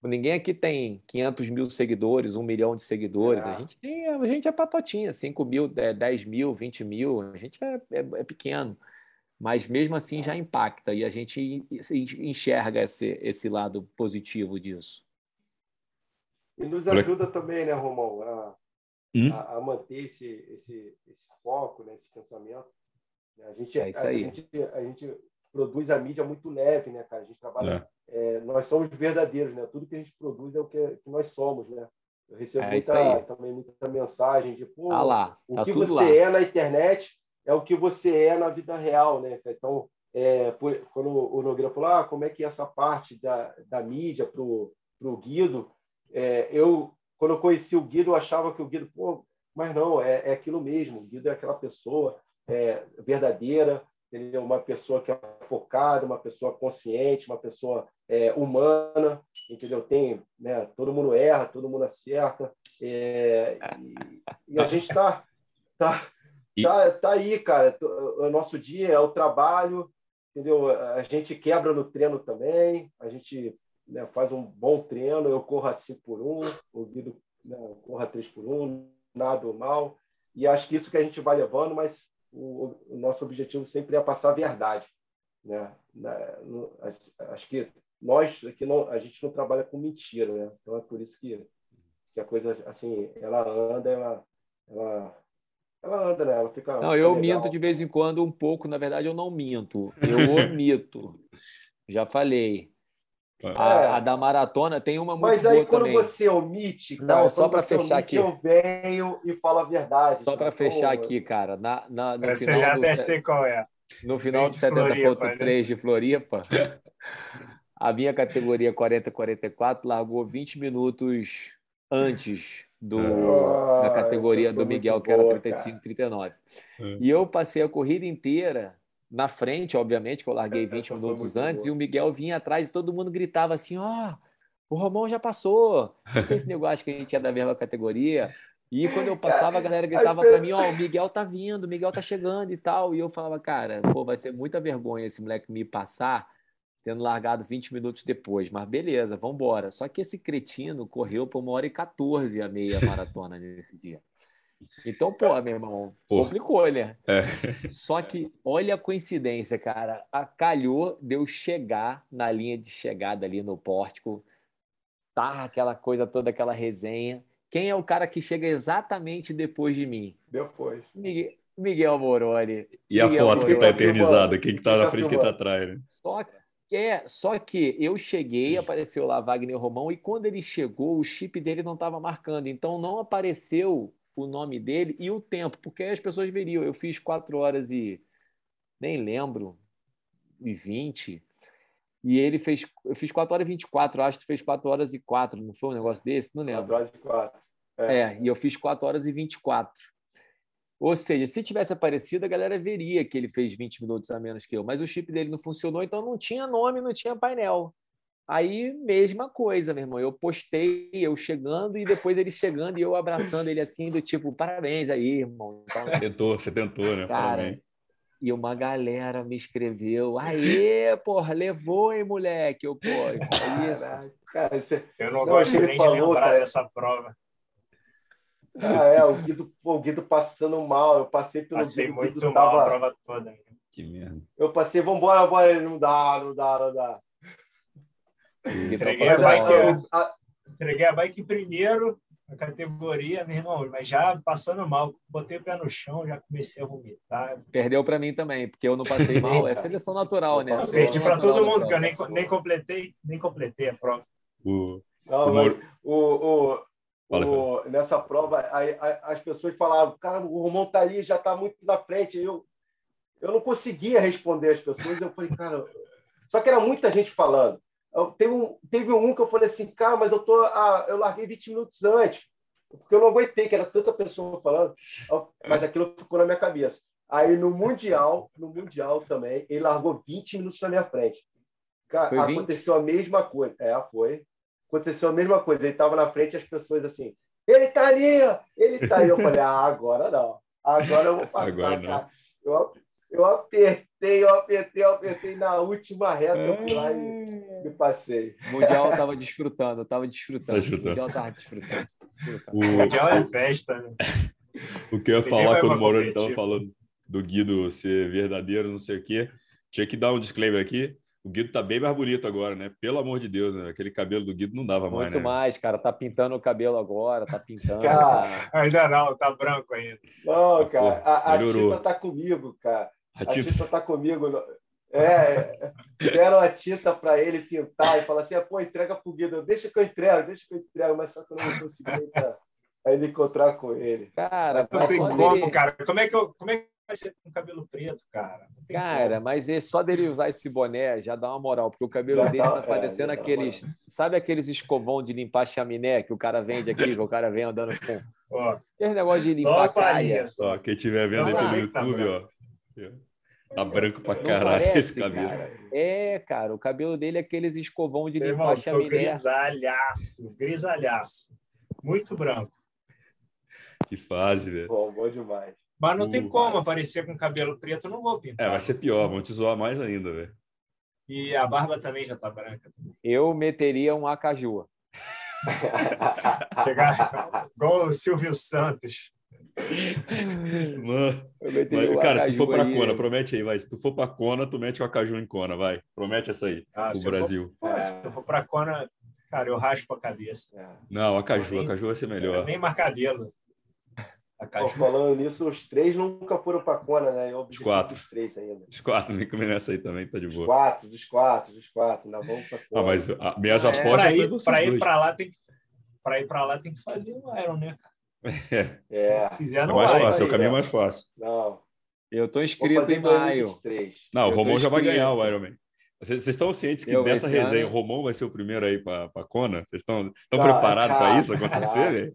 Ninguém aqui tem 500 mil seguidores, um milhão de seguidores. É. A gente tem, a gente é patotinha, 5 mil, 10 mil, 20 mil. A gente é, é, é pequeno, mas mesmo assim já impacta e a gente enxerga esse, esse lado positivo disso. E nos ajuda também, né, Romão, a, Hum? a, a manter esse, esse, esse foco, né, esse pensamento. A gente, É isso a, aí. gente, a gente produz a mídia muito leve, né, cara? A gente trabalha. É, nós somos verdadeiros, né? Tudo que a gente produz é o que, que nós somos, né? Eu recebo É muita, também muita mensagem de, pô, Ah lá, o tá que você lá. é na internet é o que você é na vida real, né? Então, é, por- quando o Nogueira falou, ah, como é que é essa parte da, da mídia para o Guido, é, eu, quando eu conheci o Guido, eu achava que o Guido, pô, mas não, é, é aquilo mesmo, o Guido é aquela pessoa é, verdadeira, ele é uma pessoa que é focada, uma pessoa consciente, uma pessoa é, humana, entendeu? Tem, né, todo mundo erra, todo mundo acerta, é, e, e a gente está tá, E- tá, tá aí, cara. O nosso dia é o trabalho, entendeu? A gente quebra no treino também, a gente né, faz um bom treino. Eu corro a 5 por 1, o Guido né, corra 3 por 1, nada mal. E acho que isso que a gente vai levando, mas o, o nosso objetivo sempre é passar a verdade. Né? Na- no- acho que nós aqui não, a gente não trabalha com mentira, né? Então é por isso que, que a coisa assim, ela anda, ela, ela, ela anda, né? Ela fica. Não, eu legal. minto de vez em quando um pouco, na verdade eu não minto, eu omito. Já falei. A, a da maratona tem uma muito Mas aí boa quando também. você omite, cara, Não, só você fechar omite, aqui. eu venho e falo a verdade. Só para fechar aqui, cara, na, na- no já final do, até sei qual é. no final de Floripa, né? 70.3 de Floripa, a minha categoria 40-44 largou 20 minutos antes do, Ah, da categoria essa do Miguel, muito que era boa, 35-39. É. E eu passei a corrida inteira na frente, obviamente, que eu larguei Essa 20 foi minutos antes, boa. e o Miguel vinha atrás e todo mundo gritava assim: ó, o Romão já passou. Não sei se nego acha que a gente é da mesma categoria. E quando eu passava, a galera gritava para mim: ó, o Miguel tá vindo, o Miguel tá chegando e tal. E eu falava: cara, pô, vai ser muita vergonha esse moleque me passar, tendo largado 20 minutos depois. Mas beleza, vamos embora. Só que esse cretino correu por uma hora e 14 a meia maratona nesse dia. Então, pô, meu irmão, Pô. complicou, né? É. Só que olha a coincidência, cara. A calhou de eu chegar na linha de chegada ali no pórtico. Tá aquela coisa toda, aquela resenha. Quem é o cara que chega exatamente depois de mim? Depois. Miguel, Miguel Moroni. E a Miguel foto que Moroni. tá eternizada? Quem que tá na frente e quem tá atrás, né? Só que, é, só que eu cheguei, apareceu lá Wagner Romão, e quando ele chegou, o chip dele não estava marcando. Então não apareceu o nome dele e o tempo, porque aí as pessoas veriam. Eu fiz 4 horas e nem lembro, e 20. E ele fez. Eu fiz 4 horas e 24, acho que fez 4 horas e 4, não foi um negócio desse? Não lembro. Quatro horas e quatro. É, e eu fiz 4 horas e 24. Ou seja, se tivesse aparecido, a galera veria que ele fez 20 minutos a menos que eu. Mas o chip dele não funcionou, então não tinha nome, não tinha painel. Aí, mesma coisa, meu irmão. Eu postei, eu chegando e depois ele chegando e eu abraçando ele assim, do tipo, parabéns aí, irmão. Então, Tentou, você tentou, né? Cara, Parabéns. e uma galera me escreveu, aê, porra, levou, hein, moleque? Eu, pô, é isso. Cara, você... Eu não, Não, gosto nem falou, de lembrar cara. dessa prova. ah, é, o Guido, o Guido passando mal. Eu passei pelo Passei Guido, o muito Guido mal a tava... prova toda. Que merda. Eu passei, vambora, vambora. Ele, Não dá, não dá, não dá. Entreguei a bike, a- a- entreguei a bike primeiro na categoria, meu irmão, mas já passando mal. Botei o pé no chão, já comecei a vomitar. Perdeu para mim também, porque eu não passei mal. É seleção natural, né? Perdi Seleção Perdi para todo mundo, que eu nem, nem completei, nem completei a prova. O... Não, O mas o, o, Fala, o- nessa prova, aí, aí as pessoas falavam, cara, o Romão tá ali, já tá muito na frente. Eu, eu não conseguia responder as pessoas. Eu falei, cara. Só que era muita gente falando. Teve, um, teve um que eu falei assim, cara, mas eu, tô, ah, eu larguei 20 minutos antes, porque eu não aguentei, que era tanta pessoa falando. Mas aquilo ficou na minha cabeça. Aí no Mundial, no Mundial também, ele largou 20 minutos na minha frente. Cara, Foi 20? aconteceu a mesma coisa. É, foi. Aconteceu a mesma coisa. Ele estava na frente as pessoas assim, ele tá ali, ele tá aí. Eu falei, ah, agora não. Agora eu vou passar, Agora não. Eu, Eu apertei, eu apertei, eu apertei na última reta, eu fui lá e, e passei. O Mundial eu tava desfrutando, eu tava desfrutando. Tá desfrutando. O Mundial tava desfrutando. desfrutando. O, Mundial é festa, né? o que eu ia falar quando o Moroni estava falando do Guido ser verdadeiro, não sei o quê, tinha que dar um disclaimer aqui. O Guido tá bem mais bonito agora, né? Pelo amor de Deus, né? Aquele cabelo do Guido não dava mais, Muito né? mais, cara. Tá pintando o cabelo agora, tá pintando. Cara, Ainda não, tá branco ainda. Não, cara, a, a melhorou. tinta tá comigo, cara. A A tinta- tinta tá comigo. no- É, deram a tinta para ele pintar e falar assim: "Ah, pô, entrega pro Guido. Deixa que eu entrego, deixa que eu entrego, mas só que eu não consegui ainda, ainda encontrar com ele. Cara, Não mas tem só como, dele- cara. Como é que eu, como é que vai ser com cabelo preto, cara? Cara, como. mas é só dele usar esse boné já dá uma moral, porque o cabelo Já dele tá é, parecendo uma aqueles. Sabe aqueles escovão de limpar chaminé que o cara vende aqui, que o cara vem andando com. Ó, Aquele negócio de só limpar a palhinha. caia. Ó, quem estiver vendo aí pelo tá YouTube, ó. Tá branco pra Não caralho parece, esse cabelo. cara. É, cara, o cabelo dele é aqueles escovão de limpar chaminé. grisalhaço, grisalhaço. Muito branco. Que fase, velho. Bom, bom demais. Mas não tem Uh, como mas- aparecer com cabelo preto, eu não vou pintar. É, vai ser pior, vão te zoar mais ainda, velho. E a barba também já tá branca. Eu meteria um acaju. Pegar igual o Silvio Santos. Mano, o cara, tu acaju for pra aí. Kona, promete aí, vai. Se tu for pra Kona, tu mete o Acaju em Kona, vai. Promete essa aí, Ah, pro se eu for- Brasil. Pô, Se eu for pra Kona, cara, eu raspo a cabeça. É. Não, Acaju, Nem- Acaju vai ser melhor. Nem mais cabelo. A Pô, caju. falando nisso, os três nunca foram para Kona, né? Eu objetivo quatro. dos três ainda. Os quatro, nem comer nessa aí também, tá de boa. quatro, dos quatro, dos quatro. Nós vamos para Ah, mas a, minhas É, apostas Pra ir, pra ir pra lá tem que. Pra ir pra lá tem que fazer um Iron, né, cara? É, Se fizer, É não mais vai. fácil, é o aí, caminho mais fácil. não. Eu tô Vou inscrito em maio. 2023. Não, o Eu Romão já vai ganhar o Ironman. Vocês vocês estão cientes que Eu, resenha ano- o Romão vai ser o primeiro aí para a Kona? Vocês estão estão Ah, preparados para isso acontecer?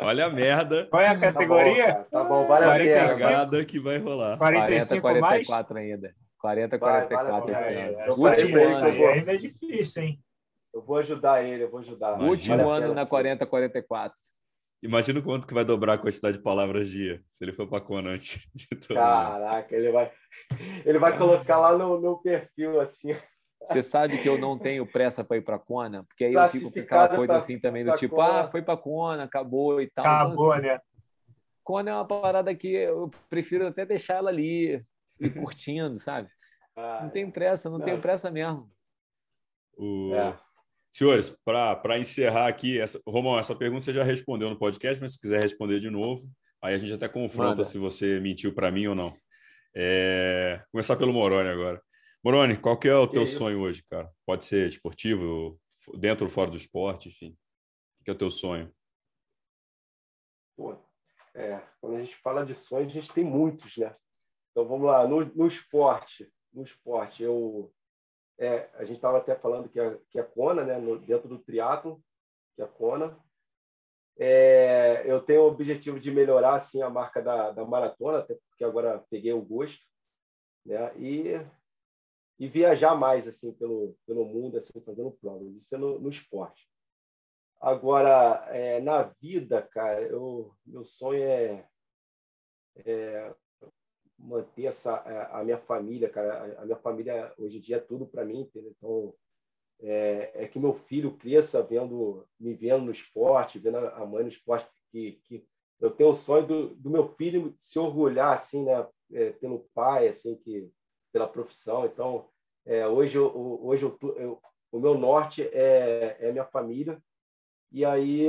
Olha a merda Qual é a Tá bom, categoria? tá bom, vale a 45. pena. vai. cagada que vai rolar. 40, 45 mais? 44 ainda. 40, Vai, 44 vale a esse pena. ano. Eu Essa falei Último aí, ano. vou- ainda é difícil, hein? Eu vou ajudar ele, eu vou ajudar. Último Vale a ano pena, na sim. 40, 44. Imagina o quanto que vai dobrar a quantidade de palavras dia se ele for para Kona antes de todo mundo. Caraca, ele vai, ele vai colocar lá no, no perfil assim. Você sabe que eu não tenho pressa para ir para Kona, porque aí eu fico com aquela coisa pra- assim também do tipo, Kona. ah, foi para Kona, acabou e tal. Então, Acabou, assim, né? Kona é uma parada que eu prefiro até deixar ela ali e curtindo, sabe? Ah, Não tem pressa, não Não. tenho pressa mesmo. O- é. Senhores, para encerrar aqui, essa... Romão, essa pergunta você já respondeu no podcast, mas se quiser responder de novo, aí a gente até confronta Manda. se você mentiu para mim ou não. É... Começar pelo Moroni agora. Moroni, qual que é o teu sonho hoje, cara? Pode ser esportivo, dentro ou fora do esporte, enfim. O que é o teu sonho? Pô, é, quando a gente fala de sonhos, a gente tem muitos, né? Então vamos lá, no, no esporte, no esporte, eu é, a gente estava até falando que a, que a Kona, né, no- dentro do triatlo, que é a Kona, é, eu tenho o objetivo de melhorar assim a marca da, da maratona, até porque agora peguei o gosto, né? E e viajar mais assim pelo pelo mundo assim fazendo provas. Isso é no, no esporte. Agora, é, na vida, cara, eu, meu sonho é, é manter essa, a, a minha família, cara. A, minha família hoje em dia é tudo para mim, entendeu? Então, é, é que meu filho cresça vendo, me vendo no esporte, vendo a, mãe no esporte, que, que eu tenho o sonho do, do meu filho se orgulhar, assim, né? É, pelo pai, assim, que pela profissão. Então, é, hoje, eu, hoje eu, eu, o meu norte é, é minha família. E aí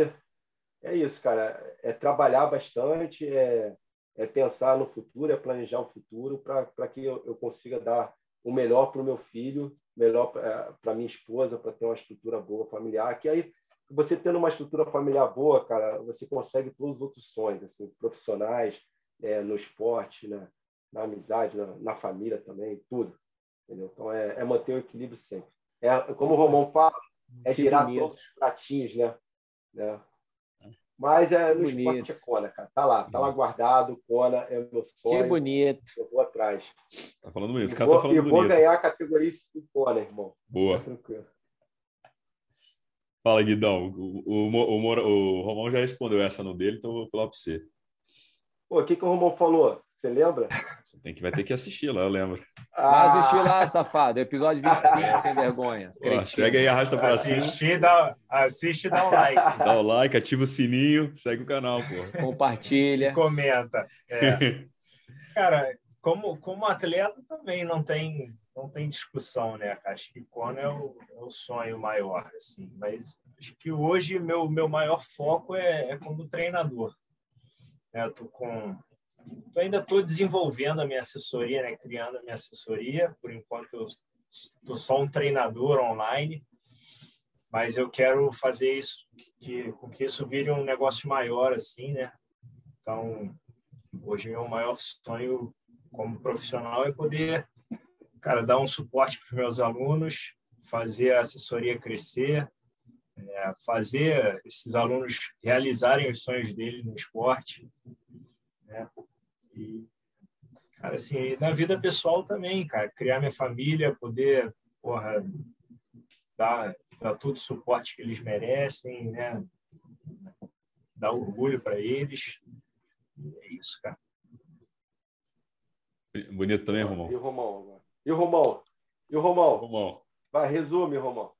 é isso, cara. É trabalhar bastante, é, é pensar no futuro, é planejar o futuro para que eu, eu consiga dar o melhor para o meu filho, melhor para minha esposa, para ter uma estrutura boa familiar. Que aí você tendo uma estrutura familiar boa, cara, você consegue todos os outros sonhos, assim, profissionais, é, no esporte, na, na amizade, na, na família também, tudo. Entendeu? Então é, é manter o equilíbrio sempre. É como o Romão fala, é girar todos os pratinhos, né? né? Mas é no Que bonito. esporte é Kona, cara. Tá lá, tá lá guardado. Kona é o meu Que sonho. bonito. Eu vou atrás. Tá falando bonito. Esse E cara vou, tá e falando vou bonito. ganhar a categoria em Kona, irmão. Boa. Tá tranquilo. Fala, Guidão. O, o, o, o, Romão já respondeu essa no dele, então eu vou falar para você. Pô, o que, que o Romão falou? Você lembra? Você tem que, vai ter que assistir lá, eu lembro. Ah. Vai assistir lá, safado. Episódio 25, sem vergonha. Pô, chega aí, arrasta pra cima. Dá, assiste e dá o like. Dá o like, ativa o sininho, segue o canal, pô. Compartilha. Comenta. É. Cara, como, como atleta também não tem, não tem discussão, né? Acho que Kona é o, é o sonho maior, assim. Mas acho que hoje meu, meu maior foco é, é como treinador. É, eu tô com eu ainda estou desenvolvendo a minha assessoria, né? criando a minha assessoria. Por enquanto, eu estou só um treinador online, mas eu quero fazer isso, que, com que isso vire um negócio maior, assim, né? Então, hoje meu maior sonho como profissional é poder, cara, dar um suporte para os meus alunos, fazer a assessoria crescer, é, fazer esses alunos realizarem os sonhos deles no esporte, né? E, cara, assim, na vida pessoal também, cara, criar minha família, poder, porra, dar, dar todo o suporte que eles merecem, né? Dar orgulho para eles. E é isso, cara. Bonito também, Romão. E o Romão? E o Romão? E o Romão? Romão. Vai, resume, Romão.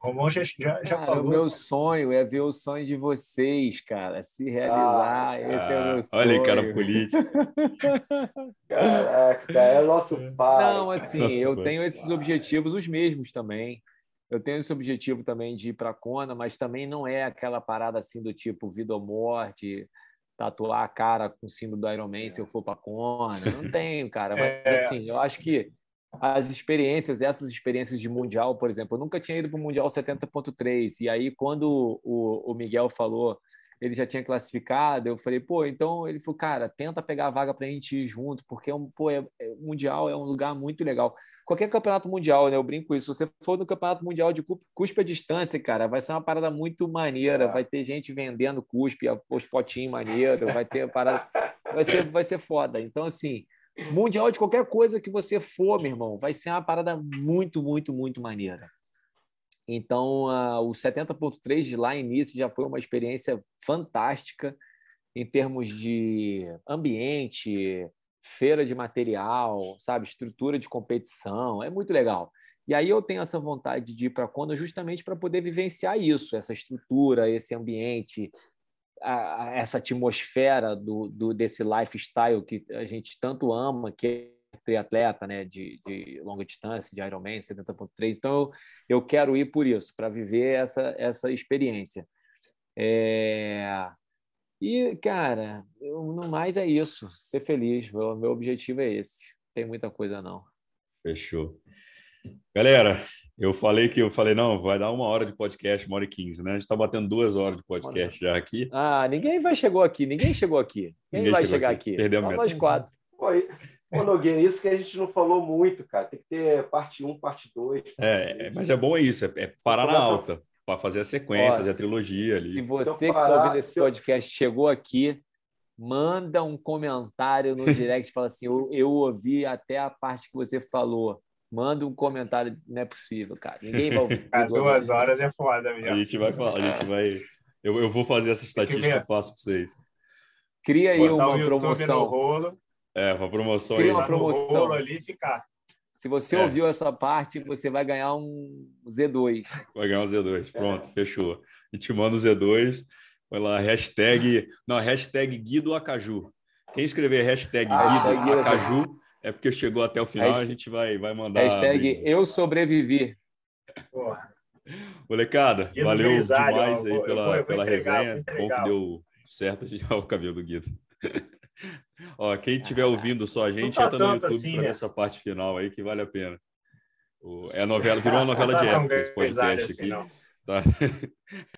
Romão já, já, já cara, falou. O meu sonho é ver o sonho de vocês, cara, se realizar. Ah, Esse ah, é o meu sonho. Olha, cara político. Caraca, é nosso pai. Não, assim, nosso eu pai. tenho esses objetivos, os mesmos também. Eu tenho esse objetivo também de ir para a Kona, mas também não é aquela parada assim do tipo vida ou morte, tatuar a cara com o símbolo do Iron Man é. se eu for para a Kona. Não tenho, cara. Mas, é... assim, eu acho que as experiências, essas experiências de Mundial, por exemplo, eu nunca tinha ido para o Mundial 70.3, e aí quando o, o Miguel falou, ele já tinha classificado, eu falei, pô, então ele falou, cara, tenta pegar a vaga para a gente ir junto, porque é um, pô, é, é, Mundial é um lugar muito legal. Qualquer campeonato mundial, né? Eu brinco isso. Se você for no campeonato mundial de cuspe à distância, cara, vai ser uma parada muito maneira. É. Vai ter gente vendendo cuspe, os potinhos maneiro, vai ter parada. Vai ser, vai ser foda. Então, assim, Mundial de qualquer coisa que você for, meu irmão, vai ser uma parada muito, muito, muito maneira. Então, uh, o 70.3 de lá início já foi uma experiência fantástica em termos de ambiente, feira de material, sabe, estrutura de competição, é muito legal. E aí eu tenho essa vontade de ir para Kona justamente para poder vivenciar isso, essa estrutura, esse ambiente, a, a essa atmosfera do, do, desse lifestyle que a gente tanto ama, que é triatleta, né, de, de longa distância, de Ironman 70.3. Então eu, eu quero ir por isso, para viver essa essa experiência. É... E cara, eu, no mais é isso, ser feliz. Meu, meu objetivo é esse. Não tem muita coisa não. Fechou. Galera, eu falei que eu falei, não, vai dar uma hora de podcast, uma hora e quinze, né? A gente está batendo duas horas de podcast já aqui. Ah, ninguém vai chegou aqui, ninguém chegou aqui. Quem ninguém vai chegar aqui? aqui? Perdemos Só nós quatro. Ô, Nogueira, isso que a gente não falou muito, cara. Tem que ter parte 1, um, parte 2. É, mas é bom isso, é, é parar na alta, para fazer a sequência, fazer a trilogia ali. Se você se que está ouvindo esse podcast chegou aqui, manda um comentário no direct e fala assim: eu, eu ouvi até a parte que você falou manda um comentário, não é possível, cara. Ninguém vai ouvir. duas, duas horas é foda, mesmo. A gente vai falar, a gente vai. Eu, eu vou fazer essa estatística, eu passo para vocês. Cria aí Botar uma promoção. Rolo, é, uma promoção Cria aí. uma promoção. ali ficar. Se você é. ouviu essa parte, você vai ganhar um Z2. Vai ganhar um Z2. Pronto, é. fechou. A gente manda o Z2. Vai lá, hashtag. Não, hashtag Guido Acaju. Quem escrever hashtag ah, Guido Acaju é porque chegou até o final, Hashtag, a gente vai, vai mandar. Hashtag eu sobrevivi. Porra. Molecada, valeu demais aí pela, vou, vou pela entregar, resenha. Bom que deu certo a gente o cabelo do Guido. Ó, quem estiver ouvindo só a gente, tá entra no YouTube assim, para né? essa parte final aí que vale a pena. O, é a novela, virou uma novela de época esse podcast assim, aqui. Tá.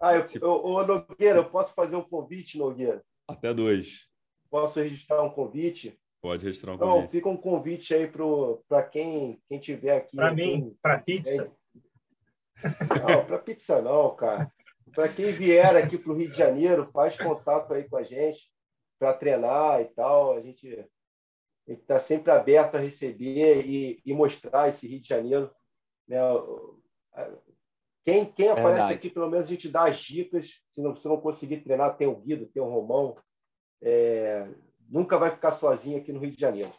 Ah, eu, eu, ô, Nogueira, eu posso fazer um convite, Nogueira? Até dois. Posso registrar um convite? Pode registrar um convite. Não, fica um convite aí para quem, quem tiver aqui. Para mim, para pizza. Não, para pizza não, cara. Para quem vier aqui para o Rio de Janeiro, faz contato aí com a gente para treinar e tal. A gente está sempre aberto a receber e, e, mostrar esse Rio de Janeiro. Né? Quem, quem aparece Verdade. aqui, pelo menos a gente dá as dicas. Se não, se não conseguir treinar, tem o Guido, tem o Romão, é, nunca vai ficar sozinho aqui no Rio de Janeiro.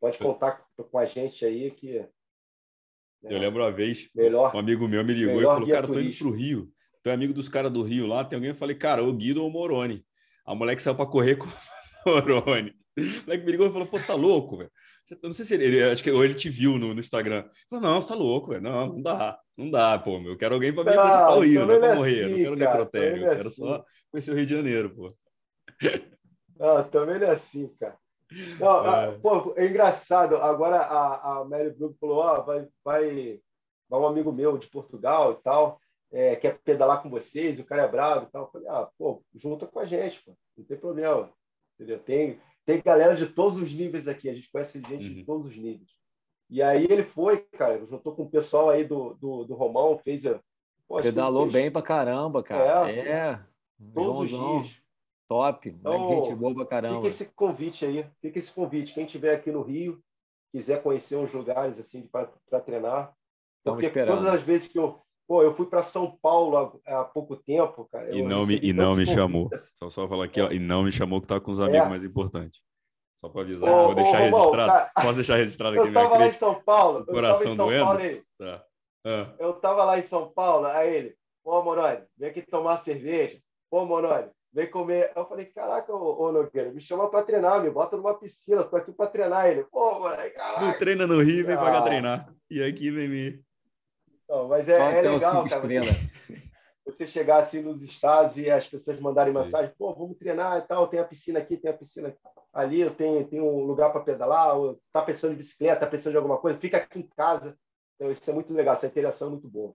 Pode contar com a gente aí que. Né, eu lembro uma vez, melhor, um amigo meu me ligou e falou: Cara, tô indo pro Rio. Tu é amigo dos caras do Rio lá. Tem alguém? Eu falei: Cara, o Guido ou o Moroni. A moleque saiu para correr com o Moroni. O moleque me ligou e falou: Pô, tá louco, velho. Eu não sei se ele, acho que ou ele te viu no, no Instagram. Falou, não, você tá louco, velho. Não, não dá, não dá, pô. Eu quero alguém para me apresentar o Rio, não é pra morrer. Assim, não quero necrotério, eu quero assim. só conhecer o Rio de Janeiro, pô. Não, também não é assim, cara. Não, é. pô, é engraçado. Agora a, a Mary Blue falou: ó, vai, vai, vai um amigo meu de Portugal e tal, é, quer pedalar com vocês, o cara é bravo e tal. Eu falei: ah, pô, junta com a gente, pô, não tem problema. Entendeu? Tem, tem galera de todos os níveis aqui, a gente conhece gente uhum. de todos os níveis. E aí ele foi, cara, juntou com o pessoal aí do, do, do Romão, fez. Pô, Pedalou fez... bem pra caramba, cara. É. é. Todos Joãozão. os dias. Top. Então, gente boa pra caramba. Fica esse convite aí, fica esse convite. Quem estiver aqui no Rio, quiser conhecer uns lugares assim para treinar. Estamos porque esperando. todas as vezes que eu. Pô, eu fui para São Paulo há, há, pouco tempo, cara. E não me, e não me chamou. Só, só falar aqui, ó, e não me chamou que tá com os amigos é. mais importantes. Só para avisar, ô, vou deixar ô, registrado. Tá... Posso deixar registrado aqui eu tava lá em São Paulo. O coração doendo? Paulo, tá. ah. Eu tava lá em São Paulo, aí ele, pô, Moroni, vem aqui tomar cerveja. Pô, Moroni, vem comer. Eu falei, caraca, ô, ô Nogueira, me chama para treinar, me bota numa piscina, tô aqui para treinar ele. Pô, moleque, caraca. Não treina no Rio, vem ah. para treinar. E aqui vem me. Não, mas é, é legal, cara. Você, você, chegar assim nos estados e as pessoas mandarem Sim. mensagem, pô, vamos treinar e tal, tem a piscina aqui, tem a piscina ali, eu tenho, tenho um lugar para pedalar, ou tá pensando em bicicleta, tá pensando em alguma coisa, fica aqui em casa. Então, isso é muito legal, essa interação é muito boa.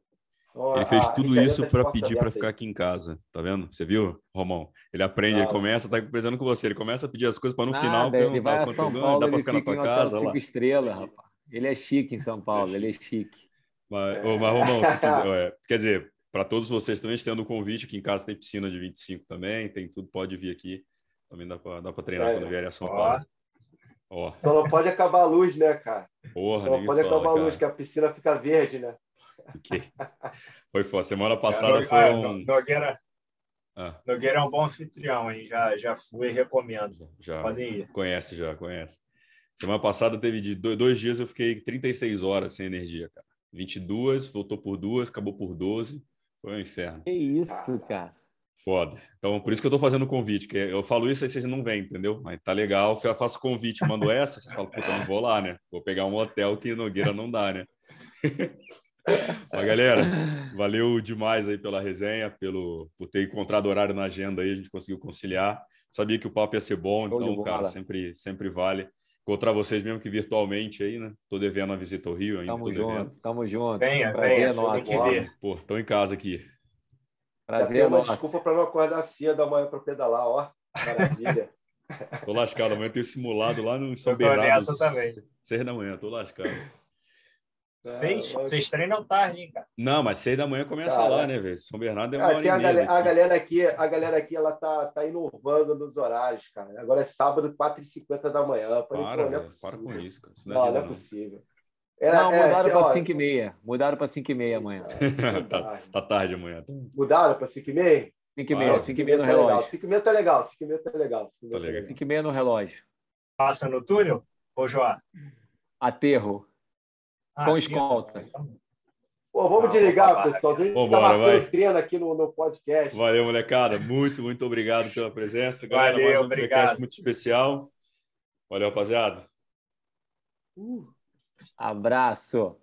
Ele fez tudo isso para pedir para ficar aqui em casa, tá vendo? Você viu, Romão? Ele aprende, ele começa, tá precisando com você, ele começa a pedir as coisas para no Nada, final ele vai a São Paulo, dá para ficar na tua casa cinco estrelas, rapaz. Ele é chique em São Paulo, ele é chique. Mas, é. mas Romão, se quiser, é, quer dizer, para todos vocês também, estendo o convite, aqui em casa tem piscina de 25 também, tem tudo, pode vir aqui. Também dá para treinar é. quando vier a São Paulo. Ó. Só não pode acabar a luz, né, cara? Porra, Só não pode fala, acabar a luz, que a piscina fica verde, né? Okay. Foi foda. Semana passada é, foi ah, um. Nogueira, ah. Nogueira é um bom anfitrião, hein? Já, já fui e recomendo. Já. Podem ir. Conhece, já, conhece. Semana passada teve de dois dias, eu fiquei 36 horas sem energia, cara. 22, voltou por duas, acabou por 12. Foi um inferno. Que isso, cara. Foda. Então, por isso que eu tô fazendo o convite, que eu falo isso aí vocês não vêm, entendeu? Mas tá legal, eu faço o convite, mando essa, vocês falam, puta, não vou lá, né? Vou pegar um hotel que Nogueira não dá, né? Mas, galera, valeu demais aí pela resenha, pelo, por ter encontrado horário na agenda aí, a gente conseguiu conciliar. Sabia que o papo ia ser bom, Show então, cara, sempre, sempre vale. Encontrar vocês mesmo que virtualmente aí, né? Tô devendo a visita ao Rio ainda. Tamo junto, devendo. tamo junto. Venha, Prazer venha, nosso. Pô, tô em casa aqui. Prazer, uma desculpa para não acordar cedo amanhã para pedalar, ó. Maravilha. tô lascado, amanhã tenho simulado lá no São Bernardo. Nessa também. Seis da manhã, tô lascado. Seis? Vocês treinam tarde, hein, cara? Não, mas seis da manhã começa cara, lá, né, velho? São Bernardo é uma hora a, galera, a galera aqui, a galera aqui, ela tá, tá inovando nos horários, cara. Agora é sábado, 4h50 da manhã. Para, para, é para com isso, cara. Isso não, não, não é possível. Era, não, é, mudaram é, para 5 e meia. Mudaram para 5 e meia amanhã. tá, tá, tarde amanhã. Mudaram para 5 e meia? 5 e meia, 5 e meia no tá relógio. 5 e meia tá legal, 5 e meia tá legal. 5 tá e meia no relógio. Passa no túnel, ô João? Aterro. Ah, com escolta. Pô, vamos desligar, pessoal. A gente Vambora, tá treino aqui no, no podcast. Valeu, molecada. Muito, muito obrigado pela presença. Galera, Valeu, mais um obrigado. podcast muito especial. Valeu, rapaziada. Uh. Abraço.